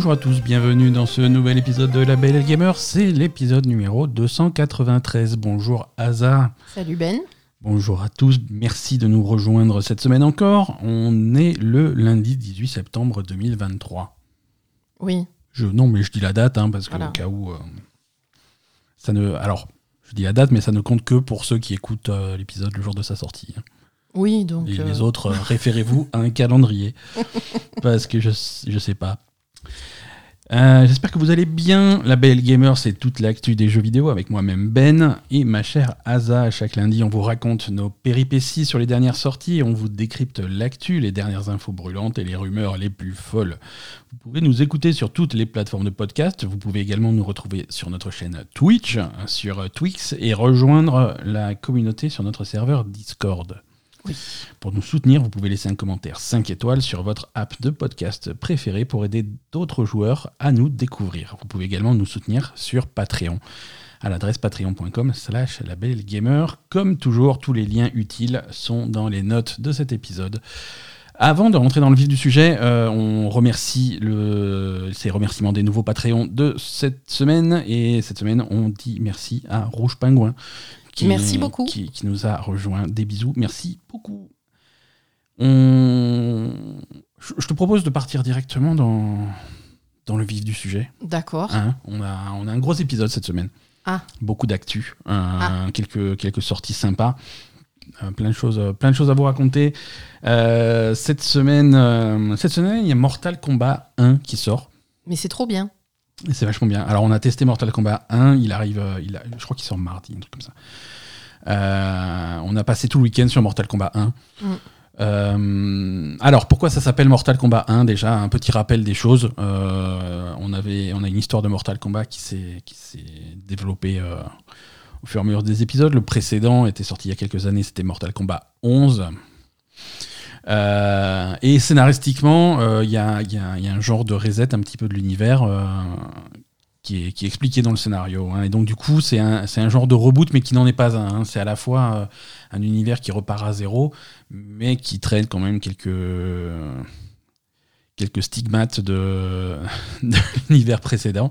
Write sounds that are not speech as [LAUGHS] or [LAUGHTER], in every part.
Bonjour à tous, bienvenue dans ce nouvel épisode de La Belle Gamer, c'est l'épisode numéro 293. Bonjour Asa. Salut Ben. Bonjour à tous, merci de nous rejoindre cette semaine encore. On est le lundi 18 septembre 2023. Oui. Je, non, mais je dis la date hein, parce que Voilà. au cas où. euh, ça ne, alors, je dis la date, mais ça ne compte que pour ceux qui écoutent euh, l'épisode le jour de sa sortie. hein. Oui, donc. Et euh, les autres, euh, [LAUGHS] référez-vous à un calendrier. [LAUGHS] parce que je, je sais pas. Euh, J'espère que vous allez bien. La Belle Gamer, c'est toute l'actu des jeux vidéo avec moi-même Ben et ma chère Asa. Chaque lundi, on vous raconte nos péripéties sur les dernières sorties on vous décrypte l'actu, les dernières infos brûlantes et les rumeurs les plus folles. Vous pouvez nous écouter sur toutes les plateformes de podcast. Vous pouvez également nous retrouver sur notre chaîne Twitch, sur Twix et rejoindre la communauté sur notre serveur Discord. Pour nous soutenir, vous pouvez laisser un commentaire 5 étoiles sur votre app de podcast préférée pour aider d'autres joueurs à nous découvrir. Vous pouvez également nous soutenir sur Patreon à l'adresse patreon.com slash labelgamer. Comme toujours, tous les liens utiles sont dans les notes de cet épisode. Avant de rentrer dans le vif du sujet, euh, on remercie ces remerciements des nouveaux Patreons de cette semaine. Et cette semaine, on dit merci à Rouge Pingouin. Qui, Merci beaucoup. Qui, qui nous a rejoint. Des bisous. Merci beaucoup. On... Je je te propose de partir directement dans, dans le vif du sujet. D'accord. Hein, on, a, on a un gros épisode cette semaine. Ah. Beaucoup d'actu, euh, Ah. quelques, quelques sorties sympas. Euh, plein, de choses, euh, plein de choses à vous raconter. Euh, cette, semaine, cette semaine, il y a Mortal Kombat 1 qui sort. Mais c'est trop bien. C'est vachement bien. Alors, on a testé Mortal Kombat 1. Il arrive, euh, il a- je crois qu'il sort mardi, un truc comme ça. Euh, on a passé tout le week-end sur Mortal Kombat 1. Mm. Euh, alors, pourquoi ça s'appelle Mortal Kombat 1 Déjà, un petit rappel des choses. Euh, on, avait, on a une histoire de Mortal Kombat qui s'est développée au fur et à mesure des épisodes. Le précédent était sorti il y a quelques années, c'était Mortal Kombat 11. Euh, et scénaristiquement, euh, il y, a, un genre de reset un petit peu de l'univers euh, qui, est, expliqué dans le scénario. hein. Et donc, du coup, c'est un, genre de reboot, mais qui n'en est pas un. hein. C'est à la fois un univers qui repart à zéro, mais qui traîne quand même quelques, stigmates [LAUGHS] de, l'univers précédent.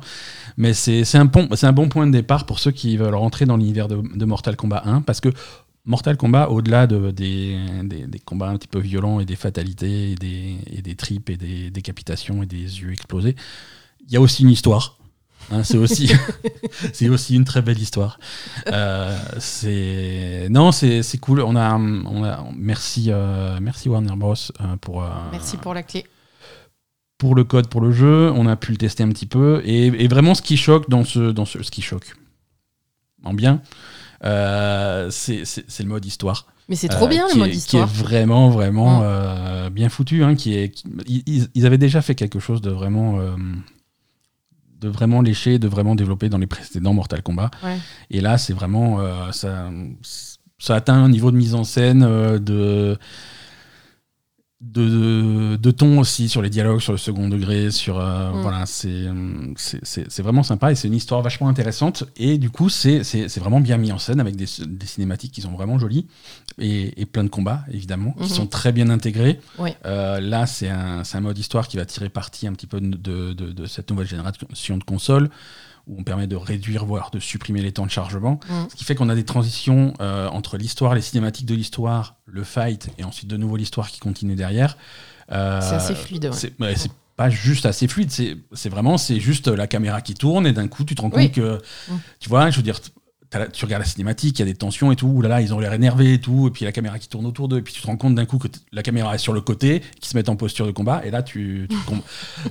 Mais c'est un, bon, point de départ pour ceux qui veulent rentrer dans l'univers de Mortal Kombat 1, parce que Mortal Kombat, au-delà de, des, des, des combats un petit peu violents et des fatalités et des, et des tripes et des décapitations et des yeux explosés, il y a aussi une histoire. Hein, c'est aussi, [LAUGHS] c'est aussi une très belle histoire. Euh, c'est non, c'est c'est cool. On a, on a merci, euh, merci Warner Bros euh, pour euh, Merci pour la clé. pour le code pour le jeu. On a pu le tester un petit peu et, et vraiment ce qui choque dans ce dans ce, ce qui choque en bien, c'est c'est- le mode histoire. Mais c'est trop Euh, bien qui le mode est- histoire. Qui est vraiment, vraiment euh, bien foutu. hein, qui est, qui- ils, ils avaient déjà fait quelque chose de vraiment, euh, de vraiment léché, de vraiment développé dans les précédents Mortal Kombat. Ouais. Et là, c'est vraiment. euh, ça, ça atteint un niveau de mise en scène, euh, de, de, de ton aussi sur les dialogues, sur le second degré. Sur, euh, Mm. voilà, c'est vraiment sympa et c'est une histoire vachement intéressante. Et du coup, c'est vraiment bien mis en scène avec des, des cinématiques qui sont vraiment jolies et, et plein de combats, évidemment, qui Mhm. sont très bien intégrés. Euh, là, c'est un, un mode histoire qui va tirer parti un petit peu de, de- de cette nouvelle génération de consoles où on permet de réduire, voire de supprimer les temps de chargement. Mm. Ce qui fait qu'on a des transitions euh, entre l'histoire, les cinématiques de l'histoire, le fight, et ensuite de nouveau l'histoire qui continue derrière. Euh, C'est assez fluide. ouais. c'est ouais, pas juste assez fluide, c'est c'est vraiment c'est juste la caméra qui tourne et d'un coup tu te rends compte que Mm. tu vois, je veux dire, tu regardes la cinématique, il y a des tensions et tout, ouh là là, ils ont l'air énervés et tout, et puis la caméra qui tourne autour d'eux, et puis tu te rends compte d'un coup que la caméra est sur le côté, qu'ils se mettent en posture de combat, et là tu, tu, com-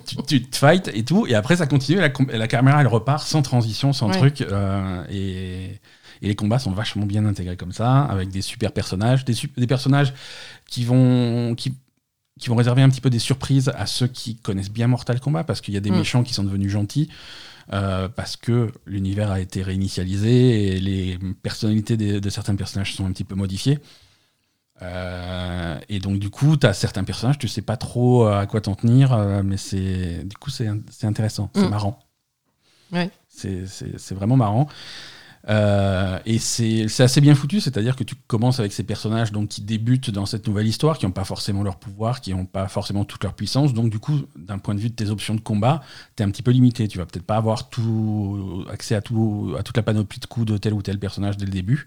tu, tu te fight et tout, et après ça continue, et la, com- et la caméra elle repart sans transition, sans Ouais. truc, euh, et, et les combats sont vachement bien intégrés comme ça, avec des super personnages, des, personnages qui vont, qui, qui vont réserver un petit peu des surprises à ceux qui connaissent bien Mortal Kombat, parce qu'il y a des Mm. méchants qui sont devenus gentils. Euh, parce que l'univers a été réinitialisé et les personnalités de certains personnages sont un petit peu modifiées. Euh, et donc du coup, tu as certains personnages, tu sais pas trop à quoi t'en tenir, euh, mais c'est du coup c'est intéressant, c'est Mm. marrant. Ouais. C'est vraiment marrant. Euh, et c'est assez bien foutu, c'est-à-dire que tu commences avec ces personnages donc, qui débutent dans cette nouvelle histoire, qui n'ont pas forcément leur pouvoir, qui n'ont pas forcément toute leur puissance. Donc, du coup, d'un point de vue de tes options de combat, tu es un petit peu limité. Tu vas peut-être pas avoir tout, accès à, tout, à toute la panoplie de coups de tel ou tel personnage dès le début.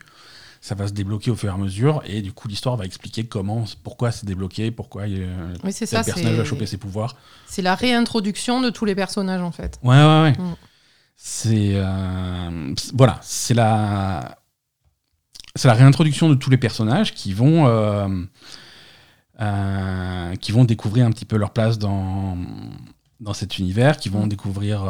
Ça va se débloquer au fur et à mesure, et du coup, l'histoire va expliquer comment, pourquoi c'est débloqué, pourquoi euh, Oui, tel ça. personnage va choper ses pouvoirs. C'est la réintroduction de tous les personnages, en fait. Ouais, ouais, ouais. Mm. C'est. euh, c'est- voilà, c'est la. C'est la réintroduction de tous les personnages qui vont. euh, euh, qui vont découvrir un petit peu leur place dans. Dans cet univers, qui vont Mm. découvrir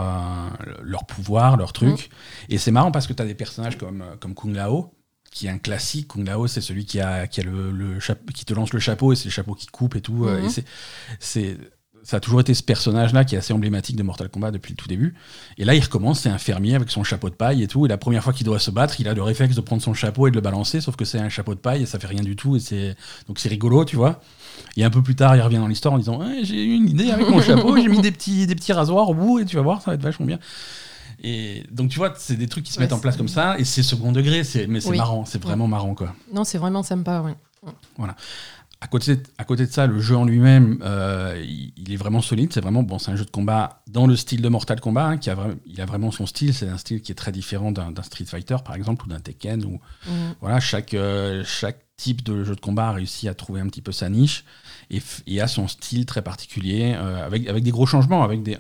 leur pouvoir, leurs trucs. Et c'est marrant parce que tu as des personnages comme, comme Kung Lao, qui est un classique. Kung Lao, c'est celui qui, a, qui, a le, qui te lance le chapeau et c'est le chapeau qui coupe et tout. Et c'est- c'est ça a toujours été ce personnage-là qui est assez emblématique de Mortal Kombat depuis le tout début. Et là, il recommence, c'est un fermier avec son chapeau de paille et tout. Et la première fois qu'il doit se battre, il a le réflexe de prendre son chapeau et de le balancer, sauf que c'est un chapeau de paille et ça fait rien du tout. Et c'est donc c'est rigolo, tu vois. Et un peu plus tard, il revient dans l'histoire en disant Ouais, J'ai eu une idée avec mon chapeau, j'ai mis des petits, des petits rasoirs au bout et tu vas voir, ça va être vachement bien. Et donc, tu vois, c'est des trucs qui se Ouais, mettent en place comme ça et c'est second degré, c'est- mais c'est Oui. marrant, c'est vraiment marrant quoi. Non, c'est vraiment sympa, ouais. À côté, de, à côté de ça, le jeu en lui-même, euh, il, il est vraiment solide. C'est vraiment bon, c'est un jeu de combat dans le style de Mortal Kombat, hein, qui a, il a vraiment son style. C'est un style qui est très différent d'un Street Fighter, par exemple, ou d'un Tekken. Ou Mm. voilà, chaque euh, chaque type de jeu de combat a réussi à trouver un petit peu sa niche et, et a son style très particulier, euh, avec avec des gros changements, avec des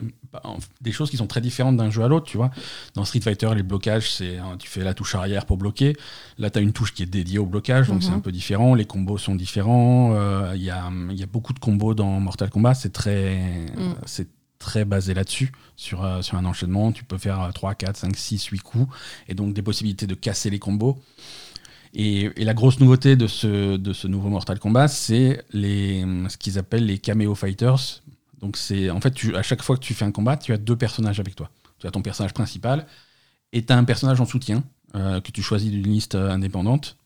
des choses qui sont très différentes d'un jeu à l'autre. Tu vois, dans Street Fighter, les blocages, c'est hein, tu fais la touche arrière pour bloquer. Là, tu as une touche qui est dédiée au blocage, donc Mhm. c'est un peu différent. Les combos sont différents. euh, Il y, a, il y a beaucoup de combos dans Mortal Kombat. C'est très, Mm. c'est très basé là-dessus, sur, euh, sur un enchaînement. Tu peux faire euh, 3, 4, 5, 6, 8 coups, et donc des possibilités de casser les combos. Et, et la grosse nouveauté de ce, de ce nouveau Mortal Kombat, c'est ce qu'ils appellent les cameo fighters. Donc c'est en fait, tu, à chaque fois que tu fais un combat, tu as deux personnages avec toi. Tu as ton personnage principal et tu as un personnage en soutien euh, que tu choisis d'une liste euh, indépendante.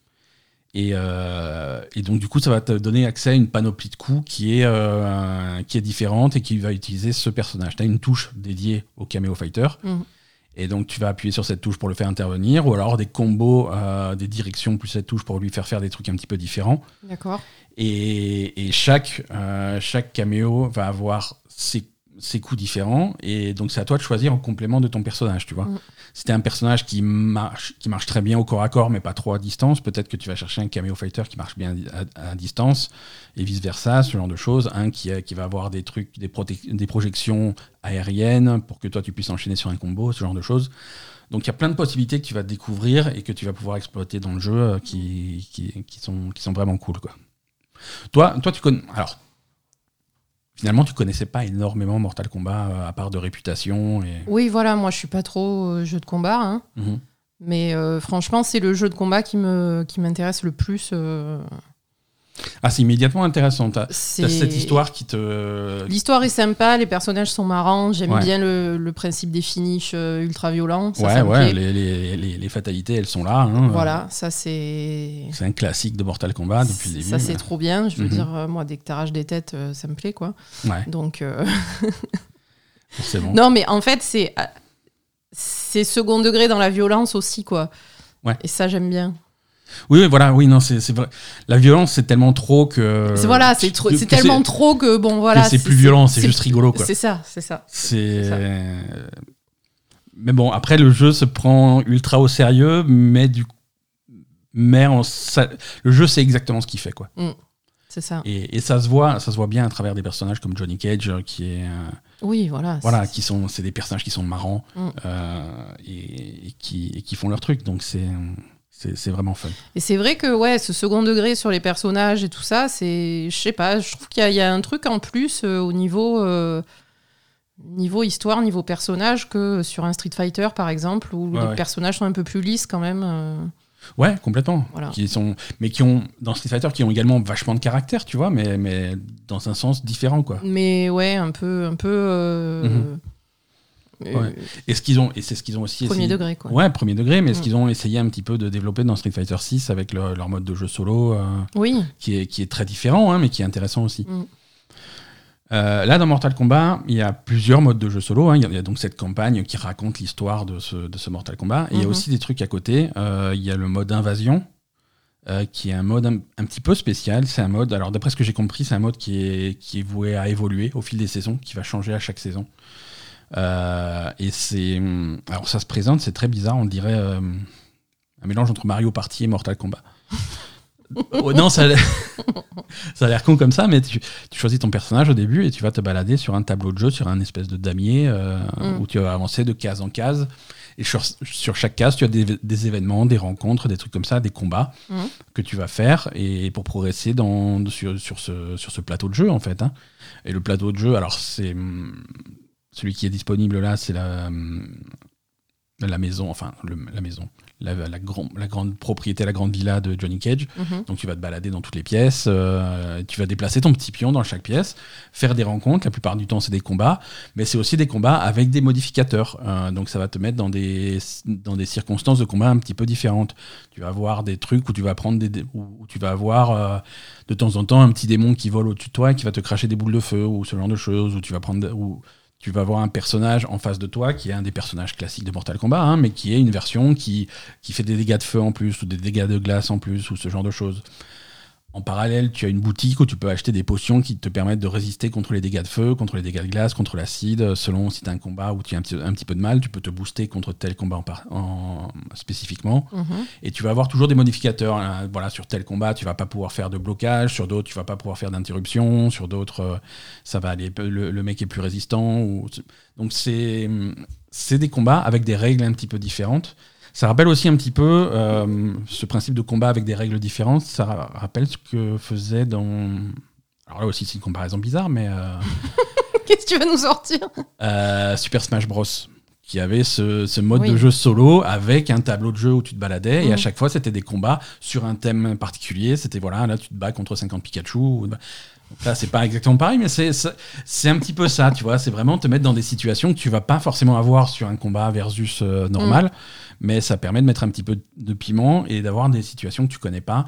Et, euh, et donc du coup, ça va te donner accès à une panoplie de coups qui est, euh, qui est différente et qui va utiliser ce personnage. Tu as une touche dédiée au cameo fighter. Mhm. Et donc tu vas appuyer sur cette touche pour le faire intervenir, ou alors des combos, euh, des directions plus cette touche pour lui faire faire des trucs un petit peu différents. D'accord. Et, et chaque, euh, chaque caméo va avoir ses, ses coups différents. Et donc, c'est à toi de choisir en complément de ton personnage, tu vois. Mm. Si t'es un personnage qui marche, qui marche très bien au corps à corps, mais pas trop à distance, peut-être que tu vas chercher un caméo fighter qui marche bien à, à distance, et vice-versa, ce genre de choses. Un qui, a- qui va avoir des trucs, des, des projections aériennes pour que toi, tu puisses enchaîner sur un combo, ce genre de choses. Donc il y a plein de possibilités que tu vas découvrir et que tu vas pouvoir exploiter dans le jeu euh, qui, qui, qui sont, qui sont vraiment cool. Quoi. Toi, toi, tu connais. Alors, finalement, tu connaissais pas énormément Mortal Kombat euh, à part de réputation. Et... Oui, voilà, moi je suis pas trop euh, jeu de combat, hein. Mhm. mais euh, franchement, c'est le jeu de combat qui me qui m'intéresse le plus. euh, Ah, c'est immédiatement intéressant. T'as cette histoire qui te. L'histoire est sympa, les personnages sont marrants, j'aime Ouais. bien le, le principe des finishes euh, ultra violents. Ça, ouais, ça ouais, les, les, les, les fatalités, elles sont là. hein. Voilà, ça c'est. C'est un classique de Mortal Kombat depuis le début. Ça c'est trop bien. Je veux Mhm. dire, euh, moi, dès que t'arraches des têtes, euh, ça me plaît, quoi. Ouais, Donc, euh, [LAUGHS] non, mais en fait, c'est c'est second degré dans la violence aussi, quoi. Ouais. Et ça, j'aime bien. Oui, oui, voilà, oui, non, c'est vrai. La violence, c'est tellement trop que. C'est- voilà, c'est trop- tellement trop que bon, voilà. c'est plus violent, c'est juste rigolo, quoi. C'est ça, c'est ça. C'est. Mais bon, après, le jeu se prend ultra au sérieux, mais du mais ça- le jeu c'est exactement ce qu'il fait quoi. C'est ça. Et, et ça se voit, ça se voit bien à travers des personnages comme Johnny Cage euh, qui est euh, Oui, voilà. voilà, qui sont c'est des personnages qui sont marrants Mm. euh, et, et qui et qui font leur truc. Donc c'est c'est vraiment fun. Et c'est vrai que ouais, ce second degré sur les personnages et tout ça, c'est, je sais pas, je trouve qu'il y, a- il y a un truc en plus euh, au niveau euh, niveau histoire, niveau personnage que sur un Street Fighter par exemple, où Ouais, les ouais. personnages sont un peu plus lisses quand même. euh. Ouais, complètement. Voilà. Qui sont, mais qui ont, dans Street Fighter, qui ont également vachement de caractère, tu vois, mais, mais dans un sens différent, quoi. Mais ouais, un peu, un peu. euh, Mhm. Euh, Ouais. Et ce qu'ils ont, et c'est ce qu'ils ont aussi Premier essayé- degré quoi. Ouais, premier degré, mais ce Mm. qu'ils ont essayé un petit peu de développer dans Street Fighter 6 avec leur, leur mode de jeu solo, euh, Oui. qui, est, qui est très différent, hein, mais qui est intéressant aussi. Mm. Euh, là, dans Mortal Kombat, il y a plusieurs modes de jeu solo. hein. Il y, a- il y a donc cette campagne qui raconte l'histoire de ce, de ce Mortal Kombat. Et il y a Mhm. aussi des trucs à côté. Euh, il y a le mode invasion, euh, qui est un mode un, un petit peu spécial. C'est un mode, alors d'après ce que j'ai compris, c'est un mode qui est, qui est voué à évoluer au fil des saisons, qui va changer à chaque saison. Euh, et c'est. hum, Alors ça se présente, c'est très bizarre, on dirait euh, un mélange entre Mario Party et Mortal Kombat. [LAUGHS] Oh, non, ça a l'air- [LAUGHS] ça a l'air con comme ça, mais tu, tu choisis ton personnage au début et tu vas te balader sur un tableau de jeu, sur un espèce de damier euh, Mm. où tu vas avancer de case en case. Et sur, sur chaque case, tu as des, des événements, des rencontres, des trucs comme ça, des combats Mm. que tu vas faire et pour progresser dans, sur, sur, ce, sur ce plateau de jeu en fait. hein. Et le plateau de jeu, alors c'est hum, celui qui est disponible là, c'est la, hum, la maison, enfin le- la maison, la, la, grand- la grande propriété, la grande villa de Johnny Cage. Mhm. Donc tu vas te balader dans toutes les pièces, euh, tu vas déplacer ton petit pion dans chaque pièce, faire des rencontres, la plupart du temps c'est des combats, mais c'est aussi des combats avec des modificateurs. Euh, donc ça va te mettre dans des, dans des circonstances de combat un petit peu différentes. Tu vas avoir des trucs où tu vas prendre des, où, où tu vas avoir euh, de temps en temps un petit démon qui vole au-dessus de toi et qui va te cracher des boules de feu ou ce genre de choses, où tu vas prendre... Où, tu vas avoir un personnage en face de toi qui est un des personnages classiques de Mortal Kombat, hein, mais qui est une version qui, qui fait des dégâts de feu en plus, ou des dégâts de glace en plus, ou ce genre de choses. En parallèle, tu as une boutique où tu peux acheter des potions qui te permettent de résister contre les dégâts de feu, contre les dégâts de glace, contre l'acide. Selon si tu as un combat où tu as un petit, un petit peu de mal, tu peux te booster contre tel combat en par- en- spécifiquement. Mhm. Et tu vas avoir toujours des modificateurs. hein. Voilà, sur tel combat, tu vas pas pouvoir faire de blocage. Sur d'autres, tu vas pas pouvoir faire d'interruption. Sur d'autres, euh, ça va aller. Le, le mec est plus résistant. Ou... Donc c'est c'est des combats avec des règles un petit peu différentes. Ça rappelle aussi un petit peu euh, ce principe de combat avec des règles différentes. Ça ra- rappelle ce que faisait dans. Alors là aussi, c'est une comparaison bizarre, mais euh, [LAUGHS] Qu'est-ce que tu vas nous sortir? euh, Super Smash Bros. Qui avait ce, ce mode Oui. de jeu solo avec un tableau de jeu où tu te baladais et à Mhm. chaque fois c'était des combats sur un thème particulier. C'était voilà, là tu te bats contre 50 Pikachu. ou- Là, c'est pas exactement pareil, mais c'est un petit peu ça, tu vois. C'est vraiment te mettre dans des situations que tu vas pas forcément avoir sur un combat versus euh, normal, mais ça permet de mettre un petit peu de piment et d'avoir des situations que tu connais pas.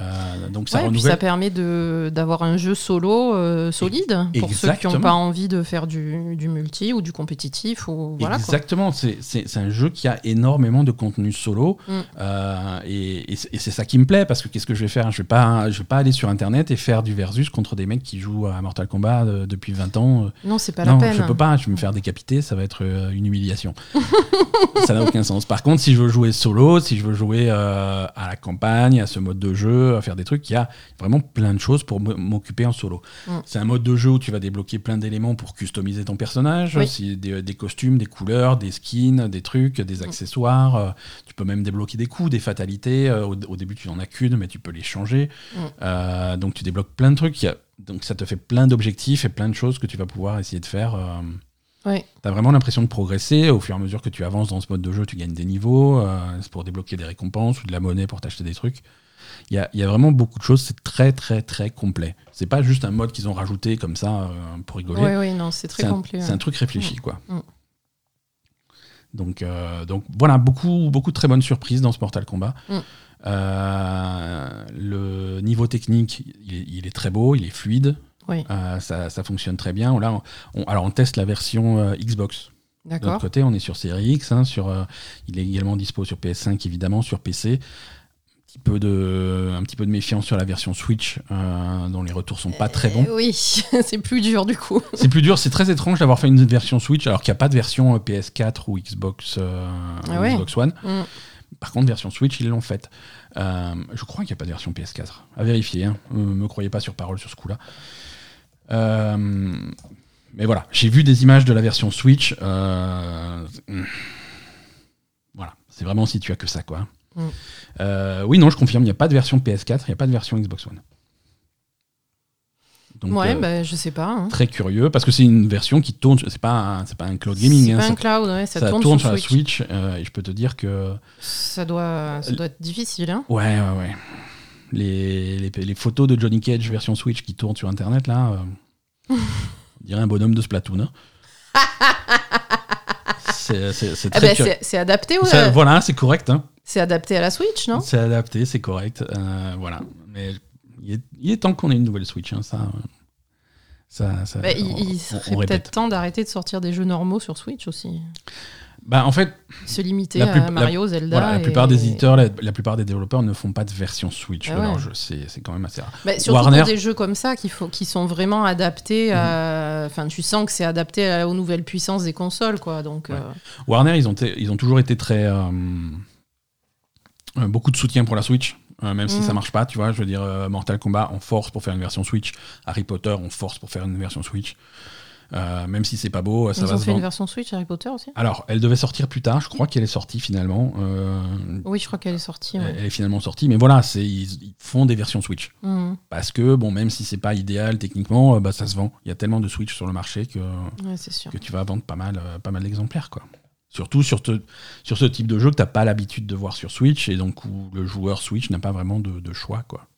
Euh, donc ça Ouais, puis ça permet d'avoir un jeu solo euh, solide pour ceux qui n'ont pas envie de faire du, du multi ou du compétitif. Ou, voilà. Exactement, c'est un jeu qui a énormément de contenu solo Mm. euh, et, et c'est et c'est ça qui me plaît parce que qu'est-ce que je vais faire? Je vais pas, je vais pas aller sur internet et faire du versus contre des mecs qui jouent à Mortal Kombat euh, depuis 20 ans. Non, c'est pas non, la peine. je peux pas, je vais me faire décapiter, ça va être une humiliation. [LAUGHS] ça n'a aucun sens. Par contre, si je veux jouer solo, si je veux jouer à la campagne, à ce mode de jeu, à faire des trucs, il y a vraiment plein de choses pour m'occuper en solo. Mm. C'est un mode de jeu où tu vas débloquer plein d'éléments pour customiser ton personnage, Oui. Si des, des costumes, des couleurs, des skins, des trucs, Mm. des accessoires. euh, tu peux même débloquer des coups, des fatalités. euh, au, au début, tu n'en as qu'une, mais tu peux les changer. Mm. Euh, donc tu débloques plein de trucs. Il y a- donc ça te fait plein d'objectifs et plein de choses que tu vas pouvoir essayer de faire. euh, Ouais. T'as vraiment l'impression de progresser. Au fur et à mesure que tu avances dans ce mode de jeu, tu gagnes des niveaux. euh, c'est pour débloquer des récompenses ou de la monnaie pour t'acheter des trucs. Il y a, il y a vraiment beaucoup de choses. C'est très, très, très complet. C'est pas juste un mode qu'ils ont rajouté comme ça euh, pour rigoler. Ouais, ouais, non, c'est très complet. C'est un truc réfléchi, quoi. Mm. Donc, euh, donc voilà, beaucoup, beaucoup de très bonnes surprises dans ce Mortal Kombat. Mm. Euh, le niveau technique, il est, il est très beau, il est fluide. Oui. Euh, ça, ça fonctionne très bien. Là, on, on- alors on teste la version euh, Xbox. De l'autre côté, on est sur Series X. hein, sur, il est également dispo sur PS5, évidemment, sur PC. Un petit peu de, un petit peu de méfiance sur la version Switch, euh, dont les retours sont pas très bons. Euh, oui, [LAUGHS] c'est plus dur du coup. C'est plus dur, c'est très étrange d'avoir fait une version Switch alors qu'il n'y a pas de version euh, PS4 ou Xbox, euh, Ah ouais. Xbox One. Mm. Par contre, version Switch, ils l'ont faite. Je crois qu'il n'y a pas de version PS4. À vérifier, hein. Euh, me croyez pas sur parole sur ce coup-là. Mais voilà, j'ai vu des images de la version Switch. Voilà, c'est vraiment si tu as que ça, quoi. Mm. Euh, oui, non, je confirme, il n'y a pas de version PS4, il n'y a pas de version Xbox One. Donc, ouais, euh, bah, je sais pas. hein. très curieux parce que c'est une version qui tourne c'est pas c'est pas un cloud gaming C'est hein, pas un cloud, ouais, ça, ça tourne, tourne sur sur la Switch. Switch euh, et je peux te dire que Ça doit, ça doit être difficile. Hein. ouais ouais ouais les, les, les photos de Johnny Cage version Switch qui tournent sur internet là [LAUGHS] on dirait un bonhomme de Splatoon hein. [LAUGHS] c'est Ah bah, adapté, ouais. Voilà c'est correct hein. C'est adapté à la Switch, non? C'est adapté c'est correct euh, voilà mais il est, il est temps qu'on ait une nouvelle Switch hein, ça Ça, ça- Bah, il, on- il on- serait peut-être temps d'arrêter de sortir des jeux normaux sur Switch aussi. Bah, en fait, Se limiter La plus- à Mario, Zelda. voilà, la et- plupart des éditeurs, la, la plupart des développeurs ne font pas de version Switch Ah de leur ouais. jeu. C'est quand même assez rare. Bah, surtout Warner- pour des jeux comme ça qui, faut, qui sont vraiment adaptés. Mhm. Enfin, tu sens que c'est adapté à- aux nouvelles puissances des consoles, quoi. Donc, Ouais. euh, Warner, ils ont, ils ont toujours été très. euh, beaucoup de soutien pour la Switch, euh, même si Mhm. ça marche pas, tu vois. Je veux dire, euh, Mortal Kombat, on force pour faire une version Switch. Harry Potter, on force pour faire une version Switch. Euh, même si c'est pas beau, ça ils va ont se fait une version Switch Harry Potter aussi Alors, elle devait sortir plus tard, je crois qu'elle est sortie finalement. Euh, Oui, je crois qu'elle est sortie. ouais. Elle est finalement sortie, mais voilà, c'est ils, ils font des versions Switch. Mhm. Parce que, bon, même si c'est pas idéal techniquement, euh, bah, ça se vend. Il y a tellement de Switch sur le marché que, Ouais, c'est sûr. que tu vas vendre pas mal, euh, pas mal d'exemplaires, quoi. Surtout sur, ce type de jeu que t'as pas l'habitude de voir sur Switch et donc où le joueur Switch n'a pas vraiment de, de choix, quoi.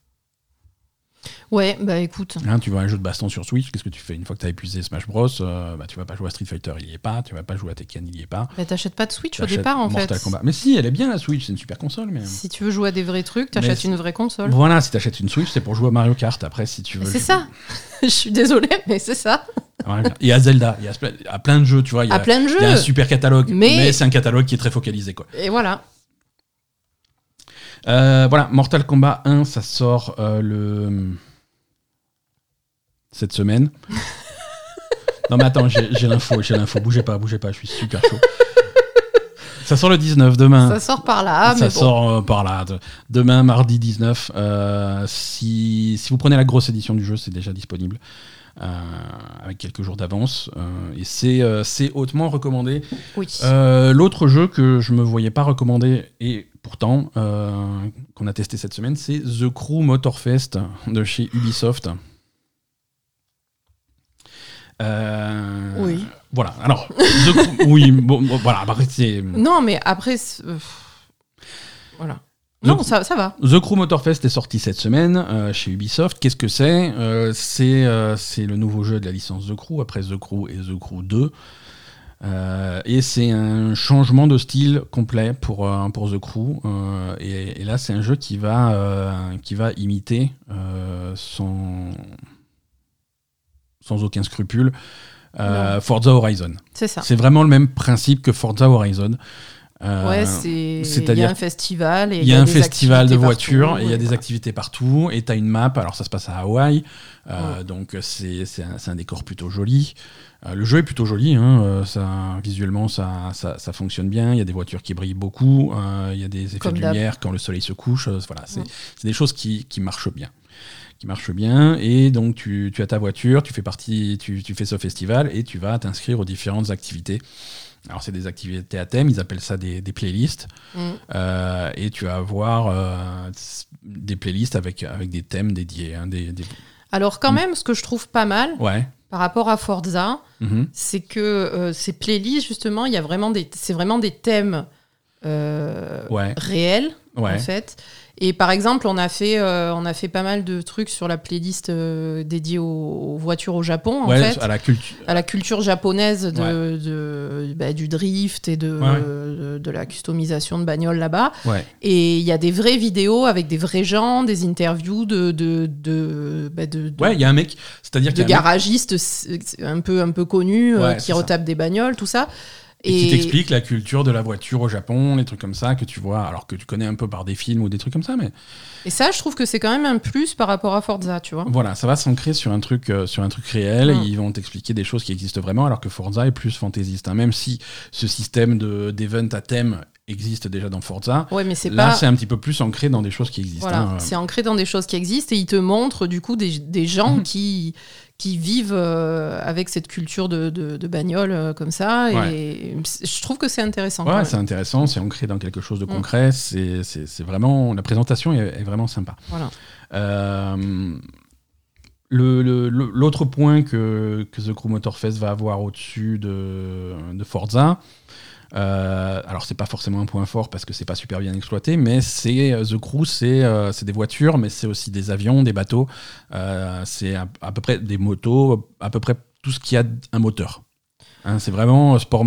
Ouais, bah écoute. Hein, tu vois un jeu de baston sur Switch, qu'est-ce que tu fais Une fois que tu as épuisé Smash Bros, euh, bah, tu vas pas jouer à Street Fighter, il y est pas. Tu vas pas jouer à Tekken, il y est pas. Bah, t'achètes pas de Switch au départ, en Mortal fait. Kombat. Mais si, elle est bien la Switch, c'est une super console. Mais... Si tu veux jouer à des vrais trucs, t'achètes une vraie console. Voilà, si t'achètes une Switch, c'est pour jouer à Mario Kart. Après, si tu veux. c'est ça. [LAUGHS] Je suis désolée, mais c'est ça. Et à Zelda, il y a plein de jeux, tu vois. Il y a, À plein de il y a un jeux. super catalogue, mais, Mais- c'est un catalogue qui est très focalisé, quoi. Et voilà. Euh, voilà, Mortal Kombat 1, ça sort euh, le. cette semaine. [LAUGHS] non, mais attends, j'ai l'info, j'ai l'info. Bougez pas, bougez pas, je suis super chaud. ça sort le 19 demain. Ça sort par là, ça mais bon. sort euh, par là. De- Demain, mardi 19. euh, si, si vous prenez la grosse édition du jeu, c'est déjà disponible. euh, avec quelques jours d'avance. euh, et c'est hautement recommandé. Oui. L'autre jeu que je me voyais pas recommander, et pourtant, euh, qu'on a testé cette semaine, c'est The Crew Motorfest de chez Ubisoft. Euh, Oui. Voilà, alors, The Crew- [LAUGHS] oui, bon, bon, voilà, après, c'est. Non, mais après. euh, Voilà. Non, ça, ça va. The Crew Motorfest est sorti cette semaine euh, chez Ubisoft. Qu'est-ce que c'est? C'est c'est le nouveau jeu de la licence The Crew, après The Crew et The Crew 2. Euh, et c'est un changement de style complet pour, euh, pour The Crew. Euh, et, et là, c'est un jeu qui va, euh, qui va imiter sans, sans aucun scrupule Forza Horizon. C'est ça. C'est vraiment le même principe que Forza Horizon. Ouais, c'est. Il y a un festival. Il y a un festival de voitures, et il y a des voilà. activités partout, et tu as une map, alors ça se passe à Hawaï, donc c'est un, c'est un décor plutôt joli. Euh, le jeu est plutôt joli, hein, euh, ça, visuellement ça, ça, ça fonctionne bien, il y a des voitures qui brillent beaucoup, euh, il y a des effets Comme de lumière quand le soleil se couche, voilà, c'est Ouais. des choses qui, qui marchent bien. Qui marchent bien, et donc tu, tu as ta voiture, tu fais partie, tu, tu fais ce festival, et tu vas t'inscrire aux différentes activités. Alors c'est des activités à thème, ils appellent ça des, des playlists. Mm. Euh, et tu vas avoir euh, des playlists avec, avec des thèmes dédiés. hein, des, des- Alors, quand Mm. même, ce que je trouve pas mal Ouais. Par rapport à Forza, mhm, c'est que euh, ces playlists, justement, il y a vraiment des, c'est vraiment des thèmes euh, Ouais. réels, Ouais. en fait. Et par exemple, on a fait, euh, on a fait pas mal de trucs sur la playlist euh, dédiée aux, aux voitures au Japon, en Ouais, fait, à la culture. à la culture japonaise de, de- bah, du drift et de, Ouais, de, de la customisation de bagnoles là-bas. Et il y a des vraies vidéos avec des vrais gens, des interviews de, de, de, bah, Ouais, il y a un mec, c'est-à-dire de un mec garagistes un peu, un peu connus euh, qui retapent des bagnoles, tout ça. Et qui t'explique la culture de la voiture au Japon, les trucs comme ça que tu vois, alors que tu connais un peu par des films ou des trucs comme ça, mais Et ça, je trouve que c'est quand même un plus par rapport à Forza, tu vois. voilà, ça va s'ancrer sur un truc, euh, sur un truc réel. Et ils vont t'expliquer des choses qui existent vraiment, alors que Forza est plus fantaisiste. hein. Même si ce système de d'event à thème existe déjà dans Forza, Ouais, mais c'est là pas. c'est un petit peu plus ancré dans des choses qui existent. Voilà, hein. c'est ancré dans des choses qui existent et ils te montrent du coup des, des gens Mhm. qui, qui vivent euh, avec cette culture de, de, de bagnole euh, comme ça. Et je trouve que c'est intéressant. Ouais, c'est intéressant, c'est ancré dans quelque chose de Mm. concret, c'est c'est- vraiment... La présentation est, est vraiment sympa. Voilà. Euh, L'autre point que, que The Crew Motorfest va avoir au-dessus de, de Forza, euh, alors c'est pas forcément un point fort parce que c'est pas super bien exploité, mais c'est euh, The Crew, c'est euh, c'est des voitures, mais c'est aussi des avions, des bateaux, c'est à, peu près des motos, à peu près tout ce qui a un moteur. Hein, c'est vraiment sport,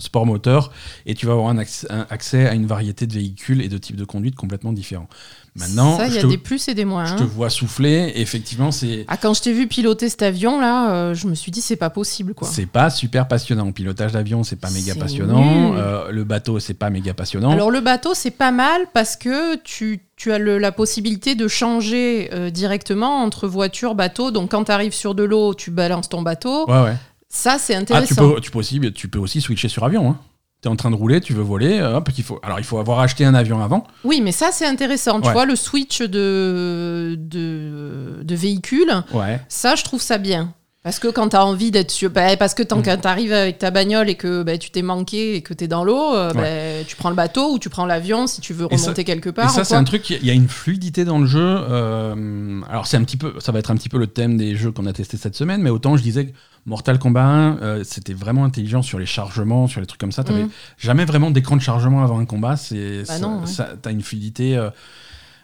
sport moteur et tu vas avoir un accès à une variété de véhicules et de types de conduite complètement différents. Maintenant, ça, il y je, a te, des plus et des moins. je hein. te vois souffler. et effectivement, c'est Ah, quand je t'ai vu piloter cet avion là, euh, je me suis dit c'est pas possible quoi. c'est pas super passionnant. Pilotage d'avion, c'est pas méga passionnant. Euh, le bateau, c'est pas méga passionnant. Alors le bateau c'est pas mal parce que tu, tu as le- la possibilité de changer euh, directement entre voiture, bateau. Donc quand tu arrives sur de l'eau, tu balances ton bateau. ouais, ouais. Ça c'est Ah, tu intéressant. peux, tu, peux aussi, tu peux aussi switcher sur avion. Hein. Tu es en train de rouler, tu veux voler. euh, Hop, il faut, alors, il faut avoir acheté un avion avant. Oui, mais ça c'est intéressant. Tu vois le switch de, de, de véhicule, Ouais. ça je trouve ça bien. Parce que quand tu as envie d'être bah, parce que tant Mm. que tu arrives avec ta bagnole et que bah, tu t'es manqué et que tu es dans l'eau, euh, bah, tu prends le bateau ou tu prends l'avion si tu veux Et ça- remonter quelque Et part. ça, ou c'est un truc, il y a une fluidité dans le jeu. euh, alors, c'est un petit peu, ça va être un petit peu le thème des jeux qu'on a testé cette semaine, mais autant je disais que Mortal Kombat 1, euh, c'était vraiment intelligent sur les chargements, sur les trucs comme ça. T'avais Mm. jamais vraiment d'écran de chargement avant un combat. C'est, Bah ça- non, ouais. ça- t'as une fluidité.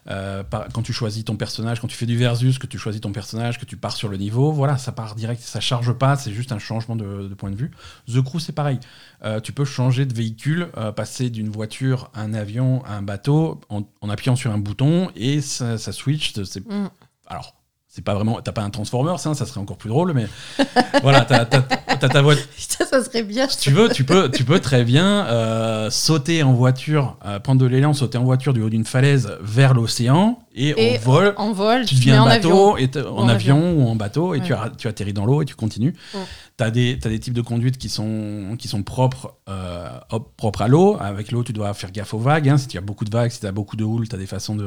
Euh, par- quand tu choisis ton personnage, quand tu fais du versus, que tu choisis ton personnage, que tu pars sur le niveau, voilà, ça part direct, ça charge pas, c'est juste un changement de, de point de vue. The Crew, c'est pareil. Euh, tu peux changer de véhicule, euh, passer d'une voiture à un avion à un bateau en, en appuyant sur un bouton et ça, ça switch. c'est- Mm. Alors, c'est pas vraiment, t'as pas un Transformers, hein, ça serait encore plus drôle, mais [LAUGHS] voilà, t'as t'as- t'as ta voiture. Putain, ça serait bien. Si tu veux, tu peux, tu peux très bien euh, sauter en voiture, euh, prendre de l'élan, sauter en voiture du haut d'une falaise vers l'océan et, Et en vol. En vol, Tu deviens en un avion. bateau, et en, en avion, ou en bateau, et tu, Ouais. arr- tu atterris dans l'eau et tu continues. Ouais. Tu as des, t'as des types de conduite qui sont, qui sont propres, euh, propres à l'eau. Avec l'eau, tu dois faire gaffe aux vagues. hein. Si tu as beaucoup de vagues, si tu as beaucoup de houle, tu as des façons de,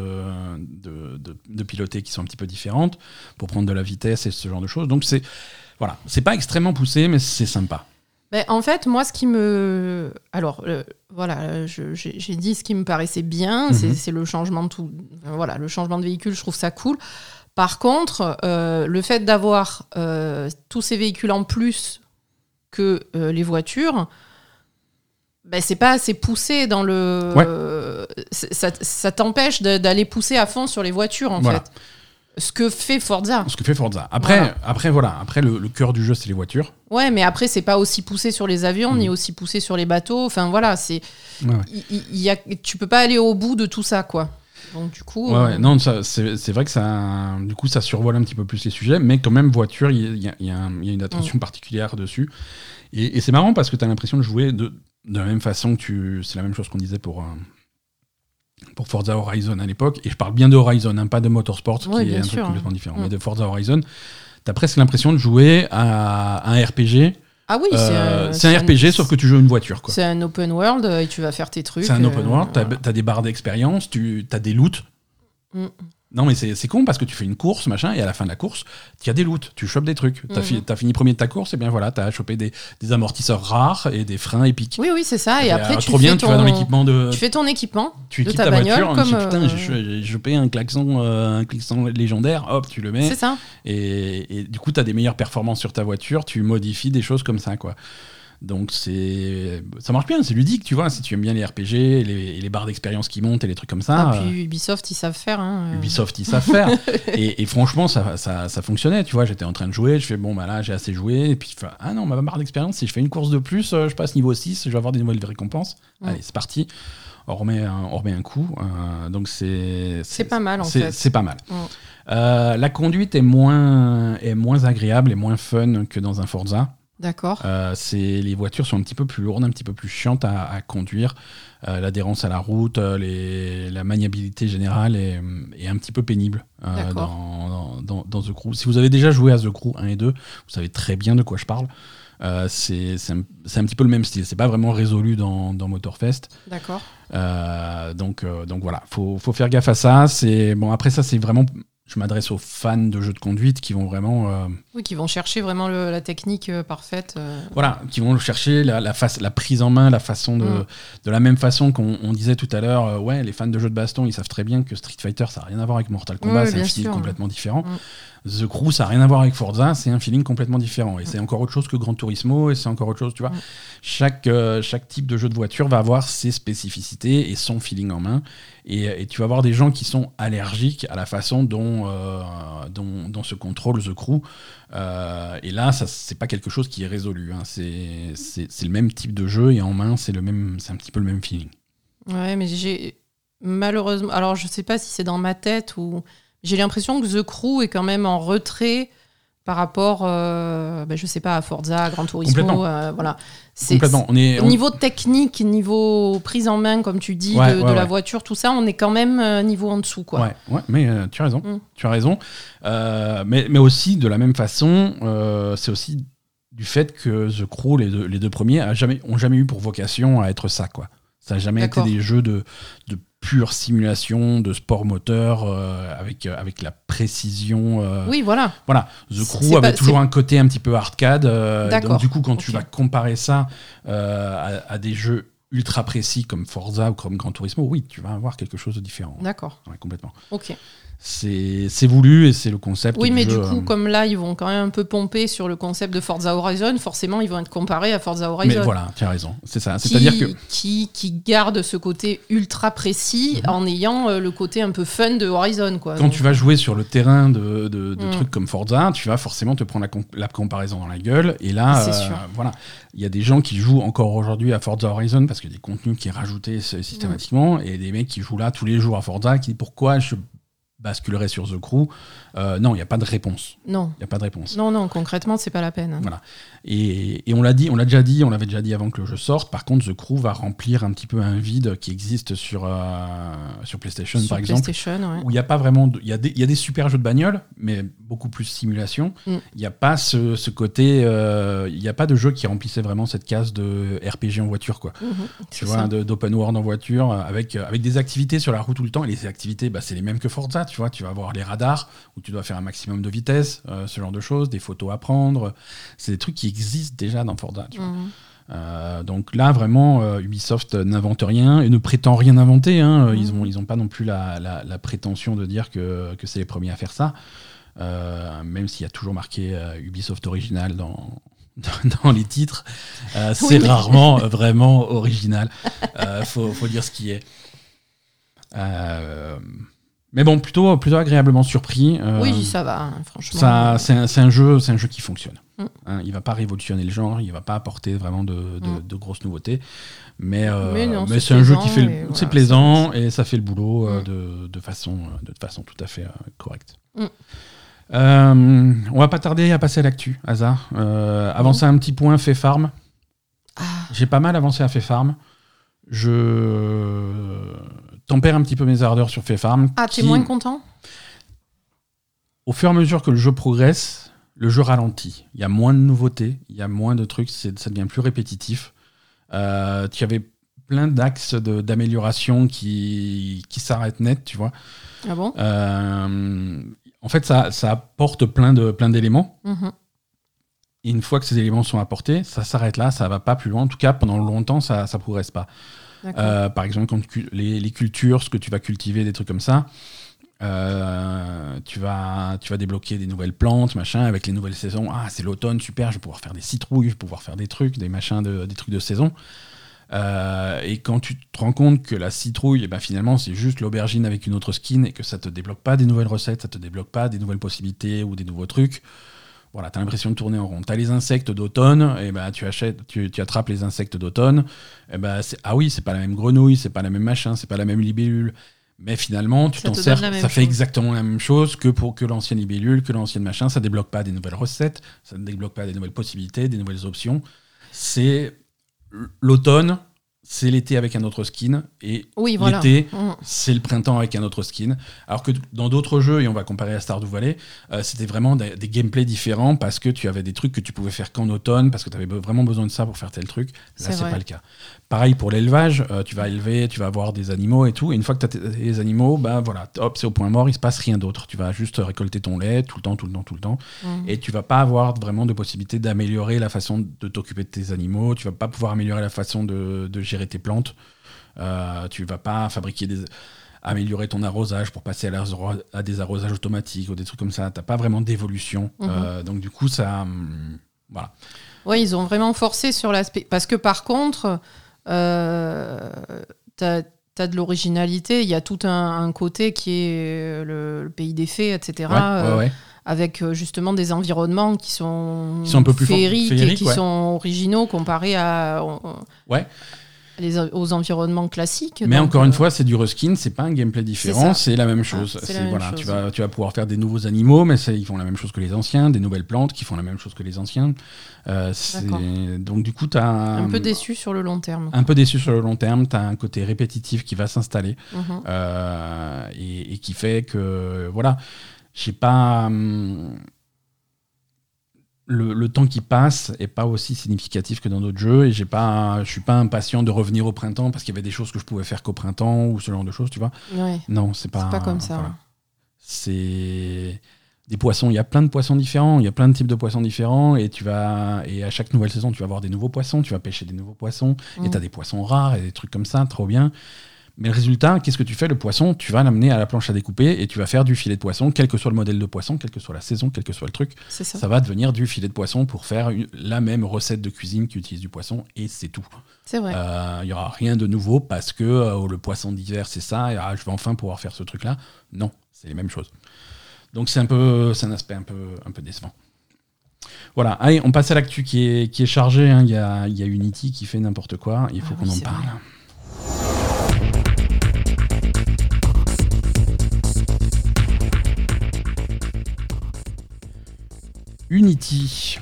de, de- de piloter qui sont un petit peu différentes pour prendre de la vitesse et ce genre de choses. Donc, c'est voilà, c'est pas extrêmement poussé, mais c'est sympa. Ben, en fait, moi, ce qui me. Alors, euh, voilà, j'ai dit ce qui me paraissait bien, c'est Mhm. c'est le changement de tout. euh, Voilà, le changement de véhicule, je trouve ça cool. Par contre, euh, le fait d'avoir euh, tous ces véhicules en plus que les voitures, ben, c'est pas assez poussé dans le. Ouais. ça ça t'empêche d'aller pousser à fond sur les voitures, en Voilà. fait. Ce que fait Forza. Ce que fait Forza. Après, Voilà. après voilà, après le, le cœur du jeu, c'est les voitures. Ouais, mais après, c'est pas aussi poussé sur les avions, Mhm. ni aussi poussé sur les bateaux. Enfin, voilà, c'est. Ouais, ouais. il- y a, tu peux pas aller au bout de tout ça, quoi. Donc, du coup. Ouais, euh, ouais, non, c'est c'est vrai que ça, du coup, ça survole un petit peu plus les sujets, mais quand même, voiture, il y y y a une attention Mm. particulière dessus. Et, et c'est marrant parce que tu as l'impression de jouer de, de la même façon que tu. C'est la même chose qu'on disait pour, euh, pour Forza Horizon à l'époque. Et je parle bien de Horizon, hein, pas de Motorsport, Ouais, qui est un truc sûr. complètement différent. Mm. Mais de Forza Horizon, tu as presque l'impression de jouer à un RPG. Ah oui, Euh, c'est c'est un, RPG, sauf que tu joues une voiture. C'est un open world euh, et tu vas faire tes trucs. C'est un open euh, world, tu voilà. as, des barres d'expérience, tu as des loots. Mm. Non, mais c'est c'est con parce que tu fais une course, machin, et à la fin de la course, tu as des loots, tu chopes des trucs. Mhm. fini premier de ta course, et bien voilà, tu as chopé des, des amortisseurs rares et des freins épiques. Oui, oui, c'est ça. Et, Et après, tu, fais bien, ton... tu vas dans l'équipement de. tu fais ton équipement. Tu de équipes ta ta, bagnole voiture, comme, putain, euh, j'ai chopé un klaxon, euh, un klaxon légendaire, hop, tu le mets. C'est ça. Et, et du coup, tu as des meilleures performances sur ta voiture, tu modifies des choses comme ça, quoi. Donc c'est ça marche bien, c'est ludique, tu vois, si tu aimes bien les RPG, et les, et les barres d'expérience qui montent et les trucs comme ça. Ah, euh, puis Ubisoft, ils savent faire. hein, euh. Ubisoft, ils savent faire. [LAUGHS] et, et franchement, ça, ça, ça fonctionnait. Tu vois, j'étais en train de jouer, je fais bon, bah là, j'ai assez joué. Et puis, fais, ah non, ma barre d'expérience, si je fais une course de plus, euh, je passe niveau 6, je vais avoir des nouvelles récompenses. Mm. Allez, c'est parti. On remet un, on remet un coup. euh, donc, c'est. C'est pas mal, en fait. C'est pas mal. Euh, la conduite est moins, est moins agréable et moins fun que dans un Forza. D'accord. Euh, c'est les voitures sont un petit peu plus lourdes, un petit peu plus chiantes à, à conduire. Euh, L'adhérence à la route, euh, les, la maniabilité générale est, est un petit peu pénible euh, dans, dans, dans- dans The Crew. Si vous avez déjà joué à The Crew 1 et 2, vous savez très bien de quoi je parle. Euh, c'est un, petit peu le même style. C'est pas vraiment résolu dans, dans Motorfest. D'accord. Euh, donc, euh, donc voilà, faut, faut faire gaffe à ça. Bon. Après ça, c'est vraiment. Je m'adresse aux fans de jeux de conduite qui vont vraiment. euh, Oui, qui vont chercher vraiment le- la technique euh, parfaite. euh. Voilà, qui vont chercher la, la, face, la prise en main, la façon de. Mm. De la même façon qu'on on disait tout à l'heure, ouais, les fans de jeux de baston, ils savent très bien que Street Fighter, ça n'a rien à voir avec Mortal Kombat, c'est un bien style sûr. complètement différent. Mm. The Crew, ça n'a rien à voir avec Forza, c'est un feeling complètement différent. Et c'est encore autre chose que Gran Turismo, et c'est encore autre chose, tu vois. Chaque, euh, chaque type de jeu de voiture va avoir ses spécificités et son feeling en main. Et, et tu vas avoir des gens qui sont allergiques à la façon dont, euh, dont, dont se contrôle The Crew. Euh, et là, ça c'est pas quelque chose qui est résolu. hein. C'est c'est- c'est le même type de jeu et en main, c'est le même, c'est un petit peu le même feeling. Ouais, mais j'ai malheureusement. Alors, je sais pas si c'est dans ma tête ou. J'ai l'impression que The Crew est quand même en retrait par rapport, euh, ben, je sais pas, à Forza, à Gran Turismo. Euh, voilà. C'est- Complètement. On est, on- niveau technique, niveau prise en main, comme tu dis, Ouais, de, ouais, de la voiture, tout ça, on est quand même euh, niveau en dessous, quoi. Ouais, ouais, mais euh, tu as raison. Mm. Tu as raison. Mais, mais aussi, de la même façon, c'est aussi du fait que The Crew, les deux, les deux premiers, a jamais, ont jamais eu pour vocation à être ça, quoi. Ça n'a jamais été des jeux de, de pure simulation, de sport moteur, euh, avec, euh, avec la précision. euh, Oui, voilà. Voilà, The Crew avait pas- toujours un côté un petit peu arcade. donc du coup, quand tu vas comparer ça à, à des jeux ultra précis comme Forza ou comme Gran Turismo, oui, tu vas avoir quelque chose de différent. D'accord. Ouais, complètement. Ok. C'est voulu et c'est le concept. Oui, mais du coup, euh, comme là, ils vont quand même un peu pomper sur le concept de Forza Horizon, forcément, ils vont être comparés à Forza Horizon. Mais voilà, tu as raison. C'est ça. C'est-à-dire que. qui, qui garde ce côté ultra précis Mhm. en ayant euh, le côté un peu fun de Horizon. Quoi. Quand Donc, tu vas jouer sur le terrain de, de- de Mm. trucs comme Forza, tu vas forcément te prendre la, la comparaison dans la gueule. Et là, euh, sûr. voilà, il y a des gens qui jouent encore aujourd'hui à Forza Horizon parce qu'il y a des contenus qui est rajouté s- systématiquement. Et des mecs qui jouent là tous les jours à Forza qui disent pourquoi je basculerai sur The Crew. Euh, non, il n'y a pas de réponse. Non, Il n'y a pas de réponse. non, non, concrètement, c'est pas la peine. hein. Voilà. Et, et on l'a dit, on l'a déjà dit, on l'avait déjà dit avant que le jeu sorte. Par contre, The Crew va remplir un petit peu un vide qui existe sur, euh, sur PlayStation, Sur par exemple. PlayStation, ouais. où il n'y a pas vraiment. Il y, a des- il y a des super jeux de bagnole, mais beaucoup plus simulation. Il Mm. n'y a pas ce, ce côté. euh, Il n'y a pas de jeu qui remplissait vraiment cette case de RPG en voiture, quoi. Mhm, Tu vois, d'open world en voiture, euh, avec, euh, avec des activités sur la route tout le temps. Et les activités, bah, c'est les mêmes que Forza, tu vois. Tu vas avoir les radars, où tu dois faire un maximum de vitesse, euh, ce genre de choses, des photos à prendre. C'est des trucs qui existent déjà dans Forza, tu vois. Mhm. Euh, donc là, vraiment, euh, Ubisoft n'invente rien et ne prétend rien inventer. hein. Ils n'ont ils ont pas non plus la, la- la prétention de dire que, que c'est les premiers à faire ça, Euh, même s'il y a toujours marqué Ubisoft original dans, [LAUGHS] dans les titres. Euh, c'est Oui, mais- rarement vraiment original. Euh, faut, faut dire ce qui est. Euh, mais bon, plutôt, plutôt agréablement surpris. Oui, ça va, hein, franchement. ça, c'est un, c'est un jeu, c'est un jeu qui fonctionne. Mm. Hein, il va pas révolutionner le genre, il va pas apporter vraiment de, de- Mm. de grosses nouveautés, mais, euh, Mais c'est un jeu qui fait, le- c'est plaisant et ça fait le boulot euh, Mm. de, de façon, euh, de façon tout à fait correcte. Mm. On va pas tarder à passer à l'actu, hasard. Avancer un petit point, fait farm. Ah, J'ai pas mal avancé à fait farm. Je tempère un petit peu mes ardeurs sur fait farm. ah t'es qui- moins content? au fur et à mesure que le jeu progresse, le jeu ralentit. Il y a moins de nouveautés, il y a moins de trucs, c'est- ça devient plus répétitif. Euh, tu avais plein d'axes d'amélioration qui, qui s'arrêtent net, tu vois. Ah bon? Euh, en fait, ça, ça apporte plein de plein d'éléments. Mhm. Et une fois que ces éléments sont apportés, ça s'arrête là, ça va pas plus loin. En tout cas, pendant longtemps, ça ne progresse pas. Euh, par exemple, quand tu- les, les cultures, ce que tu vas cultiver, des trucs comme ça, euh, tu, vas, tu vas débloquer des nouvelles plantes, machin, avec les nouvelles saisons. Ah, c'est l'automne, super, je vais pouvoir faire des citrouilles, je vais pouvoir faire des trucs, des machins, de, des trucs de saison. Euh, et quand tu te rends compte que la citrouille, eh ben, finalement, c'est juste l'aubergine avec une autre skin et que ça te débloque pas des nouvelles recettes, ça te débloque pas des nouvelles possibilités ou des nouveaux trucs. Voilà, t'as l'impression de tourner en rond. T'as les insectes d'automne, et ben tu achètes, tu, tu attrapes les insectes d'automne. Et ben c'est- ah oui, c'est pas la même grenouille, c'est pas la même machin, c'est pas la même libellule. Mais finalement, tu t'en te sers, ça fait exactement la même chose que pour que l'ancienne libellule, que l'ancienne machin. Ça débloque pas des nouvelles recettes, ça ne débloque pas des nouvelles possibilités, des nouvelles options. C'est l'automne, c'est l'été avec un autre skin, et Oui, voilà. l'été, Mhm. c'est le printemps avec un autre skin. Alors que dans d'autres jeux, et on va comparer à Stardew Valley, euh, c'était vraiment des, des gameplays différents parce que tu avais des trucs que tu pouvais faire qu'en automne, parce que tu avais vraiment besoin de ça pour faire tel truc. Là, C'est pas le cas. Pareil pour l'élevage, euh, tu vas élever, tu vas avoir des animaux et tout. Et une fois que tu as les animaux, bah voilà, hop, c'est au point mort, il se passe rien d'autre. Tu vas juste récolter ton lait tout le temps, tout le temps, tout le temps. Mhm. Et tu vas pas avoir vraiment de possibilité d'améliorer la façon de t'occuper de tes animaux. Tu vas pas pouvoir améliorer la façon de, de gérer tes plantes. Euh, tu vas pas fabriquer des améliorer ton arrosage pour passer à, à des arrosages automatiques ou des trucs comme ça. T'as pas vraiment d'évolution. Mhm. Euh, donc du coup, ça, hum, voilà. Ouais, ils ont vraiment forcé sur l'aspect. Parce que par contre, euh, t'as as de l'originalité. Il y a tout un, un côté qui est le, le pays des fées, etc. Ouais, euh, ouais, ouais. Avec euh, justement des environnements qui sont, Qui sont un peu plus féeriques, et qui ouais. sont originaux comparés à, Ouais. Les, aux environnements classiques. Mais encore une euh, fois, c'est du reskin, c'est pas un gameplay différent, c'est la même chose. Ah, c'est C'est- la même voilà, chose. Tu, vas, tu vas pouvoir faire des nouveaux animaux, mais ils font la même chose que les anciens, des nouvelles plantes qui font la même chose que les anciens. Euh, donc du coup, tu as un peu déçu sur le long terme. un peu déçu sur le long terme, tu as un côté répétitif qui va s'installer Mhm. euh, et, et qui fait que, voilà, je sais pas... hum, le, le temps qui passe est pas aussi significatif que dans d'autres jeux et j'ai pas je suis pas impatient de revenir au printemps parce qu'il y avait des choses que je pouvais faire qu'au printemps ou ce genre de choses tu vois Ouais, non c'est pas c'est pas comme ça. voilà. c'est des poissons il y a plein de poissons différents il y a plein de types de poissons différents et tu vas et à chaque nouvelle saison tu vas avoir des nouveaux poissons tu vas pêcher des nouveaux poissons et Mm. tu as des poissons rares et des trucs comme ça trop bien mais le résultat, qu'est-ce que tu fais? Le poisson, tu vas l'amener à la planche à découper et tu vas faire du filet de poisson, quel que soit le modèle de poisson, quelle que soit la saison, quel que soit le truc ça. ça va devenir du filet de poisson pour faire une- la même recette de cuisine qui utilise du poisson et c'est tout. C'est vrai. Il n'y aura rien de nouveau parce que euh, le poisson d'hiver c'est ça et ah, je vais enfin pouvoir faire ce truc là. Non, c'est les mêmes choses. Donc c'est un peu, c'est un aspect un peu, un peu décevant. Voilà, allez, on passe à l'actu qui est, qui est chargé. hein. Il y, a, y a Unity qui fait n'importe quoi. Il faut Ah qu'on en parle. vrai. Unity.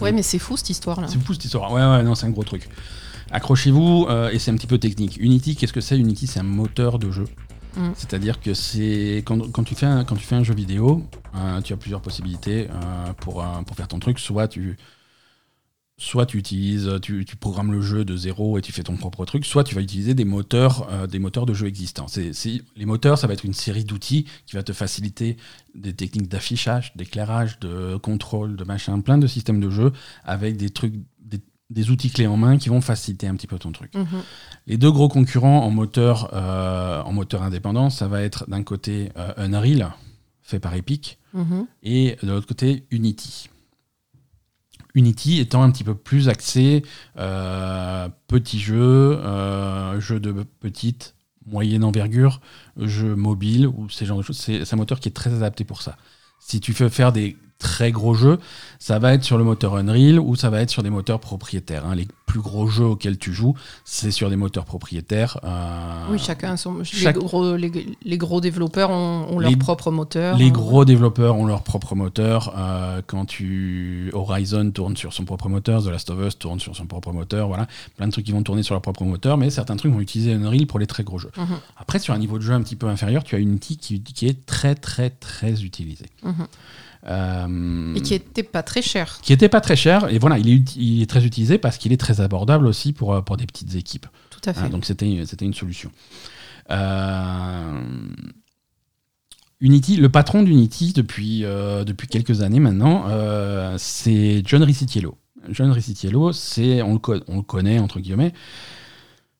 Ouais, mais c'est fou cette histoire-là. C'est fou cette histoire. Ouais, ouais, non, c'est un gros truc. Accrochez-vous, euh, et c'est un petit peu technique. Unity, qu'est-ce que c'est? Unity, c'est un moteur de jeu. Mm. C'est-à-dire que c'est quand, quand tu fais un, quand tu fais un jeu vidéo, euh, tu as plusieurs possibilités euh, pour, pour faire ton truc. Soit tu, soit tu utilises, tu, tu programmes le jeu de zéro et tu fais ton propre truc, soit tu vas utiliser des moteurs, euh, des moteurs de jeu existants. C'est, les moteurs, ça va être une série d'outils qui va te faciliter des techniques d'affichage, d'éclairage, de contrôle, de machin, plein de systèmes de jeu avec des trucs, des, des outils clés en main qui vont faciliter un petit peu ton truc. Mhm. Les deux gros concurrents en moteur, euh, en moteur indépendant, ça va être d'un côté euh, Unreal, fait par Epic, Mhm. et de l'autre côté Unity. Unity étant un petit peu plus axé euh, petit jeu, euh, jeu de petite, moyenne envergure, jeu mobile ou ces genres de choses. C'est un moteur qui est très adapté pour ça. Si tu veux faire des très gros jeux, ça va être sur le moteur Unreal ou ça va être sur des moteurs propriétaires. hein. Les plus gros jeux auxquels tu joues, c'est sur des moteurs propriétaires. euh, Oui, chacun son. chaque- Les, gros, les, les gros développeurs ont, ont leur propre moteur. Les hein. gros développeurs ont leur propre moteur. euh, quand tu Horizon tourne sur son propre moteur, The Last of Us tourne sur son propre moteur, voilà, plein de trucs qui vont tourner sur leur propre moteur, mais certains trucs vont utiliser Unreal pour les très gros jeux. Mhm. Après, sur un niveau de jeu un petit peu inférieur, tu as Unity qui, qui est très très très utilisé. Mhm. Euh, Et qui était pas très cher. qui était pas très cher et voilà, il est, ut- il est très utilisé parce qu'il est très abordable aussi pour, euh, pour des petites équipes. Tout à fait. Ah, donc c'était une solution. Euh, Unity, le patron d'Unity depuis, euh, depuis quelques années maintenant, euh, c'est John Riccitiello. John Riccitiello, c'est on le connaît entre guillemets,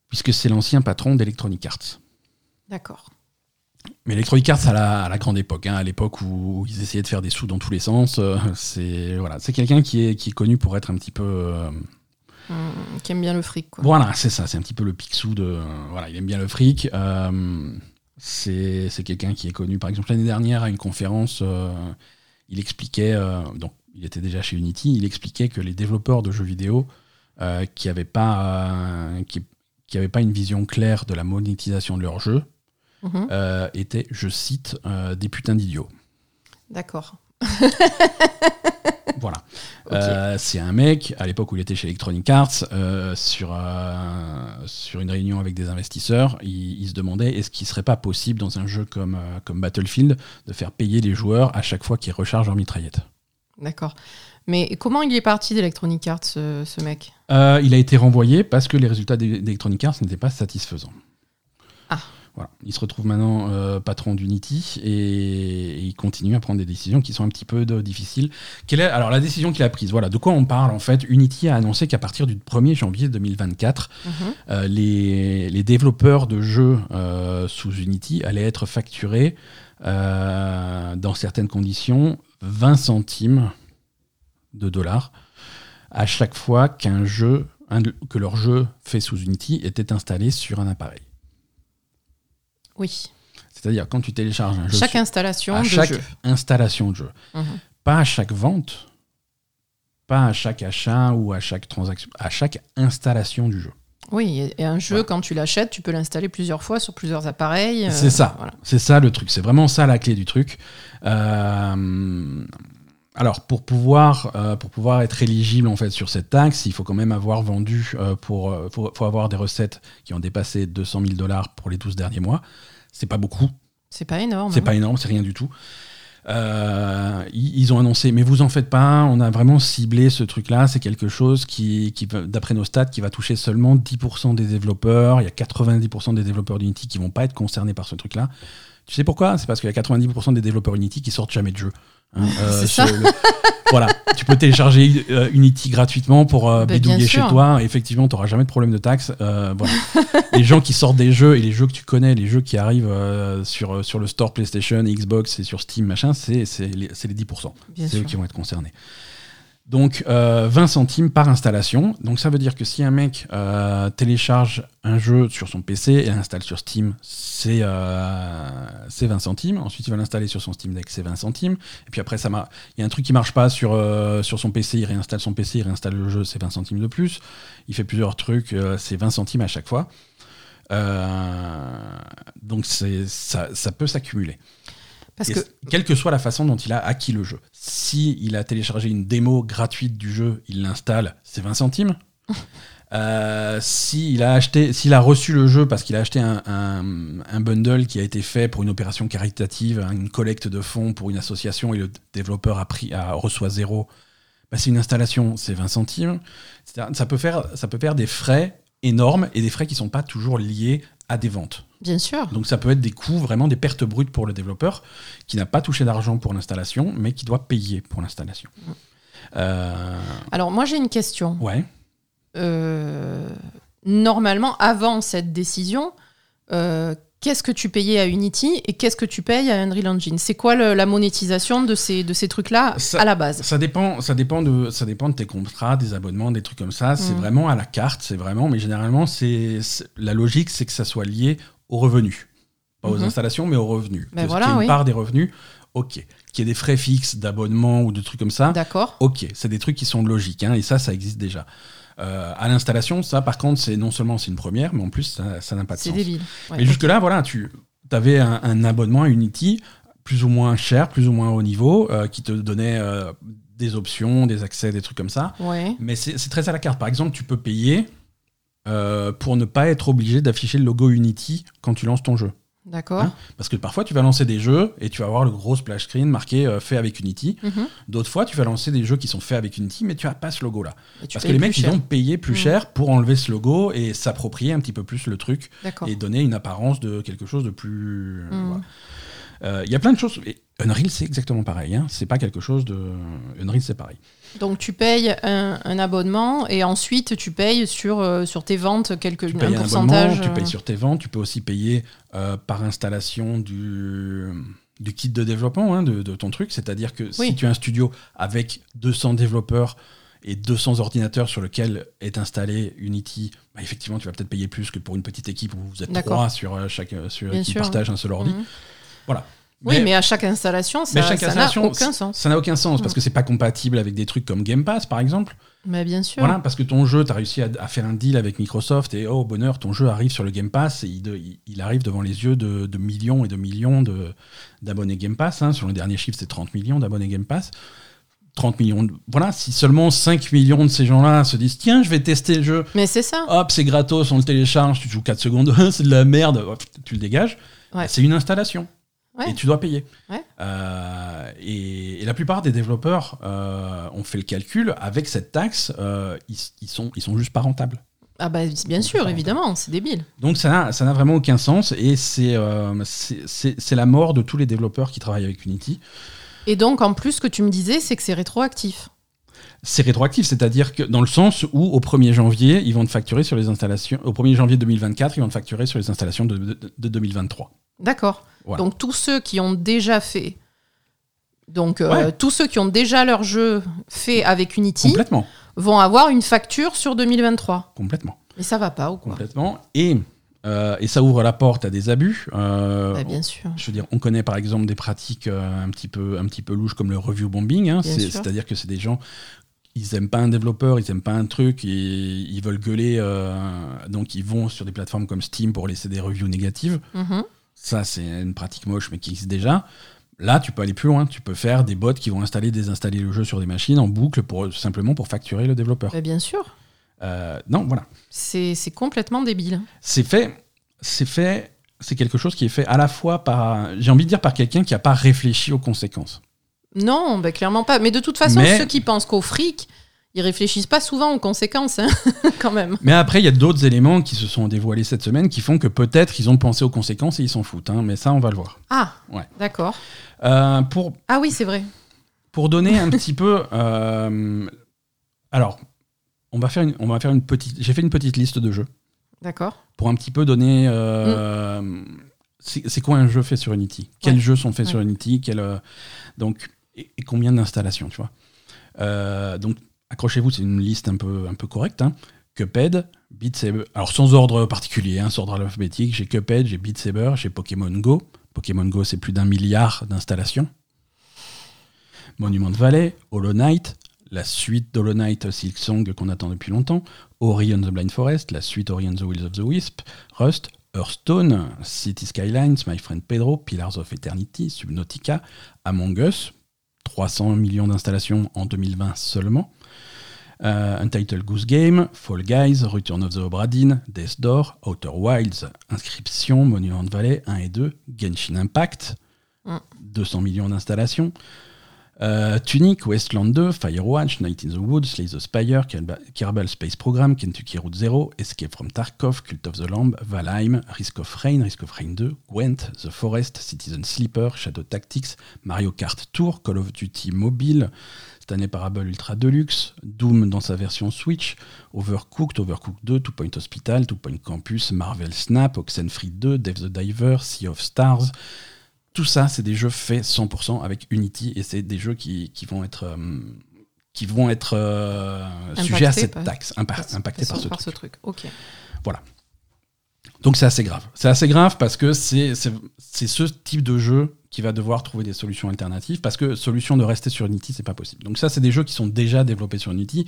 puisque c'est l'ancien patron d'Electronic Arts. D'accord. Mais Electronic Arts à la, à la grande époque, hein, à l'époque où ils essayaient de faire des sous dans tous les sens, euh, c'est voilà, c'est quelqu'un qui est, qui est connu pour être un petit peu euh, Hum, qui aime bien le fric, quoi. Voilà, c'est ça, c'est un petit peu le Picsou de. euh, voilà, il aime bien le fric. euh, c'est c'est quelqu'un qui est connu, par exemple, l'année dernière à une conférence, il expliquait, donc il était déjà chez Unity, il expliquait que les développeurs de jeux vidéo qui n'avaient pas, qui, qui avaient pas une vision claire de la monétisation de leurs jeux Mhm. euh, étaient, je cite, euh, des putains d'idiots. D'accord. [LAUGHS] Voilà. Euh, c'est un mec, à l'époque où il était chez Electronic Arts, euh, sur, euh, sur une réunion avec des investisseurs, il, il se demandait est-ce qu'il serait pas possible dans un jeu comme, comme Battlefield de faire payer les joueurs à chaque fois qu'ils rechargent leur mitraillette? D'accord. Mais comment il est parti d'Electronic Arts, ce, ce mec? Il a été renvoyé parce que les résultats d'E- d'Electronic Arts n'étaient pas satisfaisants. Ah. Voilà. Il se retrouve maintenant euh, patron d'Unity et, et il continue à prendre des décisions qui sont un petit peu de- difficiles. Quelle est alors la décision qu'il a prise Voilà, de quoi on parle en fait? Unity a annoncé qu'à partir du 1er janvier 2024, Mhm. euh, les, les développeurs de jeux euh, sous Unity allaient être facturés euh, dans certaines conditions 20 centimes de dollars à chaque fois qu'un jeu, un que leur jeu fait sous Unity était installé sur un appareil. Oui. C'est-à-dire quand tu télécharges un jeu Chaque sur- installation à de chaque jeu. installation de jeu, Mhm. pas à chaque vente, pas à chaque achat ou à chaque transaction, à chaque installation du jeu. Oui, et- un jeu, Voilà. quand tu l'achètes, tu peux l'installer plusieurs fois sur plusieurs appareils. euh, C'est ça. voilà. C'est ça le truc. C'est vraiment ça la clé du truc. Euh, alors pour pouvoir euh, pour pouvoir être éligible en fait sur cette taxe, il faut quand même avoir vendu pour faut, faut avoir des recettes qui ont dépassé 200 000 dollars pour les 12 derniers mois. C'est pas beaucoup. C'est pas énorme. C'est hein. pas énorme, c'est rien du tout. Euh, ils ont annoncé, mais vous en faites pas, on a vraiment ciblé ce truc-là. C'est quelque chose qui, d'après nos stats, qui va toucher seulement 10% des développeurs. Il y a 90% des développeurs d'Unity qui vont pas être concernés par ce truc-là. Tu sais pourquoi? C'est parce qu'il y a 90% des développeurs Unity qui sortent jamais de jeu. Hein. [LAUGHS] Ça. le- voilà, tu peux télécharger euh, Unity gratuitement pour euh, bidouiller chez sûr. toi. Effectivement, tu n'auras jamais de problème de taxe. Euh, voilà. [LAUGHS] les gens qui sortent des jeux et les jeux que tu connais, les jeux qui arrivent euh, sur, euh, sur le store PlayStation, Xbox et sur Steam, machin, c'est c'est les, c'est les 10%. Bien C'est eux qui vont être concernés. Donc, euh, 20 centimes par installation. Donc, ça veut dire que si un mec euh, télécharge un jeu sur son PC et l'installe sur Steam, c'est euh, c'est 20 centimes. Ensuite, il va l'installer sur son Steam Deck, c'est 20 centimes. Et puis après, il y a un truc qui marche pas sur, euh, sur son PC, il réinstalle son PC, il réinstalle le jeu, c'est 20 centimes de plus. Il fait plusieurs trucs, euh, c'est 20 centimes à chaque fois. Euh, donc, ça peut s'accumuler. Parce que quelle que soit la façon dont il a acquis le jeu. Si il a téléchargé une démo gratuite du jeu, il l'installe, c'est 20 centimes. [LAUGHS] Euh, s'il a acheté, s'il a reçu le jeu parce qu'il a acheté un, un- un bundle qui a été fait pour une opération caritative, une collecte de fonds pour une association et le développeur a pris, a, reçoit zéro, bah, c'est une installation, c'est 20 centimes. Ça peut faire, ça peut faire des frais énormes et des frais qui sont pas toujours liés à des ventes. Bien sûr. Donc ça peut être des coûts, vraiment des pertes brutes pour le développeur qui n'a pas touché d'argent pour l'installation, mais qui doit payer pour l'installation. Euh, Alors moi j'ai une question. ouais. Euh, normalement, avant cette décision, euh, qu'est-ce que tu payais à Unity et qu'est-ce que tu payes à Unreal Engine? C'est quoi le- la monétisation de ces, de ces trucs-là à la base? Ça dépend, ça dépend de, ça dépend de tes contrats, des abonnements, des trucs comme ça. C'est Mm. vraiment à la carte, c'est vraiment. Mais généralement, c'est- la logique, c'est que ça soit lié aux revenus, pas aux Mhm. installations, mais aux revenus. Ben voilà, qu'il y ait une oui. part des revenus, ok. Qu'il y ait des frais fixes d'abonnement ou de trucs comme ça, D'accord Ok, c'est des trucs qui sont logiques, hein, et ça, ça existe déjà. Euh, à l'installation, ça, par contre, c'est non seulement c'est une première, mais en plus, ça ça n'a pas de C'est sens. débile. Ouais, mais jusque-là, voilà, tu avais un, un abonnement à Unity, plus ou moins cher, plus ou moins haut niveau, euh, qui te donnait euh, des options, des accès, des trucs comme ça. Ouais. Mais c'est c'est très à la carte. Par exemple, tu peux payer euh, pour ne pas être obligé d'afficher le logo Unity quand tu lances ton jeu. D'accord. Hein Parce que parfois, tu vas lancer des jeux et tu vas avoir le gros splash screen marqué euh, fait avec Unity. Mhm. D'autres fois, tu vas lancer des jeux qui sont faits avec Unity, mais tu n'as pas ce logo-là. Parce que les mecs, ils ont payé plus Mm. cher pour enlever ce logo et s'approprier un petit peu plus le truc et donner une apparence de quelque chose de plus. Mm. voilà. Euh, Il y a plein de choses. Et Unreal, c'est exactement pareil. Hein. C'est pas quelque chose de. Unreal, c'est pareil. Donc tu payes un, un abonnement et ensuite tu payes sur, euh, sur tes ventes quelque, Tu un payes un pourcentage. tu payes euh, sur tes ventes, tu peux aussi payer euh, par installation du, du kit de développement hein, de, de ton truc. C'est-à-dire que Oui. si tu as un studio avec 200 développeurs et 200 ordinateurs sur lesquels est installé Unity, bah, effectivement, tu vas peut-être payer plus que pour une petite équipe où vous êtes trois sur chaque sur, qui sûr. partagent un seul ordi. mhm. Voilà. Oui, mais à chaque installation, ça n'a aucun sens. Ça n'a aucun sens parce Mm. que c'est pas compatible avec des trucs comme Game Pass, par exemple. Mais bien sûr. Voilà, parce que ton jeu, tu as réussi à, à faire un deal avec Microsoft et oh bonheur, ton jeu arrive sur le Game Pass et il, de- il- il arrive devant les yeux de, de millions et de millions de- d'abonnés Game Pass. Hein. Sur le dernier chiffre, c'est 30 millions d'abonnés Game Pass. 30 millions. de- Voilà, si seulement 5 millions de ces gens-là se disent tiens, je vais tester le jeu, Mais c'est ça. hop, c'est gratos, on le télécharge, tu joues 4 secondes, [LAUGHS] c'est de la merde, hop, tu le dégages. Ouais. C'est une installation. Ouais. Et tu dois payer. Ouais. Euh, et, et la plupart des développeurs euh, ont fait le calcul avec cette taxe, euh, ils, ils sont, ils sont juste pas rentables. Ah bah bien sûr, évidemment, c'est débile. Donc ça n'a ça vraiment aucun sens et c'est la mort de tous les développeurs qui travaillent avec Unity. Et donc en plus, ce que tu me disais, c'est que c'est rétroactif. C'est rétroactif, c'est-à-dire que dans le sens où au 1er janvier, ils vont te facturer sur les installations, au 1er janvier 2024, ils vont te facturer sur les installations de, de- de 2023. D'accord. Voilà. Donc tous ceux qui ont déjà fait, donc euh, Ouais. tous ceux qui ont déjà leur jeu fait avec Unity Complètement, vont avoir une facture sur 2023. complètement. Mais ça va pas ou quoi Complètement. Et Euh, et ça ouvre la porte à des abus. Euh, Bah, bien sûr. je veux dire, on connaît par exemple des pratiques euh, un petit peu, un petit peu louches comme le review bombing. hein. C'est-à-dire que c'est des gens, ils aiment pas un développeur, ils aiment pas un truc, et ils veulent gueuler, donc ils vont sur des plateformes comme Steam pour laisser des reviews négatives. Mhm. Ça, c'est une pratique moche, mais qui existe déjà. Là, tu peux aller plus loin. Tu peux faire des bots qui vont installer, désinstaller le jeu sur des machines en boucle pour simplement pour facturer le développeur. Bah, bien sûr. Euh, non, voilà. C'est c'est complètement débile. C'est fait. C'est fait. C'est quelque chose qui est fait à la fois par, j'ai envie de dire, par quelqu'un qui n'a pas réfléchi aux conséquences. Non, bah, clairement pas. Mais de toute façon, Mais- ceux qui pensent qu'au fric, ils réfléchissent pas souvent aux conséquences, hein, [LAUGHS] quand même. Mais après, il y a d'autres éléments qui se sont dévoilés cette semaine qui font que peut-être ils ont pensé aux conséquences et ils s'en foutent. hein. mais ça, on va le voir. Ah, Ouais. d'accord. Euh, pour, Ah oui, c'est vrai. pour donner un petit peu. euh, alors, on va faire une, on va faire une petite. J'ai fait une petite liste de jeux D'accord. pour un petit peu donner. euh, C'est c'est quoi un jeu fait sur Unity? Quels jeux sont faits Ouais. sur Unity? Quel, donc, et, et combien d'installations, tu vois? Donc, accrochez-vous, c'est une liste un peu, un peu correcte. Hein. Cuphead, Beat Saber. Alors, sans ordre particulier, hein, sans ordre alphabétique, j'ai Cuphead, j'ai Beat Saber, j'ai Pokémon Go. Pokémon Go, c'est plus d'un milliard d'installations. Monument Valley, Hollow Knight, la suite d'Hollow Knight Silk Song qu'on attend depuis longtemps, Ori and the Blind Forest, la suite Ori the Wheels of the Wisp, Rust, Hearthstone, City Skylines, My Friend Pedro, Pillars of Eternity, Subnautica, Among Us, 300 millions d'installations en 2020 seulement, euh, Untitled Goose Game, Fall Guys, Return of the Obra Dinn, Death Door, Outer Wilds, Inscription, Monument Valley 1 et 2, Genshin Impact, Mm. 200 millions d'installations, euh, Tunic, Westland 2, Firewatch, Night in the Woods, Slay the Spire, Kerba- Kerbal Space Program, Kentucky Route Zero, Escape from Tarkov, Cult of the Lamb, Valheim, Risk of Rain, Risk of Rain 2, Gwent, The Forest, Citizen Sleeper, Shadow Tactics, Mario Kart Tour, Call of Duty Mobile, cette année Parable Ultra Deluxe, Doom dans sa version Switch, Overcooked, Overcooked 2, Two Point Hospital, Two Point Campus, Marvel Snap, Oxenfree 2, Dave the Diver, Sea of Stars. Tout ça, c'est des jeux faits 100% avec Unity et c'est des jeux qui, qui vont être, euh, qui vont être euh, sujets à cette par- taxe, impa- impactés par ce truc. ce truc. Ok. Donc c'est assez grave. C'est assez grave parce que c'est ce type de jeu qui va devoir trouver des solutions alternatives parce que solution de rester sur Unity, c'est pas possible. Donc ça, c'est des jeux qui sont déjà développés sur Unity.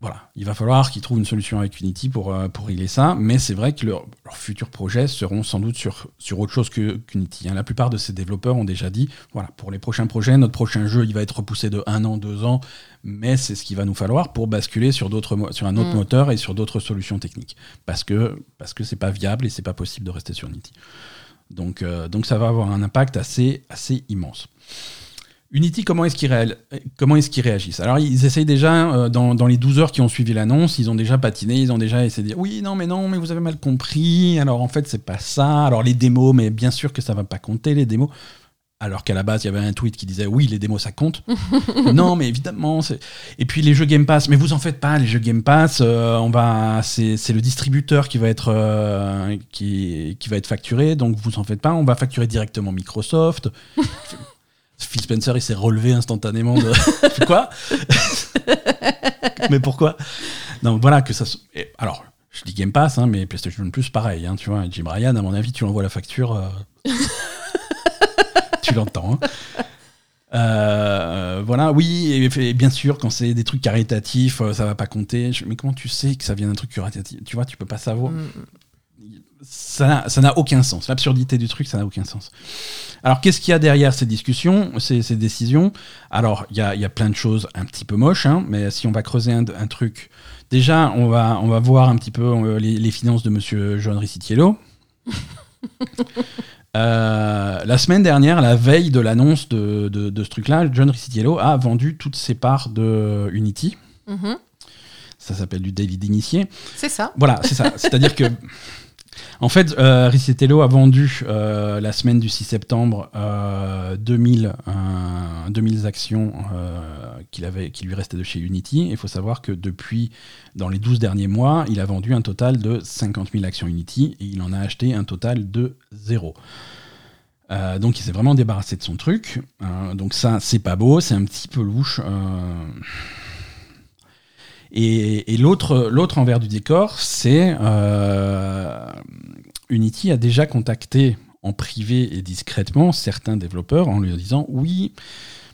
Voilà, il va falloir qu'ils trouvent une solution avec Unity pour, euh, pour régler ça, mais c'est vrai que leur- leurs futurs projets seront sans doute sur, sur autre chose que- qu'Unity. hein. La plupart de ces développeurs ont déjà dit, voilà, pour les prochains projets, notre prochain jeu, il va être repoussé de un an, deux ans, mais c'est ce qu'il va nous falloir pour basculer sur, sur un autre Mm. moteur et sur d'autres solutions techniques. Parce que parce que c'est pas viable et c'est pas possible de rester sur Unity. Donc, euh, donc ça va avoir un impact assez, assez immense. Unity, comment est-ce qu'ils réagissent? Alors, ils essayent déjà, euh, dans, dans les 12 heures qui ont suivi l'annonce, ils ont déjà patiné, ils ont déjà essayé de dire oui, non, mais non, mais vous avez mal compris. Alors, en fait, c'est pas ça. Alors, les démos, mais bien sûr que ça va pas compter, les démos. Alors qu'à la base, il y avait un tweet qui disait oui, les démos, ça compte. [LAUGHS] non, mais évidemment. Et puis, les jeux Game Pass, mais vous en faites pas, les jeux Game Pass, euh, on va, c'est le distributeur qui va, être, euh, qui, qui va être facturé, donc vous en faites pas, on va facturer directement Microsoft. [LAUGHS] Phil Spencer, il s'est relevé instantanément de. [LAUGHS] Quoi? Mais pourquoi? Non, voilà, que ça. Alors, je dis Game Pass, hein, mais PlayStation Plus, pareil, hein, tu vois. Jim Ryan, à mon avis, tu envoies la facture. euh, tu l'entends. hein. Euh, voilà, oui, et, et bien sûr, quand c'est des trucs caritatifs, euh, ça va pas compter. Je- mais comment tu sais que ça vient d'un truc caritatif? Tu vois, tu peux pas savoir Mm. ça n'a- aucun sens. L'absurdité du truc, ça n'a aucun sens. Alors, qu'est-ce qu'il y a derrière ces discussions, ces, ces décisions? Alors, il y a, y a plein de choses un petit peu moches, hein, mais si on va creuser un, un truc, déjà, on va, on va voir un petit peu euh, les, les finances de Monsieur John Ricciello. [LAUGHS] Euh, la semaine dernière, la veille de l'annonce de, de- de ce truc-là, John Ricciello a vendu toutes ses parts de Unity. Mhm. Ça s'appelle du David initié. C'est ça. Voilà, c'est ça. C'est-à-dire que, [LAUGHS] en fait, euh, Ricciello a vendu euh, la semaine du 6 septembre euh, 2000, euh, 2000 actions euh, qu'il qui lui restaient de chez Unity. Il faut savoir que depuis, dans les 12 derniers mois, il a vendu un total de 50 000 actions Unity et il en a acheté un total de zéro. Donc il s'est vraiment débarrassé de son truc. Donc ça, c'est pas beau, c'est un petit peu louche. Et, et l'autre, l'autre envers du décor, c'est euh, Unity a déjà contacté en privé et discrètement certains développeurs en leur disant oui,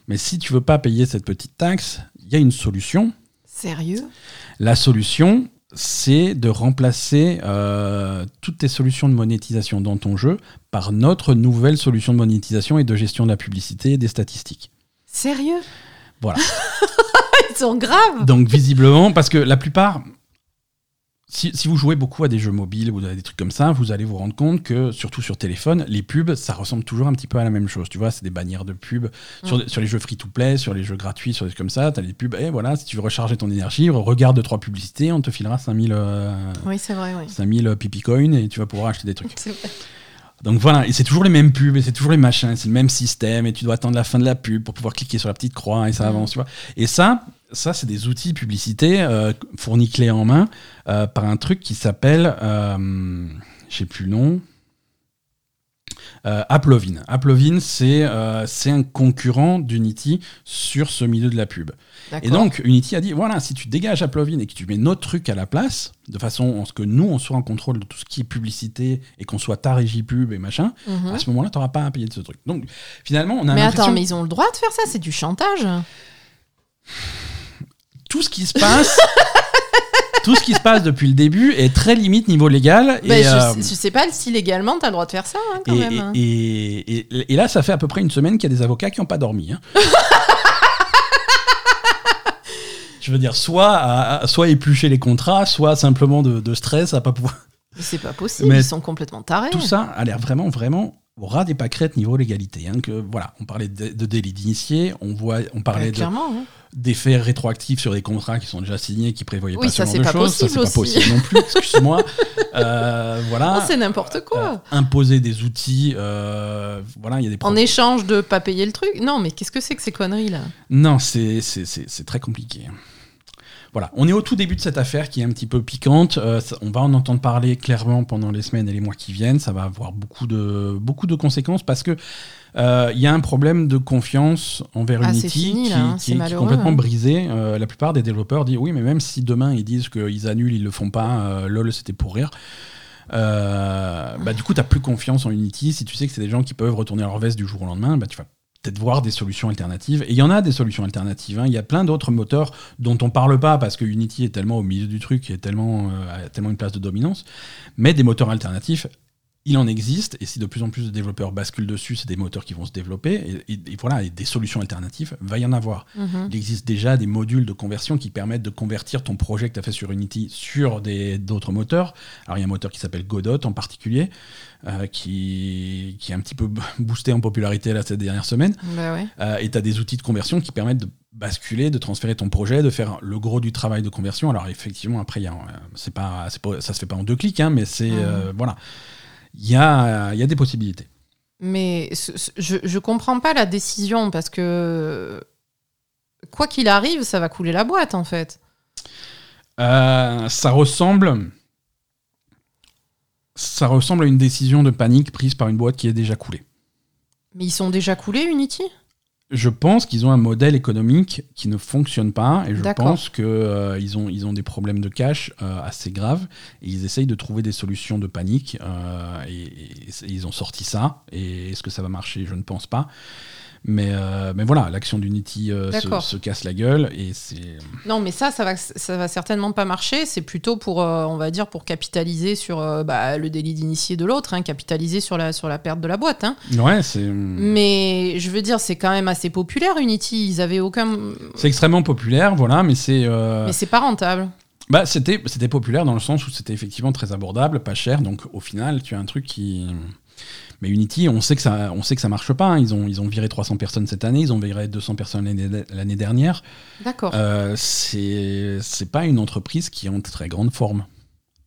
mais si tu veux pas payer cette petite taxe, il y a une solution. Sérieux? La solution, c'est de remplacer euh, toutes tes solutions de monétisation dans ton jeu par notre nouvelle solution de monétisation et de gestion de la publicité et des statistiques. Sérieux? Voilà. [LAUGHS] Ils [LAUGHS] sont graves Donc visiblement, parce que la plupart, si, si vous jouez beaucoup à des jeux mobiles ou à des trucs comme ça, vous allez vous rendre compte que, surtout sur téléphone, les pubs, ça ressemble toujours un petit peu à la même chose. Tu vois, c'est des bannières de pubs. Sur, sur les jeux free-to-play, sur les jeux gratuits, sur des trucs comme ça, tu as les pubs. Et voilà, si tu veux recharger ton énergie, regarde trois publicités, on te filera 5000, euh, Oui, c'est vrai, oui. 5000 pipi coins et tu vas pouvoir acheter des trucs. [LAUGHS] C'est vrai. Donc voilà, et c'est toujours les mêmes pubs, et c'est toujours les machins, c'est le même système, et tu dois attendre la fin de la pub pour pouvoir cliquer sur la petite croix, et ça Mhm. avance, tu vois. Et ça, ça c'est des outils publicités euh, fournis clé en main euh, par un truc qui s'appelle, euh, je sais plus le nom, euh, Applovin. Applovin, c'est un concurrent d'Unity sur ce milieu de la pub. Et donc, Unity a dit voilà, si tu dégages Applovin et que tu mets notre truc à la place, de façon à ce que nous, on soit en contrôle de tout ce qui est publicité et qu'on soit ta régie pub et machin, Mhm. à ce moment-là, tu n'auras pas à payer de ce truc. Donc, finalement, on a Mais attends, mais ils ont le droit de faire ça C'est du chantage tout ce qui se passe. [LAUGHS] Tout ce qui se passe depuis le début est très limite niveau légal. Et, Ben, je, euh, sais- je sais pas si légalement t'as le droit de faire ça, hein, quand et, même. et- et- et là, ça fait à peu près une semaine qu'il y a des avocats qui n'ont pas dormi. hein. [LAUGHS] Je veux dire, soit, à- soit éplucher les contrats, soit simplement de, de stress à pas pouvoir. C'est pas possible, Mais ils sont complètement tarés. Tout ça a l'air vraiment, vraiment au ras des pâquerettes niveau légalité. hein, que, voilà, on parlait de, de délit d'initié, on, voit, on Ouais, parlait de- clairement. hein. d'effets rétroactifs sur des contrats qui sont déjà signés, qui prévoyaient Oui, pas ça, ce genre de pas choses. Ça, c'est pas possible non plus, [LAUGHS] excuse-moi. Euh, voilà. Oh, c'est n'importe quoi. Euh, imposer des outils, euh, voilà, il y a des En échange de pas payer le truc Non, mais qu'est-ce que c'est que ces conneries là? Non, c'est c'est- c'est- c'est très compliqué. Voilà, on est au tout début de cette affaire qui est un petit peu piquante. Euh, ça- on va en entendre parler clairement pendant les semaines et les mois qui viennent. Ça va avoir beaucoup de, beaucoup de conséquences parce que euh, il y a un problème de confiance envers Ah, Unity fini, qui, là, hein, qui est, qui est malheureux, complètement hein. brisé. Euh, la plupart des développeurs disent oui, mais même si demain ils disent qu'ils annulent, ils le font pas, lol, c'était pour rire. Euh, bah, du coup, tu n'as plus confiance en Unity. Si tu sais que c'est des gens qui peuvent retourner leur veste du jour au lendemain, bah, tu vas peut-être voir des solutions alternatives. Et il y en a des solutions alternatives. hein. Il y a plein d'autres moteurs dont on parle pas parce que Unity est tellement au milieu du truc et tellement, euh, a tellement une place de dominance. Mais des moteurs alternatifs, il en existe. Et si de plus en plus de développeurs basculent dessus, c'est des moteurs qui vont se développer. Et, et- et voilà, et des solutions alternatives, va y en avoir. Mhm. Il existe déjà des modules de conversion qui permettent de convertir ton projet que tu as fait sur Unity sur des- d'autres moteurs. Alors, il y a un moteur qui s'appelle Godot en particulier, euh, qui, qui est un petit peu boosté en popularité là, ces dernières semaines. Bah ouais. Euh, et tu as des outils de conversion qui permettent de basculer, de transférer ton projet, de faire le gros du travail de conversion. Alors, effectivement, après, y a, euh, c'est pas, c'est pas- ça se fait pas en deux clics, hein, mais c'est. Euh, voilà. Il y a, y a des possibilités. Mais ce- ce- je, je comprends pas la décision parce que quoi qu'il arrive, ça va couler la boîte en fait. Ça ressemble. Ça ressemble à une décision de panique prise par une boîte qui est déjà coulée. Mais ils sont déjà coulés, Unity? Je pense qu'ils ont un modèle économique qui ne fonctionne pas et je pense qu'ils ils ont, ils ont des problèmes de cash euh, assez graves et ils essayent de trouver des solutions de panique euh, et, et- et ils ont sorti ça. Et est-ce que ça va marcher? Je ne pense pas. Mais, euh, mais voilà, l'action d'Unity euh, se, casse la gueule et c'est. Non, mais ça, ça va, ça va certainement pas marcher. C'est plutôt pour, euh, on va dire, pour capitaliser sur bah, le délit d'initié de l'autre, hein, capitaliser sur la, sur la perte de la boîte. hein. Ouais, c'est. Mais je veux dire, c'est quand même assez populaire, Unity. Ils avaient aucun. C'est extrêmement populaire, voilà, mais c'est. Mais c'est pas rentable. Bah, c'était, c'était populaire dans le sens où c'était effectivement très abordable, pas cher. Donc au final, tu as un truc qui. Mais Unity, on sait que ça, on sait que ça marche pas. hein. Ils ont, ils ont viré 300 personnes cette année, ils ont viré 200 personnes l'année, dernière. D'accord. Euh, c'est, pas une entreprise qui est en très grande forme.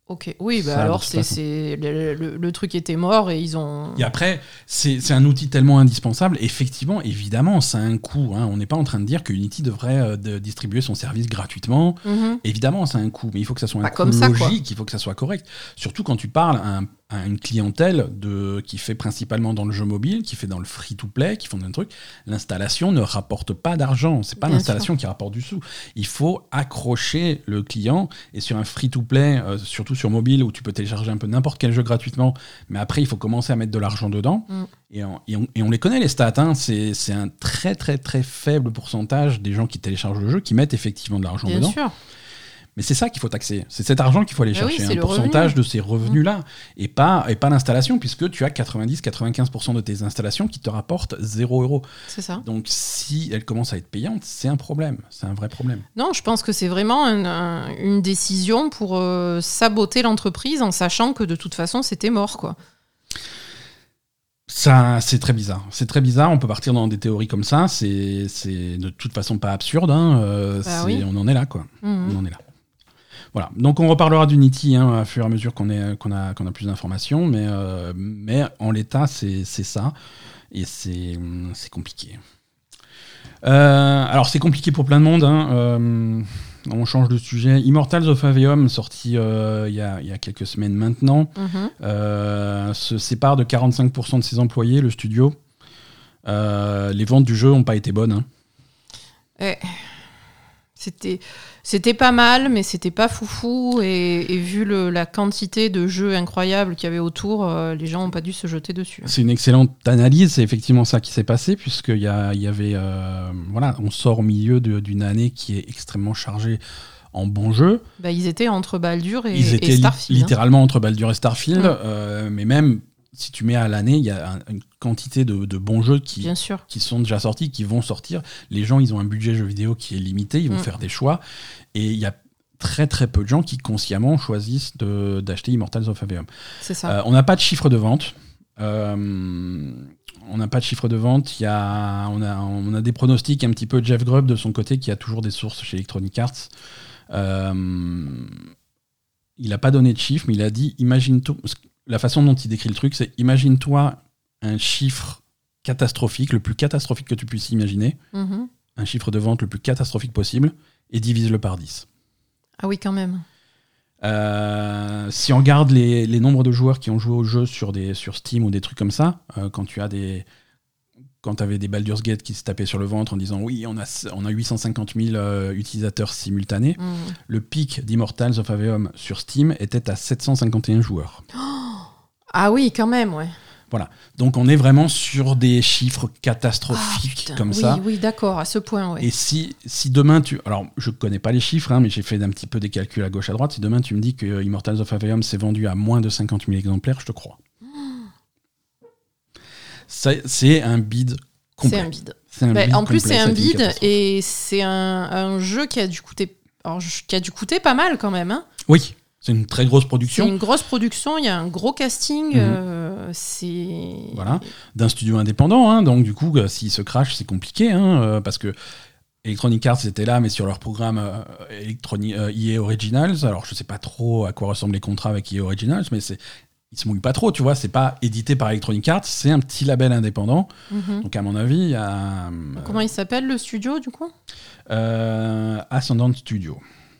Ok. Oui, bah ça, alors c'est, le, le- le truc était mort et ils ont. Et après, c'est, un outil tellement indispensable. Effectivement, évidemment, ça a un coût. hein. On n'est pas en train de dire que Unity devrait euh, de- distribuer son service gratuitement. Mhm. Évidemment, ça a un coût, mais il faut que ça soit un coût quoi. logique, il faut que ça soit correct. Surtout quand tu parles à un à une clientèle de, qui fait principalement dans le jeu mobile, qui fait dans le free-to-play, qui font des trucs. L'installation ne rapporte pas d'argent. C'est pas l'installation qui rapporte du sou. Il faut accrocher le client. Et sur un free-to-play, euh, surtout sur mobile, où tu peux télécharger un peu n'importe quel jeu gratuitement, mais après, il faut commencer à mettre de l'argent dedans. Mm. Et, on, et on- et on les connaît, les stats. hein. C'est un très, très, très faible pourcentage des gens qui téléchargent le jeu qui mettent effectivement de l'argent Bien dedans. sûr. Mais c'est ça qu'il faut taxer. C'est cet argent qu'il faut aller oui, chercher. c'est un pourcentage revenu. de ces revenus-là. Et pas, et pas l'installation, puisque tu as 90-95% de tes installations qui te rapportent 0 euros. C'est ça. Donc si elles commencent à être payantes, c'est un problème. C'est un vrai problème. Non, je pense que c'est vraiment un- un- une décision pour euh, saboter l'entreprise en sachant que de toute façon c'était mort quoi. Ça, c'est très bizarre. C'est très bizarre. On peut partir dans des théories comme ça. C'est c'est de toute façon pas absurde. hein. Euh, Bah oui. On en est là, quoi. Mhm. On en est là. Voilà. Donc on reparlera d'Unity hein, à fur et à mesure qu'on a, plus d'informations, mais, euh, mais en l'état, c'est ça. Et c'est compliqué. Euh, alors c'est compliqué pour plein de monde. hein. Euh, on change de sujet. Immortals of Aveum, sorti euh, il y, a, il y a quelques semaines maintenant, Mhm. euh, se sépare de 45% de ses employés, le studio. Euh, les ventes du jeu n'ont pas été bonnes. hein. C'était c'était pas mal, mais c'était pas foufou et, et vu le- la quantité de jeux incroyables qu'il y avait autour, euh, les gens ont pas dû se jeter dessus. C'est une excellente analyse, c'est effectivement ça qui s'est passé, puisqu'il y, a- y avait. euh, voilà, on sort au milieu d'une année qui est extrêmement chargée en bons jeux. Bah, ils étaient entre Baldur et, Ils étaient Starfield. hein. littéralement entre Baldur et Starfield, Mm. euh, mais même si tu mets à l'année, il y a un- une quantité de, de bons jeux qui, Bien sûr. qui sont déjà sortis, qui vont sortir. Les gens, ils ont un budget jeu vidéo qui est limité, ils vont Mm. faire des choix, et il y a très très peu de gens qui consciemment choisissent d'acheter Immortals of Aveum. C'est ça. Euh, on n'a pas de chiffre de vente. Euh, on n'a pas de chiffre de vente. Y a, on, a, on a des pronostics un petit peu Jeff Grubb de son côté, qui a toujours des sources chez Electronic Arts. Euh, il n'a pas donné de chiffre, mais il a dit imagine toi. La façon dont il décrit le truc, c'est imagine-toi un chiffre catastrophique, le plus catastrophique que tu puisses imaginer, Mhm. un chiffre de vente le plus catastrophique possible, et divise-le par 10. Ah oui, quand même. Euh, si on regarde les, les nombres de joueurs qui ont joué au jeu sur, des, sur Steam ou des trucs comme ça, euh, quand tu as des. Quand avais des Baldur's Gate qui se tapaient sur le ventre en disant oui, on a, on a 850 000 euh, utilisateurs simultanés, Mhm. le pic d'Immortals of Aveum sur Steam était à 751 joueurs. Ah oui, quand même, ouais. Donc on est vraiment sur des chiffres Ah, catastrophiques putain, comme oui, ça. Oui, d'accord, à ce point, ouais. Et si, si demain tu. Alors, je connais pas les chiffres, hein, mais j'ai fait un petit peu des calculs à gauche à droite. Si demain tu me dis que Immortals of Aveum s'est vendu à moins de 50 000 exemplaires, je te crois. [GASPS] C'est c'est un bid C'est complet. un. C'est un Bah, bid en plus, c'est un catastrophe. et c'est un, un jeu qui a dû coûter. Alors, qui a dû coûter pas mal quand même. Hein. Oui, c'est une très grosse C'est production une grosse production, il y a un gros casting. Mhm. euh, c'est. Voilà. d'un studio indépendant. hein. donc, du coup, euh, s'il se crash, c'est compliqué hein, euh, parce que. Electronic Arts était là, mais sur leur programme euh, Electroni- euh, EA Originals. Alors, je sais pas trop à quoi ressemblent les contrats avec EA Originals, mais c'est ils se mouillent pas trop, tu vois. C'est pas édité par Electronic Arts, c'est un petit label indépendant. Mhm. Donc, à mon avis, il y a Comment il s'appelle le studio du coup? Ascendant Studio.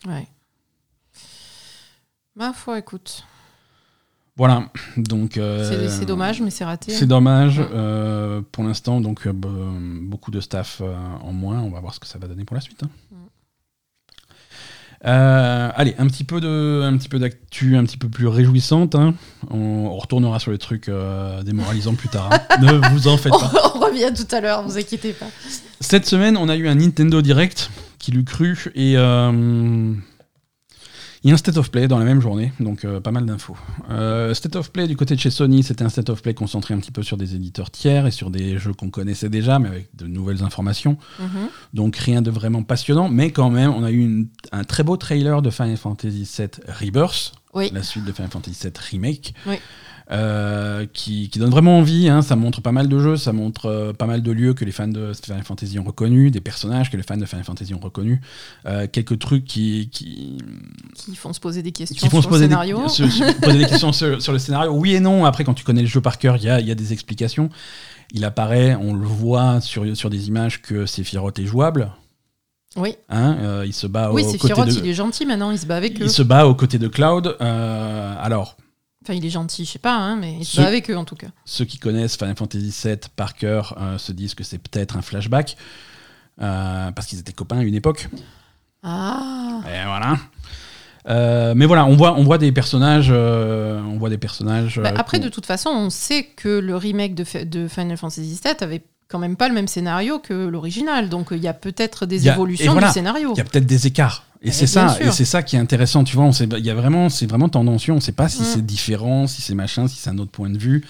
Ouais. Ma foi, écoute. Voilà. Donc, euh, C'est dommage, mais c'est raté. C'est dommage. Ouais. euh, pour l'instant, donc euh, be- beaucoup de staff en moins. On va voir ce que ça va donner pour la suite. hein. Mm. Euh, allez, un petit peu de, un petit peu d'actu, un petit peu plus réjouissante. hein. On, on retournera sur les trucs euh, démoralisants plus tard. hein. [LAUGHS] ne vous en faites pas. on revient tout à l'heure, vous inquiétez pas. Cette semaine, on a eu un Nintendo Direct qui l'eût cru et euh, il y a un State of Play dans la même journée, donc euh, pas mal d'infos. Euh, State of Play du côté de chez Sony, c'était un State of Play concentré un petit peu sur des éditeurs tiers et sur des jeux qu'on connaissait déjà, mais avec de nouvelles informations. Mhm. Donc rien de vraiment passionnant, mais quand même, on a eu une- un très beau trailer de Final Fantasy VII Rebirth, Oui. la suite de Final Fantasy VII Remake, Oui. Euh, qui, qui donne vraiment envie. hein. Ça montre pas mal de jeux, ça montre euh, pas mal de lieux que les fans de Final Fantasy ont reconnus, des personnages que les fans de Final Fantasy ont reconnus, euh, quelques trucs qui, qui, Qui font se poser des questions qui font se sur poser le des, scénario. se- se poser des questions sur, sur le scénario. Oui et non. Après, quand tu connais le jeu par cœur, il y a, y a des explications. Il apparaît, on le voit sur, sur des images que Sephiroth est jouable. Oui, Hein, euh, il se bat oui aux côtés de, il est gentil maintenant, il se bat avec eux. il se bat aux côtés de Cloud. Euh, alors, Enfin, il est gentil, je sais pas, hein, mais il se bat avec eux en tout cas. Ceux qui connaissent Final Fantasy VII par cœur euh, se disent que c'est peut-être un flashback, euh, parce qu'ils étaient copains à une époque. Ah Et voilà. Euh, mais voilà, on voit, on voit des personnages. on voit des personnages. Bah, Après, de toute façon, on sait que le remake de, Final Fantasy VII avait quand même pas le même scénario que l'original. Donc il y a peut-être des a- évolutions voilà, du scénario. Il y a peut-être des écarts. Et c'est ça, et c'est ça qui est intéressant. Tu vois, on sait, il y a vraiment, c'est vraiment tendancieux. On ne sait pas si Mm. c'est différent, si c'est machin, si c'est un autre point de vue,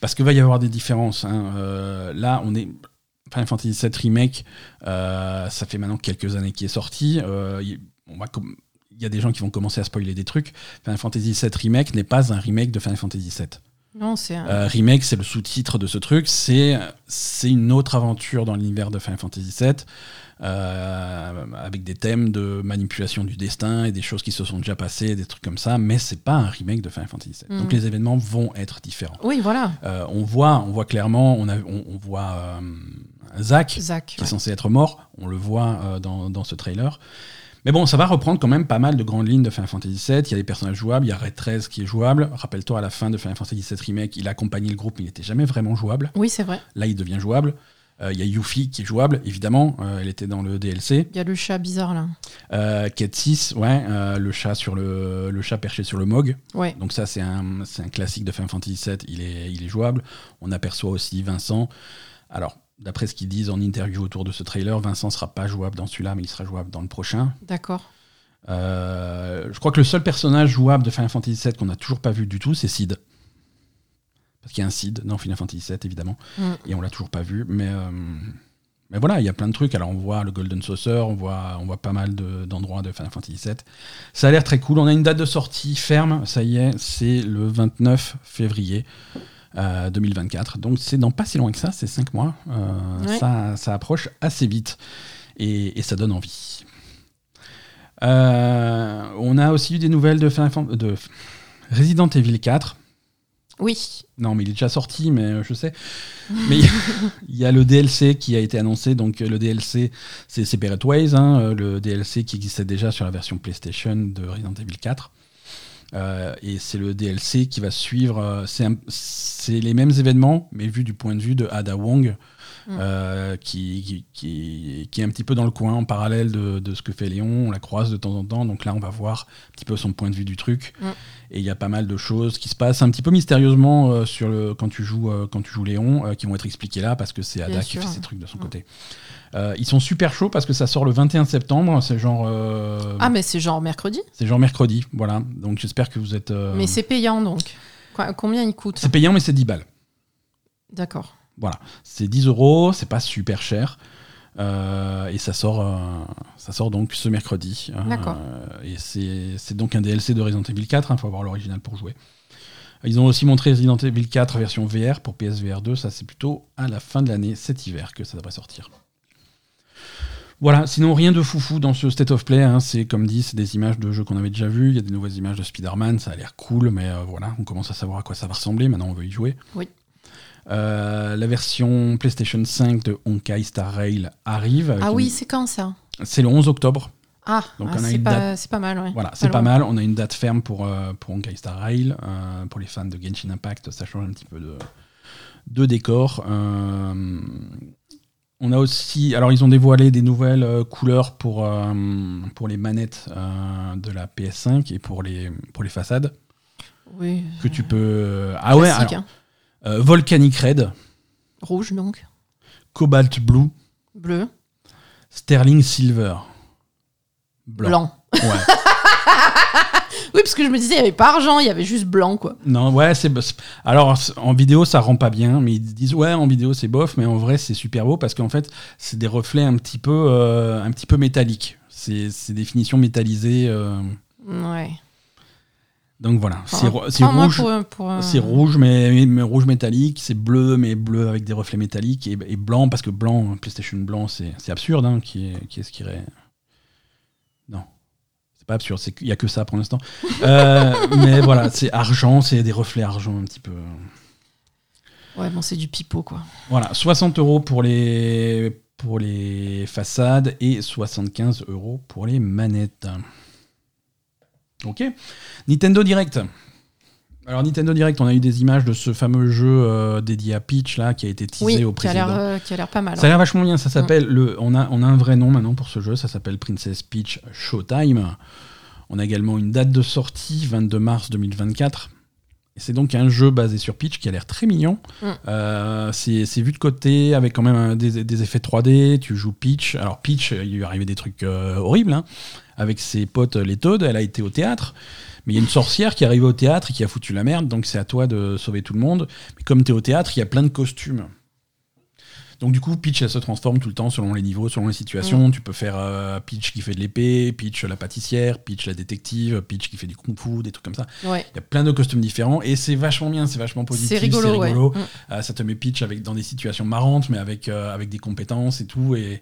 parce que va y avoir des différences. hein. Euh, là, on est Final Fantasy VII remake. euh, ça fait maintenant quelques années qu'il est sorti. Euh, on va il y a des gens qui vont commencer à spoiler des trucs. Final Fantasy VII remake n'est pas un remake de Final Fantasy VII. Non, c'est un- Euh, remake, c'est le sous-titre de ce truc. C'est c'est une autre aventure dans l'univers de Final Fantasy VII, euh, avec des thèmes de manipulation du destin et des choses qui se sont déjà passées, des trucs comme ça. Mais c'est pas un remake de Final Fantasy VII. Donc Mhm. les événements vont être différents. Oui, voilà. Euh, on voit, on voit clairement, on, a, on, on voit euh, Zach Zach. qui est censé être mort. On le voit euh, dans, dans ce trailer. Mais bon, ça va reprendre quand même pas mal de grandes lignes de Final Fantasy VII. Il y a des personnages jouables, il y a Red 13 qui est jouable. Rappelle-toi, à la fin de Final Fantasy VII Remake, il a accompagné le groupe, mais il n'était jamais vraiment jouable. Oui, c'est vrai. Là, il devient jouable. Euh, Il y a Yuffie qui est jouable, évidemment. Euh, elle était dans le DLC. Il y a le chat bizarre là. Euh, Ket 6, ouais, le, chat sur le, le chat perché sur le Mog. Ouais. Donc ça, c'est un, un classique de Final Fantasy VII, il est, il est jouable. On aperçoit aussi Vincent. Alors, d'après ce qu'ils disent en interview autour de ce trailer, Vincent sera pas jouable dans celui-là, mais il sera jouable dans le prochain. D'accord. Euh, je crois que le seul personnage jouable de Final Fantasy VII qu'on n'a toujours pas vu du tout, c'est Sid. Parce qu'il y a un Sid dans Final Fantasy VII, évidemment, Mm. et on l'a toujours pas vu. Mais, euh, mais voilà, il y a plein de trucs. Alors, on voit le Golden Saucer, on voit, on voit pas mal de- d'endroits de, Final Fantasy VII. Ça a l'air très cool. On a une date de sortie ferme, ça y est, c'est le 29 février. euh, 2024. Donc c'est dans pas si loin que ça, c'est 5 mois. Euh, Ouais. ça, ça approche assez vite et, et ça donne envie. Euh, on a aussi eu des nouvelles de, Final de Resident Evil 4. Oui. Non, mais il est déjà sorti, mais euh, je sais. Mais il y a- [LAUGHS] le DLC qui a été annoncé. Donc, euh, le DLC, c'est Separate Ways, hein, euh, le DLC qui existait déjà sur la version PlayStation de Resident Evil 4. Euh, et c'est le DLC qui va suivre. c'est les mêmes événements, mais vu du point de vue de Ada Wong. Euh, qui, qui, qui- qui est un petit peu dans le coin, en parallèle de, de ce que fait Léon. On la croise de temps en temps. Donc là, on va voir un petit peu son point de vue du truc. Mm. Et il y a pas mal de choses qui se passent un petit peu mystérieusement euh, sur le, quand, tu joues, euh, quand tu joues Léon, qui vont être expliquées là, parce que c'est Ada Bien qui sûr. fait ses trucs de son Mm. côté. Ils sont super chauds parce que ça sort le 21 septembre. C'est genre. Ah, mais c'est genre mercredi? c'est genre mercredi, voilà. Donc j'espère que vous êtes. Mais c'est payant donc. Combien il coûte? C'est payant, mais c'est 10 balles. D'accord. Voilà. C'est 10 euros, c'est pas super cher. Euh, et ça sort, euh, ça sort donc ce mercredi. Euh, D'accord. et c'est donc un DLC de Resident Evil 4, il faut avoir l'original pour jouer. Ils ont aussi montré Resident Evil 4 version VR pour PSVR 2, ça c'est plutôt à la fin de l'année, cet hiver, que ça devrait sortir. Voilà, sinon rien de foufou dans ce State of Play, hein. c'est comme dit, c'est des images de jeux qu'on avait déjà vues, il y a des nouvelles images de Spider-Man, ça a l'air cool, mais euh, voilà, on commence à savoir à quoi ça va ressembler, maintenant on veut y jouer. Oui. Euh, la version PlayStation 5 de Honkai Star Rail arrive. Ah une- oui, c'est quand ça? C'est le 11 octobre. Ah, Donc, ah, on a c'est une pas, c'est pas mal, ouais. Voilà, c'est pas mal. On a une date ferme pour, euh, pour Honkai Star Rail. Euh, pour les fans de Genshin Impact, ça change un petit peu de, de décor. Euh, on a aussi. Alors, ils ont dévoilé des nouvelles couleurs pour, pour les manettes de la PS5 et pour les, pour les façades. Oui. Que tu peux. Ah ouais, alors, hein. Euh, Volcanic Red, Rouge donc. Cobalt Blue, Bleu. Sterling Silver. Blanc. Ouais. [LAUGHS] Oui, parce que je me disais, il n'y avait pas argent, il y avait juste blanc, quoi. Non, ouais, c'est. Alors, en vidéo, ça rend pas bien, mais ils disent, ouais, en vidéo, c'est bof, mais en vrai, c'est super beau parce qu'en fait, c'est des reflets un petit peu, euh, un petit peu métalliques. C'est c'est des finitions métallisées. euh, Ouais. Donc voilà, c'est rouge. pour- euh, rouge, mais, mais rouge métallique. C'est bleu, mais bleu avec des reflets métalliques. Et, et blanc, parce que blanc, PlayStation blanc, c'est absurde. Hein, qui, est, qui est-ce qui irait Non. C'est pas absurde. Il n'y a que ça pour l'instant. [LAUGHS] Euh, mais voilà, c'est argent. C'est des reflets argent un petit peu. Ouais, bon, c'est du pipeau, quoi. Voilà, 60 euros pour les, pour les façades et 75 euros pour les manettes. Ok. Nintendo Direct. Alors Nintendo Direct, on a eu des images de ce fameux jeu euh, dédié à Peach là, qui a été teasé Oui, au qui a président. l'air euh, qui a l'air pas mal. Ça a l'air vachement bien. Ça s'appelle le. On a, on a un vrai nom maintenant pour ce jeu. Ça s'appelle Princess Peach Showtime. On a également une date de sortie, 22 mars 2024. Et c'est donc un jeu basé sur Peach qui a l'air très mignon. Mm. Euh, c'est c'est vu de côté avec quand même un- des, des effets 3D. Tu joues Peach. Alors Peach, il lui est arrivé des trucs euh, horribles hein, avec ses potes euh, les Toads. Elle a été au théâtre. Mais il y a une sorcière qui est arrivée au théâtre et qui a foutu la merde, donc c'est à toi de sauver tout le monde. Mais comme tu au théâtre, il y a plein de costumes. Donc du coup, Peach, elle se transforme tout le temps selon les niveaux, selon les situations. Tu peux faire euh, Peach qui fait de l'épée, Peach la pâtissière, Peach la détective, Peach qui fait du kung-fu, des trucs comme ça. Ouais. Il y a plein de costumes différents et c'est vachement bien, c'est vachement positif, C'est rigolo, ouais. Mm. Euh, ça te met Peach avec, dans des situations marrantes, mais avec, euh, avec des compétences et tout. Et,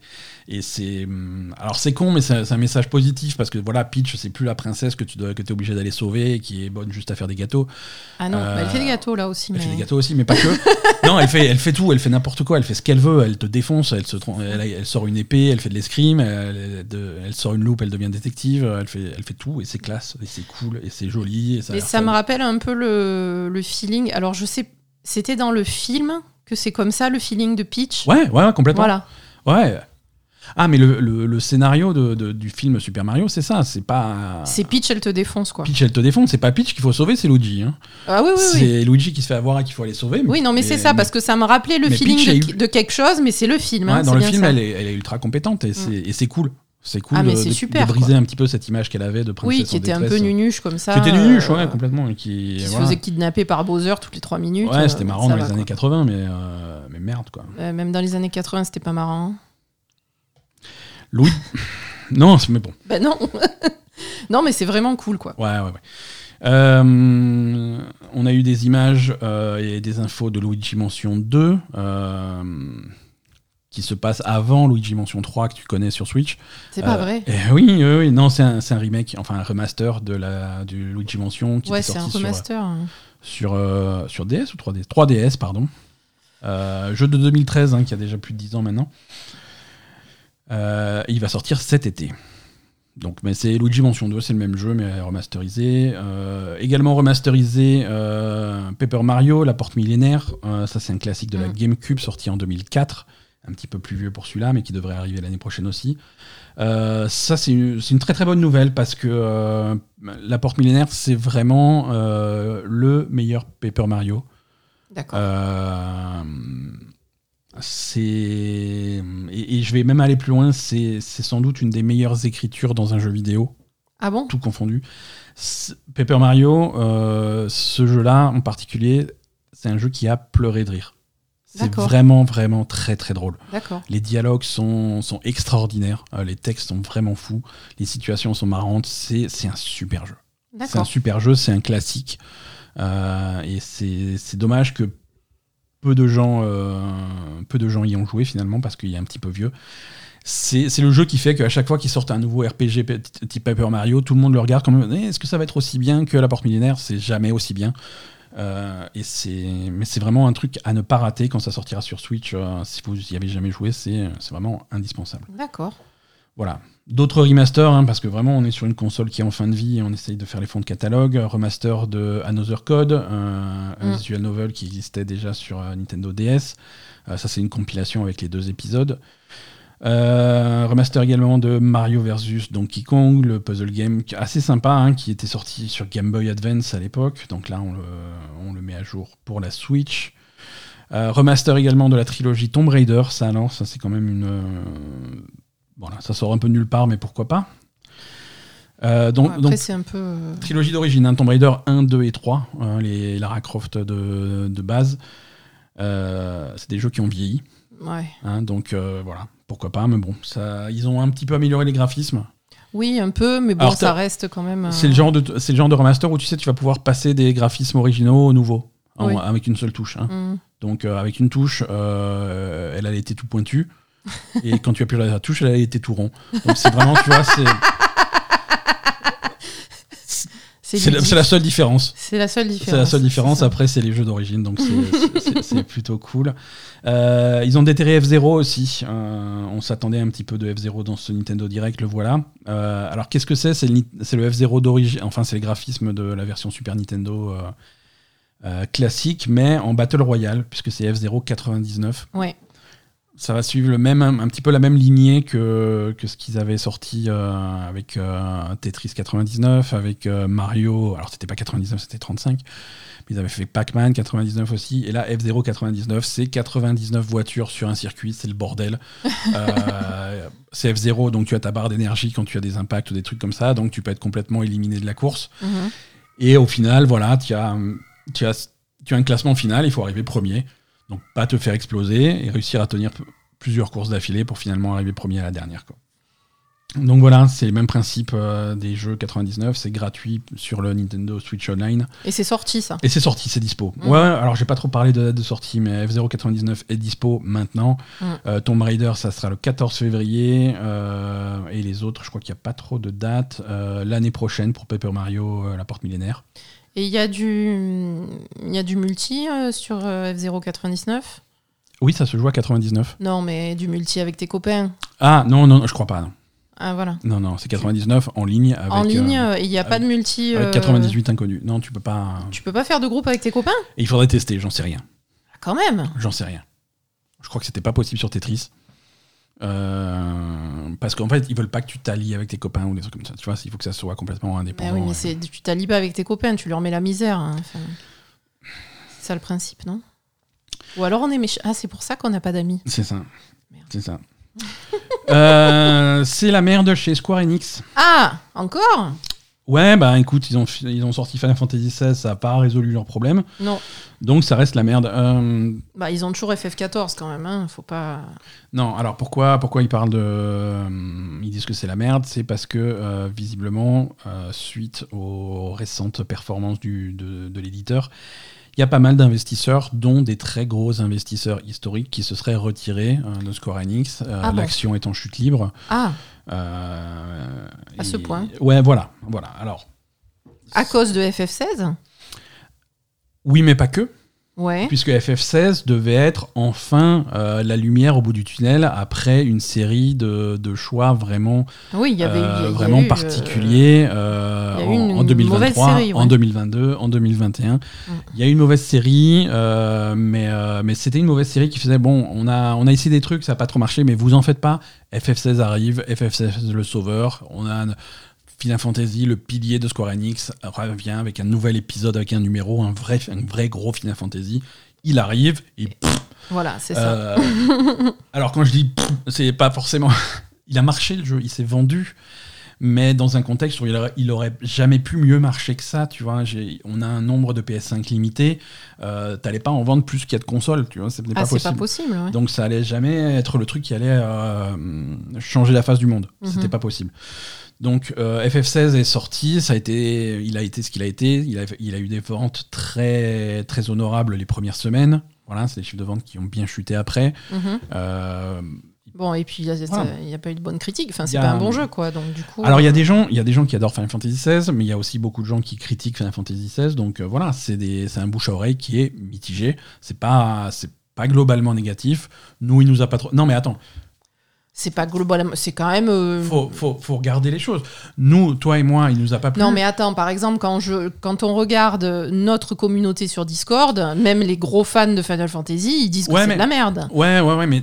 et c'est. hum, Alors c'est con, mais c'est un message positif parce que voilà, Peach, c'est plus la princesse que tu dois, que es obligé d'aller sauver et qui est bonne juste à faire des gâteaux. Ah non, Euh, bah, elle fait des gâteaux là aussi. Elle mais... fait des gâteaux aussi, mais pas que. [LAUGHS] non, elle fait, elle fait tout, elle fait n'importe quoi, elle fait ce qu'elle veut, elle te défonce, elle, se, elle, elle sort une épée, elle fait de l'escrime, elle, sort une loupe, elle devient détective, elle fait, elle fait tout et c'est classe, et c'est cool, et c'est joli. Et ça, me rappelle un peu le, le feeling. Alors je sais, c'était dans le film que c'est comme ça le feeling de Peach? Ouais, ouais, ouais, complètement. Voilà. Ouais. Ah, mais le, le- le scénario de- de- du film Super Mario, c'est ça, c'est pas. C'est Peach, elle te défonce quoi. Peach, elle te défonce, c'est pas Peach qu'il faut sauver, c'est Luigi. hein. Ah oui, oui, oui. c'est Luigi qui se fait avoir et qu'il faut aller sauver. Oui, non, mais c'est ça, parce que ça me rappelait le feeling de, quelque chose, mais c'est le film. Ouais, hein, dans le film, elle est, elle est ultra compétente et c'est et c'est cool. C'est cool Ah, de, de- super, de briser quoi. un petit peu cette image qu'elle avait de princesse Oui, qui en était un peu nunuche comme ça. Qui était nunuche, euh, ouais, complètement. et Qui, Qui se faisait kidnapper par Bowser toutes les 3 minutes. Ouais, euh, c'était marrant dans va, les années quoi. 80, mais, euh, mais merde, quoi. Même dans les années 80, c'était pas marrant. Louis. non, mais bon. Ben non. [LAUGHS] non, mais c'est vraiment cool, quoi. Ouais, ouais, ouais. Euh, on a eu des images euh, et des infos de Luigi Mansion 2 euh, qui se passe avant Luigi Mansion 3 que tu connais sur Switch. C'est pas vrai. et oui, oui, oui, non, c'est un, un remake, enfin un remaster de la, du Luigi Mansion qui Ouais, était c'est un sorti sur, remaster. hein. sur, sur DS ou 3DS 3DS, pardon. Jeu de 2013 hein, qui a déjà plus de 10 ans maintenant. Euh, il va sortir cet été. Donc, mais c'est Luigi Mansion 2, c'est le même jeu, mais remasterisé. Euh, également remasterisé euh, Paper Mario, La Porte Millénaire. Euh, ça, c'est un classique de la Mm. GameCube sorti en 2004. Un petit peu plus vieux pour celui-là, mais qui devrait arriver l'année prochaine aussi. Euh, ça, c'est une, une très très bonne nouvelle parce que euh, La Porte Millénaire, c'est vraiment euh, le meilleur Paper Mario. D'accord. C'est et, et je vais même aller plus loin. C'est sans doute une des meilleures écritures dans un jeu vidéo, Ah bon? Tout confondu. Paper Mario, euh, ce jeu-là en particulier, c'est un jeu qui a pleuré de rire. C'est vraiment vraiment très très drôle. D'accord. Les dialogues sont, sont extraordinaires, euh, les textes sont vraiment fous, les situations sont marrantes. C'est c'est un super jeu. C'est un super jeu, c'est un classique. Euh, et c'est dommage que peu de, gens, euh, peu de gens y ont joué finalement parce qu'il est un petit peu vieux. C'est le jeu qui fait qu'à chaque fois qu'ils sortent un nouveau RPG type Paper Mario, tout le monde le regarde comme Eh, est-ce que ça va être aussi bien que la porte millénaire? C'est jamais aussi bien. Euh, mais c'est vraiment un truc à ne pas rater quand ça sortira sur Switch. euh, si vous y avez jamais joué, c'est vraiment indispensable. D'accord. Voilà. D'autres remasters, hein, parce que vraiment on est sur une console qui est en fin de vie et on essaye de faire les fonds de catalogue. Remaster de Another Code, un, un Mm. visual novel qui existait déjà sur euh, Nintendo DS. Euh, ça c'est une compilation avec les deux épisodes. Euh, remaster également de Mario vs Donkey Kong, le puzzle game assez sympa, hein, qui était sorti sur Game Boy Advance à l'époque. Donc là on le, on le met à jour pour la Switch. Euh, remaster également de la trilogie Tomb Raider, ça alors, ça c'est quand même une... euh, voilà, ça sort un peu nulle part, mais pourquoi pas. Euh, donc, Après, donc, c'est un peu. euh, trilogie d'origine, hein, Tomb Raider 1, 2 et 3, hein, les Lara Croft de, de base. Euh, c'est des jeux qui ont vieilli, Ouais. hein, donc euh, voilà, pourquoi pas, mais bon, ça, ils ont un petit peu amélioré les graphismes. Oui, un peu, mais bon, Alors, ça reste quand même. C'est le, genre de, c'est le genre de remaster où tu sais, tu vas pouvoir passer des graphismes originaux aux nouveaux, Oui. avec une seule touche. hmm. Donc avec une touche, elle a été tout pointue. Et quand tu appuies sur la touche, elle été tout rond. Donc c'est vraiment, tu vois, c'est C'est la, seule différence. C'est la seule différence. C'est la seule différence. Après, c'est les jeux d'origine, donc c'est- [LAUGHS] plutôt cool. Euh, ils ont déterré F0 aussi. Euh, on s'attendait un petit peu de F0 dans ce Nintendo Direct, le voilà. Euh, alors, qu'est-ce que c'est? C'est le, le F0 d'origine. Enfin, c'est les graphismes de la version Super Nintendo. classique, mais en Battle Royale, puisque c'est F0 99. Ouais. Ça va suivre le même, un, petit peu la même lignée que, que ce qu'ils avaient sorti euh, avec euh, Tetris 99, avec Mario. Alors, c'était pas 99, c'était 35. Mais ils avaient fait Pac-Man 99 aussi. Et là, F0 99, c'est 99 voitures sur un circuit, c'est le bordel. [LAUGHS] c'est F0, donc tu as ta barre d'énergie quand tu as des impacts ou des trucs comme ça, donc tu peux être complètement éliminé de la course. Mhm. Et au final, voilà, tu as tu as, tu as un classement final, il faut arriver premier. Donc pas te faire exploser et réussir à tenir plusieurs courses d'affilée pour finalement arriver premier à la dernière. Quoi. Donc voilà, c'est le même principe euh, des jeux 99, c'est gratuit sur le Nintendo Switch Online. Et c'est sorti ça Et c'est sorti, c'est dispo. Mm. Ouais, alors j'ai pas trop parlé de date de sortie, mais F099 est dispo maintenant. Mm. Euh, Tomb Raider, ça sera le 14 février. euh, et les autres, je crois qu'il n'y a pas trop de date. Euh, L'année prochaine pour Paper Mario, la porte millénaire. Et il y, a du- y a du multi euh, sur euh, F099 Oui, ça se joue à 99. Non, mais du multi avec tes copains. Ah non, non, je crois pas. Non, Ah voilà. non, non c'est 99 en ligne avec, en ligne, euh, euh, il n'y a pas de multi. avec euh, 98 inconnus. Non, tu peux pas. Tu peux pas faire de groupe avec tes copains? Et il faudrait tester, j'en sais rien. Ah, Quand même J'en sais rien. Je crois que c'était pas possible sur Tetris. Euh, parce qu'en fait, ils veulent pas que tu t'allies avec tes copains ou des trucs comme ça. Tu vois, il faut que ça soit complètement Mais indépendant. oui, mais c'est- tu t'allies pas avec tes copains, tu leur mets la misère. hein, enfin. C'est ça le principe, non? Ou alors on est méchants. Ah, c'est pour ça qu'on n'a pas d'amis. C'est ça. Merde. C'est ça. [LAUGHS] Euh, c'est la merde chez Square Enix. Ah Encore? Ouais, bah écoute, ils ont, ils ont sorti Final Fantasy XVI, ça n'a pas résolu leurs problèmes. Non. Donc ça reste la merde. Euh, Bah, ils ont toujours FF14 quand même, hein. Faut pas. Non, alors pourquoi, pourquoi ils parlent de. euh, ils disent que c'est la merde? C'est parce que, euh, visiblement, euh, suite aux récentes performances du, de, de l'éditeur, il y a pas mal d'investisseurs, dont des très gros investisseurs historiques, qui se seraient retirés de Square Enix. Ah bon L'action est en chute libre. Ah Euh, À ce point Ouais, voilà. voilà. Alors, À cause de FF16 oui, mais pas que. Ouais. Puisque FF16 devait être enfin euh, la lumière au bout du tunnel après une série de, de choix vraiment Oui, il y avait eu- il y a- il y euh, a vraiment eu, euh, particulier euh, il y a eu en, une en 2023, mauvaise série, en ouais. 2022, en 2021. Mm. Il y a eu une mauvaise série, mais, mais c'était une mauvaise série qui faisait bon, on a, on a essayé des trucs, ça n'a pas trop marché, mais vous en faites pas. FF16 arrive, FF16 le sauveur. On a Final Fantasy, le pilier de Square Enix, revient avec un nouvel épisode, avec un numéro, un vrai, un vrai gros Final Fantasy. Il arrive et Voilà, c'est ça. euh, alors quand je dis c'est pas forcément, [LAUGHS] il a marché le jeu, il s'est vendu, mais dans un contexte où il aurait, il aurait jamais pu mieux marcher que ça, tu vois. On a un nombre de PS5 limité, euh, t'allais pas en vendre plus qu'il y a de consoles, tu vois, Ah, pas c'est possible. pas possible. ouais. Donc ça allait jamais être le truc qui allait euh, changer la face du monde. Mhm. C'était pas possible. Donc euh, FF16 est sorti, ça a été, il a été ce qu'il a été. Il a, il a eu des ventes très très honorables les premières semaines. Voilà, c'est des chiffres de vente qui ont bien chuté après. Mhm. Euh, Bon, et puis il n'y a, pas eu de bonne critique. Enfin, c'est pas un bon jeu, quoi. Donc, du coup. alors il y a euh, des gens, y a des gens qui adorent Final Fantasy XVI, mais il y a aussi beaucoup de gens qui critiquent Final Fantasy XVI. Donc voilà, c'est un bouche à oreille qui est mitigé. C'est pas, pas globalement négatif. Nous, il nous a pas trop. Non mais attends, C'est pas globalement. C'est quand même. euh, faut, faut, faut regarder les choses. Nous, toi et moi, il nous a pas plu. Non, mais attends, par exemple, quand, je, quand on regarde notre communauté sur Discord, même les gros fans de Final Fantasy, ils disent que c'est mais- de la merde. Ouais, ouais, ouais, mais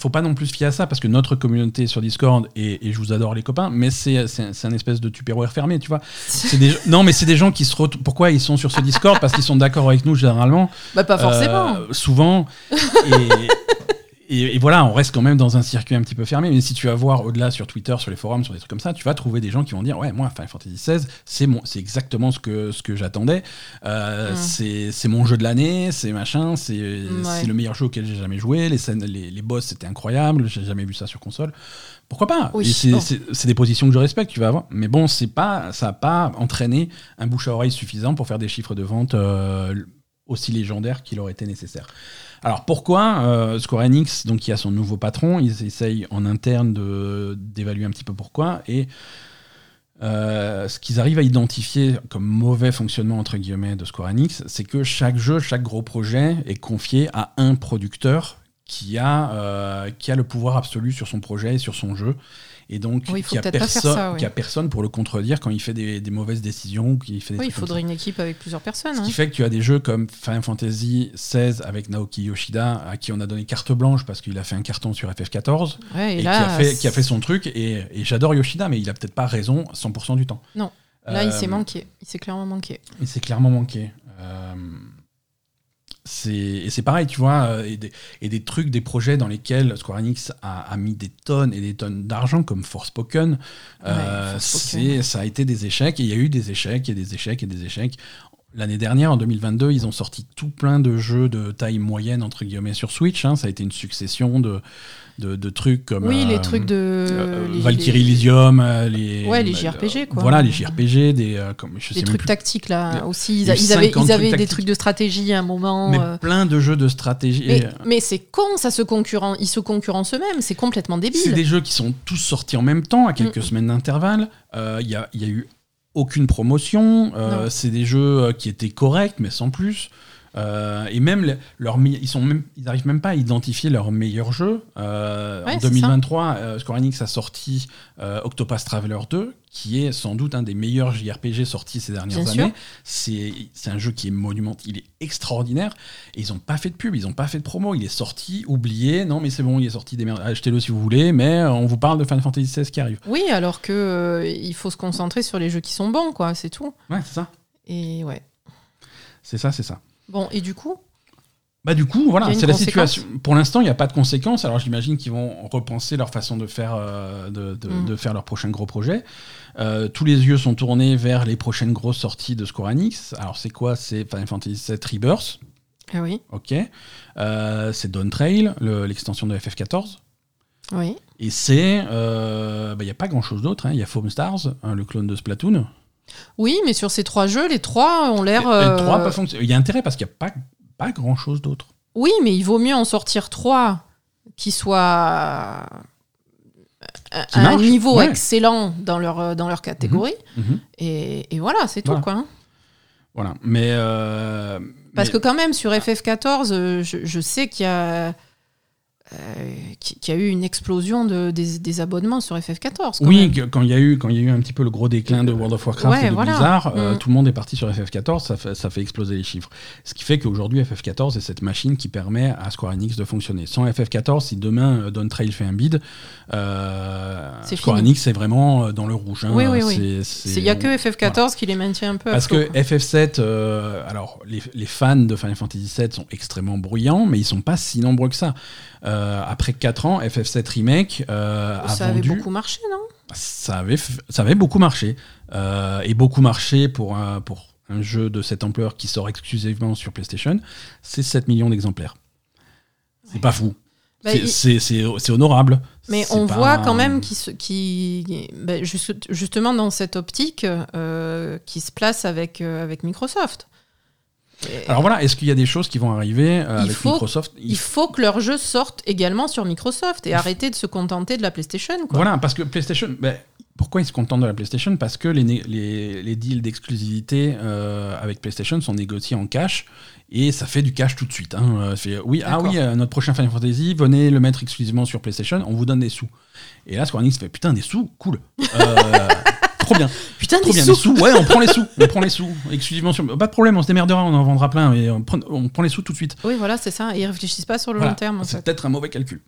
faut pas non plus se fier à ça parce que notre communauté sur Discord, et, et je vous adore les copains, mais c'est c'est c'est un espèce de tupperware fermé, tu vois. C'est des, non, mais c'est des gens qui se retrouvent. Pourquoi ils sont sur ce Discord? Parce qu'ils sont d'accord avec nous généralement. Bah, pas forcément. Euh, souvent. Et, et, et voilà, on reste quand même dans un circuit un petit peu fermé. Mais si tu vas voir au-delà sur Twitter, sur les forums, sur des trucs comme ça, tu vas trouver des gens qui vont dire Ouais, moi, Final Fantasy XVI, c'est mon- c'est exactement ce que, ce que j'attendais. Euh, Mm. c'est- C'est mon jeu de l'année, c'est machin, c'est Ouais. c'est le meilleur jeu auquel j'ai jamais joué. Les, scènes, les, les boss, c'était incroyable, j'ai jamais vu ça sur console. Pourquoi pas? Oui, c'est bon. c'est- c'est des positions que je respecte, tu vas voir. Mais bon, c'est pas, ça n'a pas entraîné un bouche à oreille suffisant pour faire des chiffres de vente euh, aussi légendaires qu'il aurait été nécessaire. Alors pourquoi euh, Square Enix, donc qui a son nouveau patron, ils essayent en interne d'évaluer un petit peu pourquoi et euh, ce qu'ils arrivent à identifier comme mauvais fonctionnement entre guillemets de Square Enix, c'est que chaque jeu, chaque gros projet est confié à un producteur qui a, euh, qui a le pouvoir absolu sur son projet et sur son jeu. Et donc, Oui, il qui, a perso- ouais. personne pour le contredire quand il fait des, des mauvaises décisions ou qu'il fait des Oui, il faudrait une équipe avec plusieurs personnes. ce hein. qui fait que tu as des jeux comme Final Fantasy XVI avec Naoki Yoshida, à qui on a donné carte blanche parce qu'il a fait un carton sur FF14, Ouais, et, et qui, a fait, qui a fait son truc. Et, et j'adore Yoshida, mais il a peut-être pas raison 100% du temps. Non. Là, il s'est Euh, manqué. Il s'est clairement manqué. Il s'est clairement manqué. Euh, et c'est pareil, tu vois, euh, et des, et des trucs, des projets dans lesquels Square Enix a, a mis des tonnes et des tonnes d'argent, comme Forspoken, euh, Forspoken. c'est- ça a été des échecs, et il y a eu des échecs, et des échecs, et des échecs. L'année dernière, en 2022, ils ont sorti tout plein de jeux de taille moyenne, entre guillemets, sur Switch. hein. Ça a été une succession de, de, de trucs comme... Oui, euh, les trucs de. euh, les- Valkyrie les- Elysium, euh, les... Ouais, les euh, JRPG, quoi. Voilà, les JRPG, des... euh, comme, je sais même trucs plus tactiques, là Les- aussi. il Ils, a avaient, 50 ils avaient trucs des trucs de stratégie à un moment. mais euh, plein de jeux de stratégie. Mais, euh, c'est con, ça se concurrence. Ils se concurrencent eux-mêmes. C'est complètement C'est débile. des jeux qui sont tous sortis en même temps, à quelques Mm. semaines d'intervalle. Euh, Il y, a, il y a eu aucune promotion. Euh, c'est des jeux euh, qui étaient corrects, mais sans plus. Euh, et même le- ils sont même ils arrivent même pas à identifier leurs meilleurs jeux. Euh, Ouais, en c'est 2023, euh, Square Enix a sorti euh, Octopath Traveler 2, qui est sans doute un des meilleurs JRPG sortis ces dernières Bien années. C'est un jeu qui est monumental, il est extraordinaire. Et ils ont pas fait de pub, ils ont pas fait de promo. Il est sorti, oublié. Non, mais c'est bon, il est sorti. Des merdes. Achetez-le si vous voulez, mais on vous parle de Final Fantasy XVI qui arrive. Oui, alors que euh, il faut se concentrer sur les jeux qui sont bons, quoi. C'est tout. Ouais, c'est ça. Et ouais. C'est ça, c'est ça. Bon, et du coup, Bah du coup, voilà, c'est la situation. Pour l'instant, il n'y a pas de conséquences. Alors j'imagine qu'ils vont repenser leur façon de faire, euh, de, de- Mm. de faire leur prochain gros projet. Euh, tous les yeux sont tournés vers les prochaines grosses sorties de Square Enix. Alors c'est quoi? C'est Final Fantasy VII Rebirth, ah oui, ok. Euh, c'est Dawn Trail, le- l'extension de FF14. oui. Et c'est, bah, il n'y a pas grand-chose d'autre. hein. Il y a Foam Stars, hein, le clone de Splatoon. Oui, mais sur ces trois jeux, les trois ont l'air. Euh, trois pas Il y a intérêt parce qu'il n'y a pas, pas grand-chose d'autre. Oui, mais il vaut mieux en sortir trois qui soient à Qui à un niveau ouais. excellent dans leur, dans leur catégorie. Mhm. Et, et voilà, c'est tout. Voilà. Quoi, hein. Voilà. Mais euh, Parce mais- que quand même, sur FF14, euh, je, je sais qu'il y a... euh, y a eu une explosion de, des, des abonnements sur FF14. quand Oui, même. quand il y a eu quand il y a eu un petit peu le gros déclin de World of Warcraft Ouais, et de voilà. Blizzard, euh, Mm. tout le monde est parti sur FF14, ça fait, ça fait exploser les chiffres. Ce qui fait qu'aujourd'hui FF14 est cette machine qui permet à Square Enix de fonctionner. Sans FF14, si demain euh, Dawn Trail fait un bid, euh, C'est Square fini. Enix est vraiment dans le rouge. hein. Oui, oui, oui. C'est- c'est- Il n'y a que FF14 qui les maintient un peu à Parce que quoi. FF7, euh, alors les, les fans de Final Fantasy VII sont extrêmement bruyants, mais ils sont pas si nombreux que ça. Euh, après 4 ans, FF7 Remake euh, a Ça avait beaucoup marché, non? Ça avait, ça avait beaucoup marché. Euh, et beaucoup marché pour un, pour un jeu de cette ampleur qui sort exclusivement sur PlayStation, c'est 7 millions d'exemplaires. C'est pas fou. Bah, C'est- il- honorable. Mais on pas voit quand même qu'il se- ben, juste- justement dans cette optique euh, qui se place avec, euh, avec Microsoft. Alors voilà, est-ce qu'il y a des choses qui vont arriver euh, avec faut- Microsoft il faut que leurs jeux sortent également sur Microsoft et arrêter de se contenter de la PlayStation. Quoi. Voilà, parce que PlayStation. ben, pourquoi ils se contentent de la PlayStation? Parce que les, les, les deals d'exclusivité euh, avec PlayStation sont négociés en cash et ça fait du cash tout de suite. hein. Euh, oui, ah oui, euh, notre prochain Final Fantasy, venez le mettre exclusivement sur PlayStation, on vous donne des sous. Et là, Square Enix fait putain, des sous, cool. [LAUGHS] Trop bien, [LAUGHS] Putain, trop des bien, sous des sous. Ouais, on prend les sous, on prend les sous exclusivement sur. Pas de problème, on se démerdera, on en vendra plein, mais on prend, on prend les sous tout de suite. Oui, voilà, c'est ça. Et ils réfléchissent pas sur le Voilà. long terme. C'est peut-être un mauvais calcul.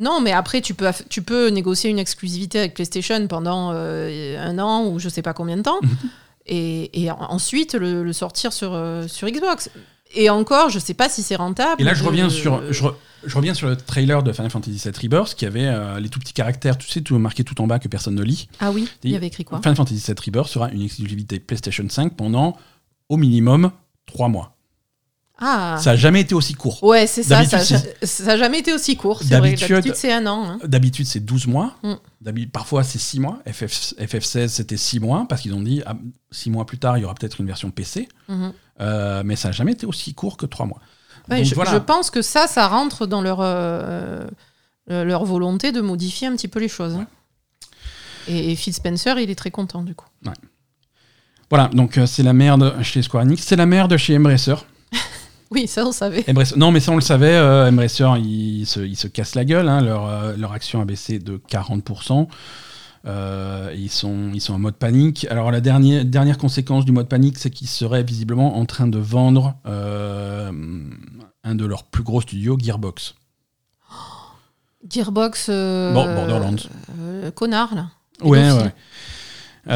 Non, mais après, tu peux, tu peux négocier une exclusivité avec PlayStation pendant euh, un an ou je sais pas combien de temps, [LAUGHS] et, et en- ensuite le, le sortir sur, euh, sur Xbox. Et encore, je sais pas si c'est rentable. Et là, je reviens sur, je, re- je reviens sur le trailer de Final Fantasy VII Rebirth qui avait euh, les tout petits caractères, tu sais, tout marqué tout en bas que personne ne lit. Ah oui, il y avait écrit quoi Final Fantasy VII Rebirth sera une exclusivité PlayStation 5 pendant au minimum 3 mois. Ah Ça n'a jamais été aussi court. Ouais, c'est ça. Ça D'habitude, a- ça a jamais été aussi court. D'habitude- c'est un an. hein. D'habitude, c'est 12 mois. Mm. Parfois, c'est 6 mois. FF, FF16, c'était 6 mois parce qu'ils ont dit 6 mois plus tard, il y aura peut-être une version PC. Mhm. Euh, mais ça n'a jamais été aussi court que 3 mois. Ouais, Donc je, voilà. je pense que ça, ça rentre dans leur, euh, euh, leur volonté de modifier un petit peu les choses. hein. Et, et Phil Spencer, il est très content du coup. Voilà, donc euh, c'est la merde chez Square Enix. C'est la merde chez Embracer. [LAUGHS] Oui, ça on savait. Embracer- Non, mais ça on le savait. Euh, Embracer, ils se, cassent la gueule. hein, leur, euh, leur action a baissé de 40%. Euh, ils, sont, ils sont en mode panique. Alors la dernière, dernière conséquence du mode panique, c'est qu'ils seraient visiblement en train de vendre euh, un de leurs plus gros studios, Gearbox. Gearbox. euh, Bon, Borderlands. connard, là. Ouais, Pédophile. ouais.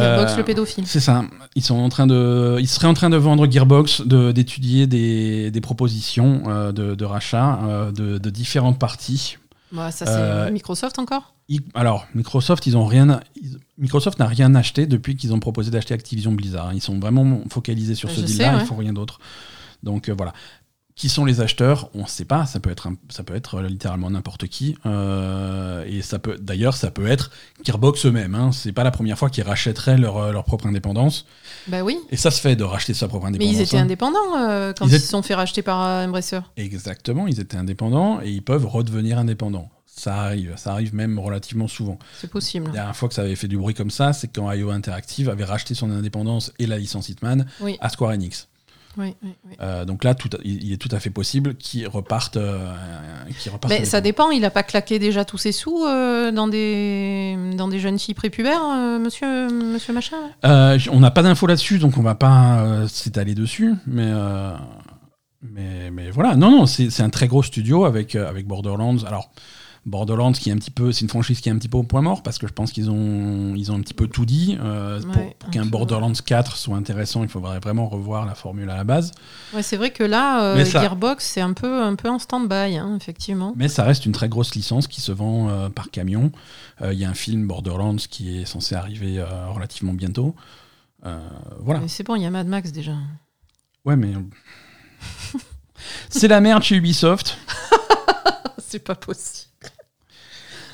Gearbox le pédophile. C'est ça. Ils sont en train de, ils seraient en train de vendre Gearbox, de- d'étudier des, des propositions de, de rachat de, de différentes parties. Bah, ça, c'est euh, Microsoft encore? Ils- alors Microsoft, ils ont rien, ils- Microsoft n'a rien acheté depuis qu'ils ont proposé d'acheter Activision Blizzard. Ils sont vraiment focalisés sur Je ce deal-là. ouais. Ils font rien d'autre. Donc euh, voilà. Qui sont les acheteurs On ne sait pas. Ça peut être, un- ça peut être littéralement n'importe qui. Euh, et ça peut, d'ailleurs, ça peut être Gearbox eux-mêmes. Hein. C'est pas la première fois qu'ils rachèteraient leur, euh, leur propre indépendance. Bah oui. Et ça se fait de racheter sa propre Mais indépendance. ils étaient hein. indépendants euh, quand Ils ils, étaient- se sont fait racheter par Embracer. Exactement, ils étaient indépendants et ils peuvent redevenir indépendants. Ça arrive, ça arrive même relativement souvent. C'est possible. La dernière fois que ça avait fait du bruit comme ça, c'est quand IO Interactive avait racheté son indépendance et la licence Hitman Oui. à Square Enix. Oui, oui, oui. Euh, donc là, tout, il il est tout à fait possible qu'ils repartent. euh, Mais ça dépend, il a pas claqué déjà tous ses sous euh, dans, des, dans des jeunes filles prépubères, monsieur, monsieur machin on n'a pas d'infos là-dessus, donc on va pas s'étaler dessus. Mais, mais, mais voilà, non, non, c'est un très gros studio avec, avec Borderlands. Alors, Borderlands, qui est un petit peu, c'est une franchise qui est un petit peu au point mort parce que je pense qu'ils ont, ils ont un petit peu tout dit. Euh, pour Ouais, pour un qu'un Borderlands 4 soit intéressant, il faudrait vraiment revoir la formule à la base. Ouais, c'est vrai que là, euh, ça- Gearbox, c'est un peu, un peu en stand-by, hein, effectivement. Mais ça reste une très grosse licence qui se vend euh, par camion. Euh, Il y a un film Borderlands qui est censé arriver relativement bientôt. Voilà. C'est bon, il y a Mad Max déjà. Ouais, mais. [LAUGHS] c'est la merde chez Ubisoft. [LAUGHS] c'est pas possible.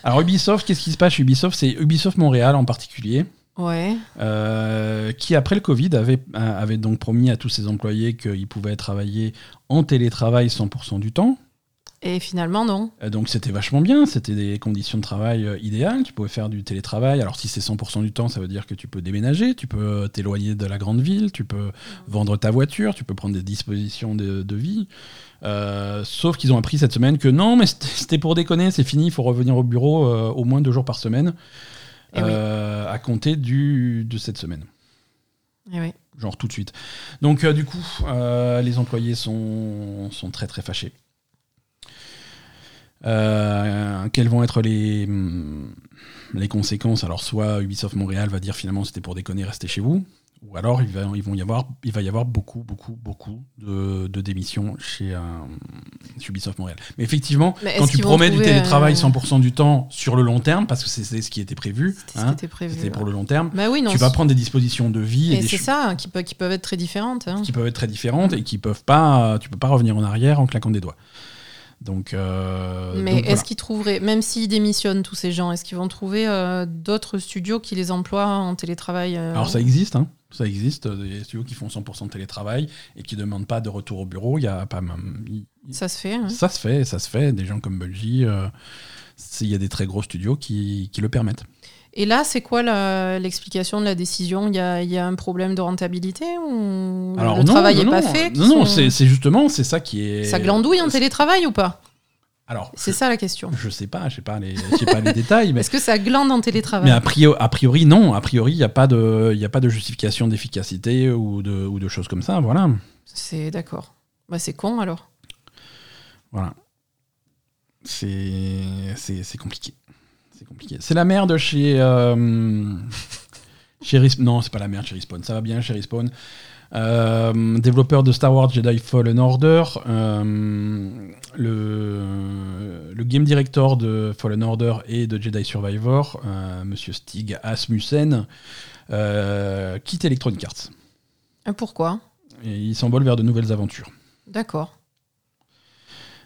Alors, Ubisoft, qu'est-ce qui se passe chez Ubisoft? C'est Ubisoft Montréal en particulier, Ouais. euh, qui après le Covid avait, avait donc promis à tous ses employés qu'ils pouvaient travailler en télétravail 100% du temps. Et finalement, non. Euh, Donc c'était vachement bien, c'était des conditions de travail euh, idéales, tu pouvais faire du télétravail. Alors si c'est 100% du temps, ça veut dire que tu peux déménager, tu peux t'éloigner de la grande ville, tu peux vendre ta voiture, tu peux prendre des dispositions de, de vie. Euh, sauf qu'ils ont appris cette semaine que non, mais c'était- pour déconner, c'est fini, il faut revenir au bureau euh, au moins deux jours par semaine Eh oui. euh, à compter du, de cette semaine. Eh oui. Genre tout de suite. Donc du coup, les employés sont, sont très très fâchés. Quelles vont être les, les conséquences? Alors soit Ubisoft Montréal va dire finalement c'était pour déconner, restez chez vous. Ou alors il va, ils vont y avoir, il va y avoir beaucoup, beaucoup, beaucoup de, de démissions chez, euh, chez Ubisoft Montréal. Mais effectivement, Mais quand tu promets du télétravail euh, 100% du temps sur le long terme, parce que c'est ce qui était prévu, C'était hein, pour le long terme, Bah oui, non. tu vas prendre des dispositions de vie et, c'est ça, qui, peut- qui peuvent être très différentes. hein. qui peuvent être très différentes et qui peuvent pas, tu peux pas revenir en arrière en claquant des doigts. Donc, euh, Mais est-ce voilà. qu'ils trouveraient, même s'ils démissionnent tous ces gens, est-ce qu'ils vont trouver euh, d'autres studios qui les emploient en télétravail euh, Alors ça existe, hein. Ça existe, des studios qui font 100% de télétravail et qui demandent pas de retour au bureau. Il y a pas, Ça se fait. hein. ça se fait, ça se fait. Des gens comme Bungie, euh, il y a des très gros studios qui, qui le permettent. Et là, c'est quoi l'explication de la décision? Il y a, y a un problème de rentabilité ou le non, travail n'est pas fait? Non, non, sont- c'est c'est justement, c'est ça qui est. Ça glandouille en télétravail ou pas? Alors, C'est ça la question. je sais pas, je sais pas les, pas les détails, mais Est-ce que ça glande en Mais télétravail a priori, a priori, non. A priori, il n'y a, pas de- il a pas de justification d'efficacité ou de, ou de choses comme ça. Voilà. C'est d'accord. Bah, c'est con alors. voilà. C'est c'est- c'est compliqué. C'est compliqué. C'est la merde chez. euh, [LAUGHS] chez Resp- Non, c'est pas la merde chez Respawn. Ça va bien chez Respawn. Euh, développeur de Star Wars Jedi Fallen Order, euh, le, le game director de Fallen Order et de Jedi Survivor, euh, Monsieur Stig Asmussen, quitte Electronic Arts. Et pourquoi? Et il s'envole vers de nouvelles aventures. D'accord.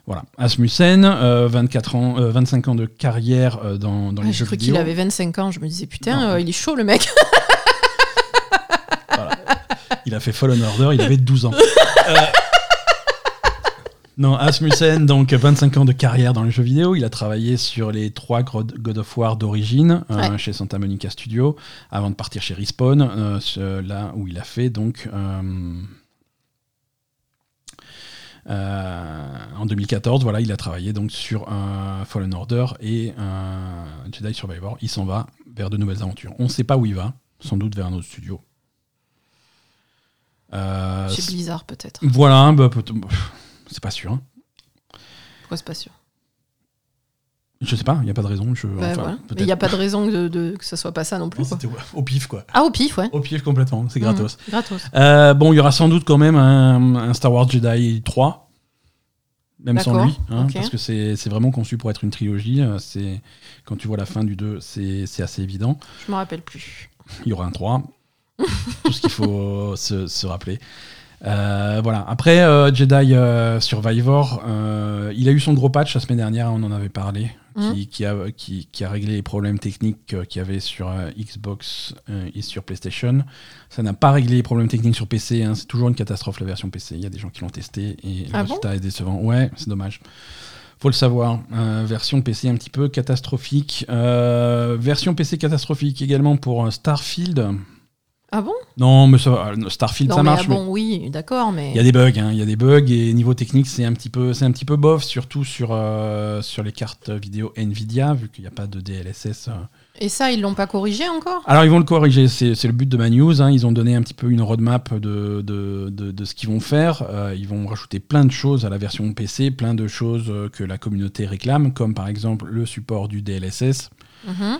Voilà. Asmussen, euh, 24 ans, euh, 25 ans de carrière euh, dans, dans Ah, les J'ai jeux cru vidéo. qu'il avait 25 ans. Je me disais, putain, il est chaud le mec. [LAUGHS] Il a fait Fallen Order, il avait 12 ans. Euh, Non, Asmussen, donc 25 ans de carrière dans les jeux vidéo. Il a travaillé sur les trois God of War d'origine euh, Ouais. chez Santa Monica Studio avant de partir chez Respawn, euh, là où il a fait donc. en 2014, voilà, il a travaillé donc sur Fallen Order et Jedi Survivor. Il s'en va vers de nouvelles aventures. On ne sait pas où il va, sans doute vers un autre studio. Euh, Chez Blizzard peut-être. Voilà, bah, c'est pas sûr. Hein. Pourquoi c'est pas sûr? Je sais pas, il n'y a pas de raison. Je, bah, Mais il n'y a pas de raison de, que ce soit pas ça non plus. C'était au pif, quoi. Ah, au pif, ouais. Au pif, complètement. C'est gratos. Mmh, gratos. Euh, bon, il y aura sans doute quand même un, Star Wars Jedi 3. Même sans lui, hein, parce que c'est vraiment conçu pour être une trilogie. Euh, c'est Quand tu vois la fin du 2, c'est assez évident. Je me rappelle plus. Il y aura un 3. Tout ce qu'il faut se, se rappeler. Euh, voilà. Après euh, Jedi euh, Survivor, il a eu son gros patch la semaine dernière, on en avait parlé, qui, a, qui, a, réglé les problèmes techniques qu'il y avait sur Xbox et sur PlayStation. Ça n'a pas réglé les problèmes techniques sur PC, hein. c'est toujours une catastrophe la version PC. Il y a des gens qui l'ont testé et le ah résultat est décevant. Ouais, c'est dommage. Faut le savoir. version PC un petit peu catastrophique. version PC catastrophique également pour Starfield. Ah bon? Non, mais ça, Starfield, ça marche. Ah bon, oui, d'accord, mais. Il y a des bugs, hein, il y a des bugs et niveau technique, c'est un petit peu, c'est un petit peu bof, surtout sur euh, sur les cartes vidéo Nvidia, vu qu'il n'y a pas de DLSS. Euh. Et ça, ils l'ont pas corrigé encore? Alors ils vont le corriger, c'est le but de ma news. Hein. Ils ont donné un petit peu une roadmap de, de, de, ce qu'ils vont faire. Euh, ils vont rajouter plein de choses à la version PC, plein de choses que la communauté réclame, comme par exemple le support du DLSS. Mm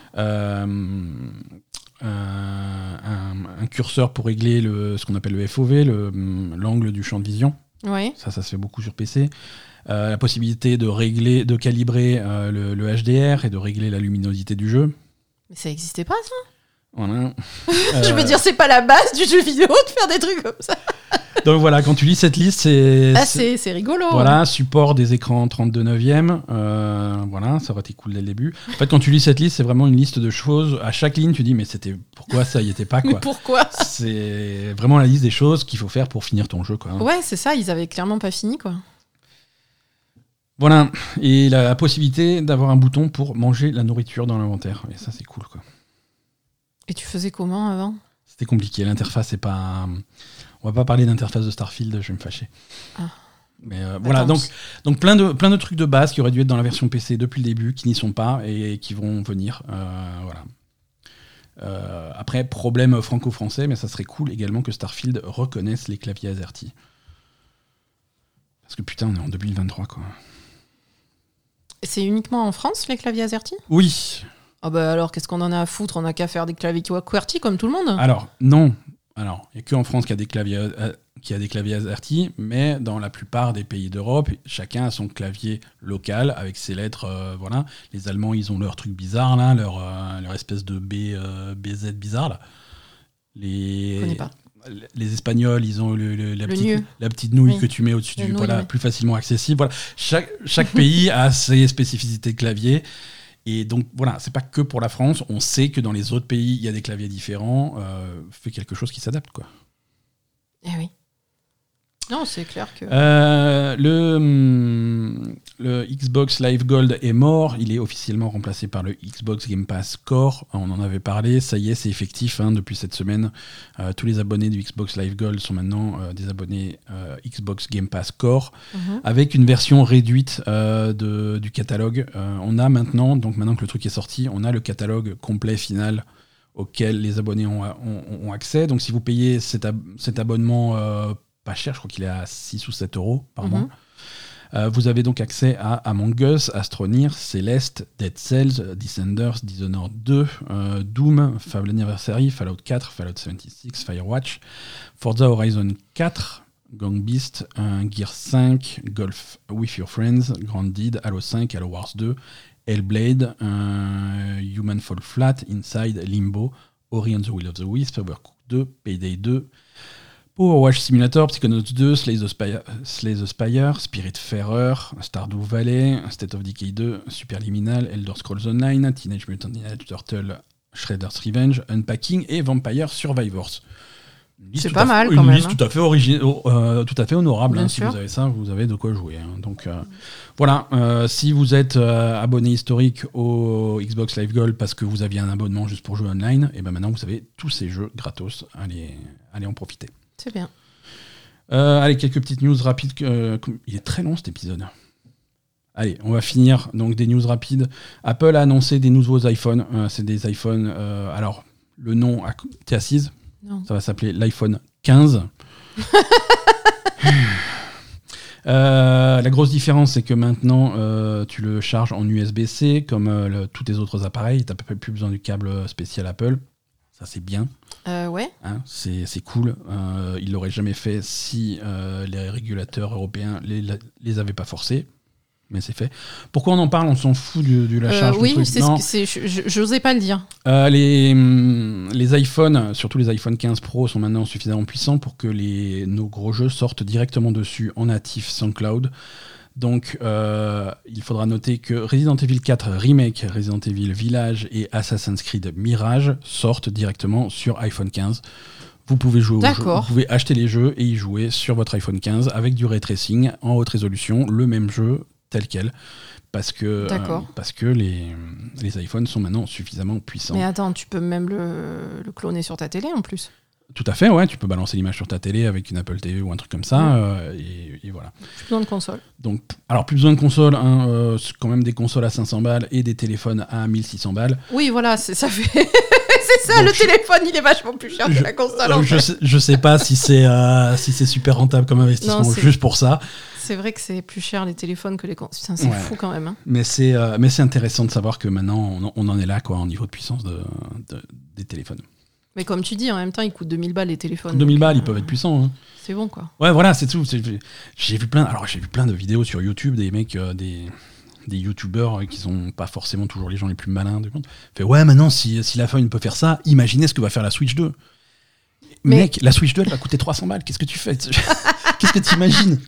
un, curseur pour régler le, ce qu'on appelle le FOV, l'angle du champ de vision. Ça, ça se fait beaucoup sur PC. Euh, la possibilité de régler, de calibrer euh, le, HDR et de régler la luminosité du jeu. Mais ça n'existait pas, ça? Voilà. [LAUGHS] Je veux euh, dire, c'est pas la base du jeu vidéo de faire des trucs comme ça. Donc voilà, quand tu lis cette liste, c'est. Ah, c'est rigolo. Voilà, support des écrans 32 neuvième. Euh, voilà, ça aurait été cool dès le début. En fait, quand tu lis cette liste, c'est vraiment une liste de choses. À chaque ligne, tu dis, mais c'était pourquoi ça y était pas [LAUGHS] quoi? pourquoi? C'est vraiment la liste des choses qu'il faut faire pour finir ton jeu quoi. Ouais, c'est ça. Ils avaient clairement pas fini quoi. Voilà, et la possibilité d'avoir un bouton pour manger la nourriture dans l'inventaire. Et ça, c'est cool quoi. Et tu faisais comment avant? C'était compliqué. L'interface est pas. On va pas parler d'interface de Starfield, je vais me fâcher. Ah. Mais euh, voilà, donc, donc plein, de, plein de trucs de base qui auraient dû être dans la version PC depuis le début, qui n'y sont pas et, qui vont venir. Euh, voilà. Euh, après, problème franco-français, mais ça serait cool également que Starfield reconnaisse les claviers AZERTY. Parce que putain, on est en 2023, quoi. C'est uniquement en France, les claviers AZERTY? Oui. Ah bah alors, qu'est-ce qu'on en a à foutre? On a qu'à faire des claviers QWERTY comme tout le monde? Alors, non. Alors, il n'y a qu'en France qui a des claviers euh, qui a des claviers AZERTY, mais dans la plupart des pays d'Europe, chacun a son clavier local avec ses lettres. Euh, voilà, les Allemands, ils ont leur truc bizarre là, leur, euh, leur espèce de B, BZ bizarre là. Les, les Espagnols, ils ont la, petite, la, petite, nouille que tu mets au-dessus du, voilà, plus facilement accessible. Voilà, chaque, chaque [LAUGHS] pays a ses spécificités de clavier. Et donc voilà, c'est pas que pour la France. On sait que dans les autres pays, il y a des claviers différents. Euh, fait quelque chose qui s'adapte, quoi. Eh oui. Non, c'est clair que. Euh, le, hum, le Xbox Live Gold est mort. Il est officiellement remplacé par le Xbox Game Pass Core. On en avait parlé. Ça y est, c'est effectif hein, depuis cette semaine. Euh, tous les abonnés du Xbox Live Gold sont maintenant euh, des abonnés Xbox Game Pass Core mhm. avec une version réduite de, du catalogue. on a maintenant, donc maintenant que le truc est sorti, on a le catalogue complet final auquel les abonnés ont, ont, accès. Donc si vous payez cet, cet abonnement pas cher, je crois qu'il est à 6 ou 7 euros par mois. Mhm. Euh, vous avez donc accès à Among Us, Astronir, Celeste, Dead Cells, Descenders, Dishonored 2, euh, Doom, Fable Anniversary, Fallout 4, Fallout 76, Firewatch, Forza Horizon 4, Gang Beast, Gear 5, Golf With Your Friends, Grand Deed, Halo 5, Halo Wars 2, Hellblade, Human Fall Flat, Inside, Limbo, Ori and the Will of the Wisp, Overcooked 2, Payday 2, Power Watch Simulator, Psychonauts 2, Slay the, Spire, Slay the Spire, Spiritfarer, Stardew Valley, State of Decay 2, Superliminal, Elder Scrolls Online, Teenage Mutant Ninja Turtle, Shredder's Revenge, Unpacking et Vampire Survivors. C'est pas mal quand une même. Une liste tout à fait, euh, tout à fait honorable. Hein, si vous avez ça, vous avez de quoi jouer. Hein. Donc euh, voilà, euh, si vous êtes abonné historique au Xbox Live Gold parce que vous aviez un abonnement juste pour jouer online, et ben maintenant vous avez tous ces jeux gratos. Allez, allez en profiter. C'est bien. Euh, allez, quelques petites news rapides. que- il est très long cet épisode. Allez, on va finir. Donc des news rapides. Apple a annoncé des nouveaux iPhones. Euh, c'est des iPhones. euh, alors, le nom, t'es assise Non. Ça va s'appeler l'iPhone 15. [LAUGHS] Euh, la grosse différence, c'est que maintenant, euh, tu le charges en USB-C, comme euh, le- tous tes autres appareils. Tu n'as plus besoin du câble spécial Apple. Ça, c'est bien. Euh, ouais. hein, c'est c'est cool. Euh, ils l'auraient jamais fait si euh, les régulateurs européens les, les avaient pas forcés. Mais c'est fait. Pourquoi on en parle? On s'en fout du- de la charge. du oui, c'est ce Non. que c'est. je- J'osais pas le dire. Les, hum, les iPhones, surtout les iPhone 15 Pro, sont maintenant suffisamment puissants pour que les, nos gros jeux sortent directement dessus en natif sans cloud. Donc, euh, il faudra noter que Resident Evil 4 Remake, Resident Evil Village et Assassin's Creed Mirage sortent directement sur iPhone 15. Vous pouvez jouer au jeu, vous pouvez acheter les jeux et y jouer sur votre iPhone 15 avec du ray tracing en haute résolution, le même jeu tel quel. Parce que, euh, D'accord. parce que les, les iPhones sont maintenant suffisamment puissants. Mais attends, tu peux même le, le cloner sur ta télé en plus. Tout à fait, ouais, tu peux balancer l'image sur ta télé avec une Apple TV ou un truc comme ça, euh, et, et voilà. Plus besoin de console. Donc, alors plus besoin de console, hein, euh, quand même des consoles à 500 balles et des téléphones à 1600 balles. Oui, voilà, c'est- ça fait. [LAUGHS] c'est ça, Donc, le je- téléphone, il est vachement plus cher Je- que la console. En je, fait. sais, je sais pas si c'est euh, si c'est super rentable comme investissement Non, juste pour ça, C'est vrai que c'est plus cher les téléphones que les consoles. C'est Ouais. fou quand même. hein. mais c'est mais c'est intéressant de savoir que maintenant on, en- on en est là quoi, au niveau de puissance de, de- des téléphones. Mais comme tu dis, en même temps, ils coûtent 2000 balles les téléphones. 2000 donc, balles, euh, ils peuvent être puissants. hein. C'est bon quoi. Ouais, voilà, c'est tout. J'ai vu plein. Alors, j'ai vu plein de vidéos sur YouTube des mecs, euh, des des youtubeurs euh, qui sont pas forcément toujours les gens les plus malins du monde. Fait ouais, maintenant si si la feuille peut faire ça, imaginez ce que va faire la Switch 2. Mais- Mec, la Switch 2 elle va coûter 300 balles. Qu'est-ce que tu fais? [LAUGHS] Qu'est-ce que tu imagines?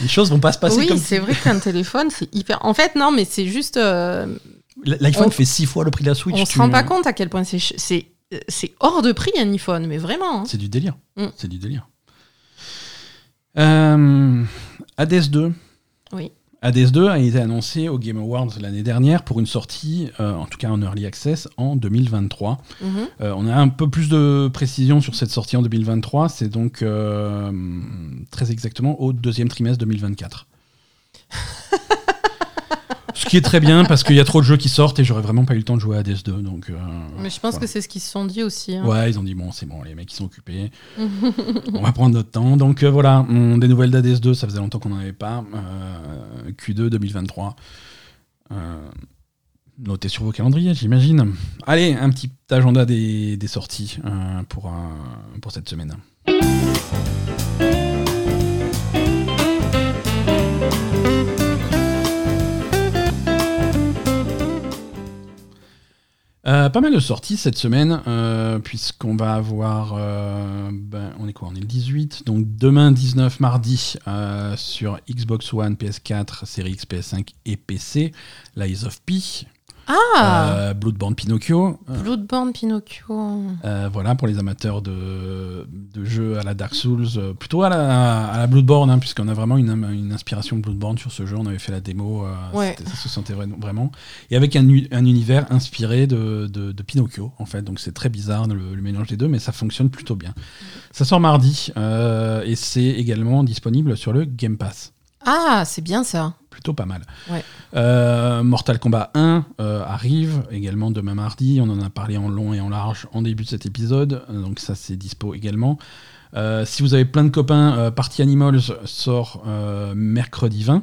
Les choses vont pas se passer oui, comme c'est vrai qu'un téléphone, c'est hyper. En fait, non, mais c'est juste. euh, l'iPhone on- fait 6 fois le prix de la Switch. on se tu- rend pas compte à quel point c'est c'est euh, hors de prix un iPhone, mais vraiment. hein. C'est du délire. Mm. C'est du délire. Euh, Hades 2. Oui. Hades 2 a été annoncé au Game Awards l'année dernière pour une sortie, euh, en tout cas en early access, en 2023. Mhm. Euh, on a un peu plus de précision sur cette sortie en 2023. C'est donc euh, très exactement au deuxième trimestre 2024. [LAUGHS] Ce qui est très bien parce qu'il y a trop de jeux qui sortent et j'aurais vraiment pas eu le temps de jouer à Hades 2. Donc, euh, Mais je pense voilà. que c'est ce qu'ils se sont dit aussi. hein. Ouais, ils ont dit bon, c'est bon, les mecs ils sont occupés. [LAUGHS] on va prendre notre temps. Donc euh, voilà, on- des nouvelles d'Hades 2, ça faisait longtemps qu'on n'en avait pas. Euh, Q2 2023. Euh, notez sur vos calendriers, j'imagine. Allez, un petit agenda des, des sorties pour, pour cette semaine. Euh, pas mal de sorties cette semaine, euh, puisqu'on va avoir. euh, ben, on est quoi On est le 18. Donc demain, 19 mardi, sur Xbox One, PS4, Série X, PS5 et PC, Lies of P, Ah euh, Bloodborne Pinocchio. Bloodborne Pinocchio. euh, voilà, pour les amateurs de, de jeux à la Dark Souls, euh, plutôt à la, à la Bloodborne, hein, puisqu'on a vraiment une, une inspiration Bloodborne sur ce jeu. On avait fait la démo, Ouais. ça se sentait vra- vraiment. Et avec un, univers inspiré de, de- de Pinocchio, en fait. Donc c'est très bizarre le, le mélange des deux, mais ça fonctionne plutôt bien. Ça sort mardi, et c'est également disponible sur le Game Pass. Ah, c'est bien ça. Plutôt pas mal. Ouais. Euh, Mortal Kombat 1 euh, arrive également demain mardi. On en a parlé en long et en large en début de cet épisode. Euh, Donc ça, c'est dispo également. Euh, si vous avez plein de copains, Party Animals sort mercredi 20.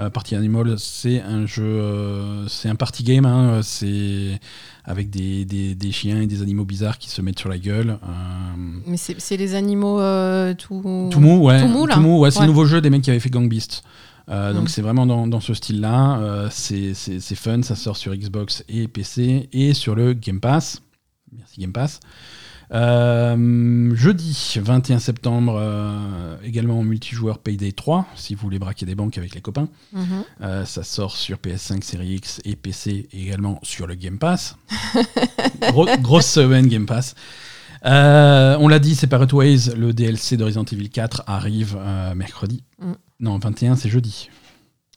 Euh, Party Animals, c'est un jeu, c'est un party game. hein, c'est avec des, des- des chiens et des animaux bizarres qui se mettent sur la gueule. Mais c'est les animaux tout. tout mou, ouais. Tout mou, là. ouais, c'est Ouais. le nouveau jeu des mecs qui avaient fait Gang Beast. Euh, Donc Mm. c'est vraiment dans, dans ce style-là. Euh, c'est fun, ça sort sur Xbox et PC et sur le Game Pass. Merci Game Pass. Euh, jeudi 21 septembre, euh, également en multijoueur Payday 3, si vous voulez braquer des banques avec les copains. Mhm. Euh, ça sort sur PS5, Series X et PC et également sur le Game Pass. [LAUGHS] Gros- grosse semaine Game Pass. On l'a dit, Separate Ways, le DLC Resident Evil 4 arrive mercredi. Mm. Non, 21, c'est jeudi.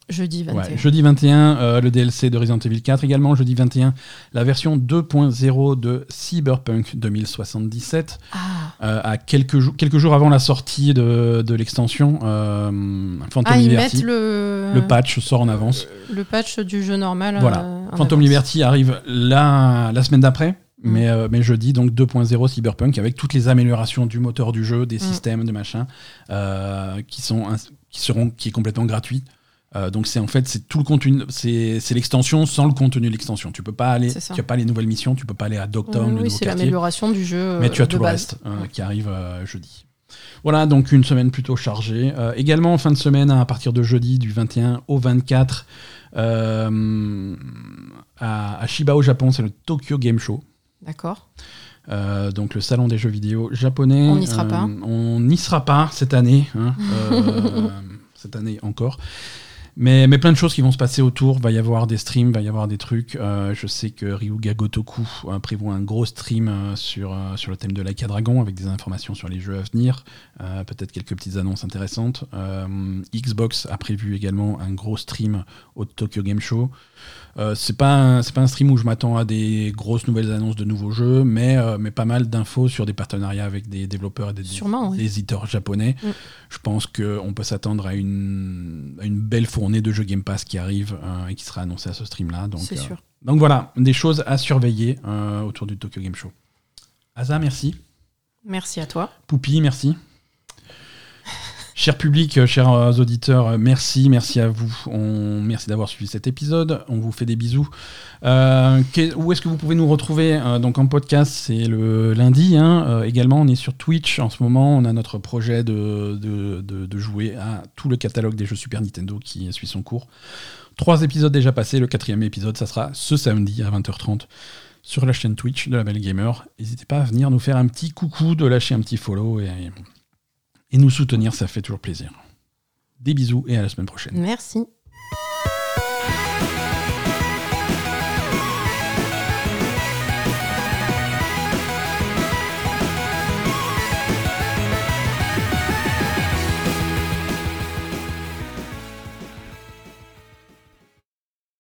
Jeudi 21. Ouais, jeudi 21, euh, le DLC de Resident Evil 4 également. Jeudi 21, la version 2.0 de Cyberpunk 2077. Ah, euh, à quelques, jours quelques jours avant la sortie de, de l'extension euh, Phantom ah ils Liberty. mettent le, Le patch sort en avance. le patch du jeu normal. Voilà. euh, Phantom avance. Liberty arrive la, la semaine d'après. Mais, euh, mais jeudi, donc 2.0 Cyberpunk, avec toutes les améliorations du moteur du jeu, des Mm. systèmes, de machin, euh, qui, sont, qui, seront, qui est complètement gratuit. Euh, donc c'est en fait c'est tout le contenu c'est l'extension sans le contenu de l'extension tu peux pas aller tu as pas les nouvelles missions tu peux pas aller à Dogtown Oui, le oui, nouveau c'est l'amélioration du jeu. mais tu as euh, tout le reste euh, qui arrive euh, jeudi. Voilà, donc une semaine plutôt chargée. Euh, également en fin de semaine, à partir de jeudi, du 21 au 24, euh, à, à Shiba au Japon, c'est le Tokyo Game Show. D'accord. Euh, donc le salon des jeux vidéo japonais. On n'y sera Euh, pas. On n'y sera pas cette année. hein, [LAUGHS] euh, cette année encore. Mais, mais plein de choses qui vont se passer autour. Va y avoir des streams, va y avoir des trucs. Euh, je sais que Ryuga Gotoku euh, prévoit un gros stream euh, sur, euh, sur le thème de Laika Dragon avec des informations sur les jeux à venir. Euh, Peut-être quelques petites annonces intéressantes. Euh, Xbox a prévu également un gros stream au Tokyo Game Show. Euh, c'est pas un- c'est pas un stream où je m'attends à des grosses nouvelles annonces de nouveaux jeux, mais, euh, mais pas mal d'infos sur des partenariats avec des développeurs et des, Sûrement, oui. des éditeurs japonais. Mm. Je pense qu'on peut s'attendre à une, à une belle fournée de jeux Game Pass qui arrive euh, et qui sera annoncée à ce stream-là. Donc, sûr. donc voilà, des choses à surveiller autour du Tokyo Game Show. Asa, merci. Merci à toi. Poupi, merci. Cher public, euh, chers euh, auditeurs, euh, merci, merci à vous. On, merci d'avoir suivi cet épisode. On vous fait des bisous. Euh, où est-ce que vous pouvez nous retrouver Euh, Donc en podcast, c'est le lundi. hein. Euh, également, on est sur Twitch en ce moment. On a notre projet de, de, de- de jouer à tout le catalogue des jeux Super Nintendo qui suit son cours. Trois épisodes déjà passés. Le quatrième épisode, ça sera ce samedi à 20h30 sur la chaîne Twitch de la Belle Gamer. N'hésitez pas à venir nous faire un petit coucou, de lâcher un petit follow et, et nous soutenir, ça fait toujours plaisir. Des bisous et à la semaine prochaine. Merci.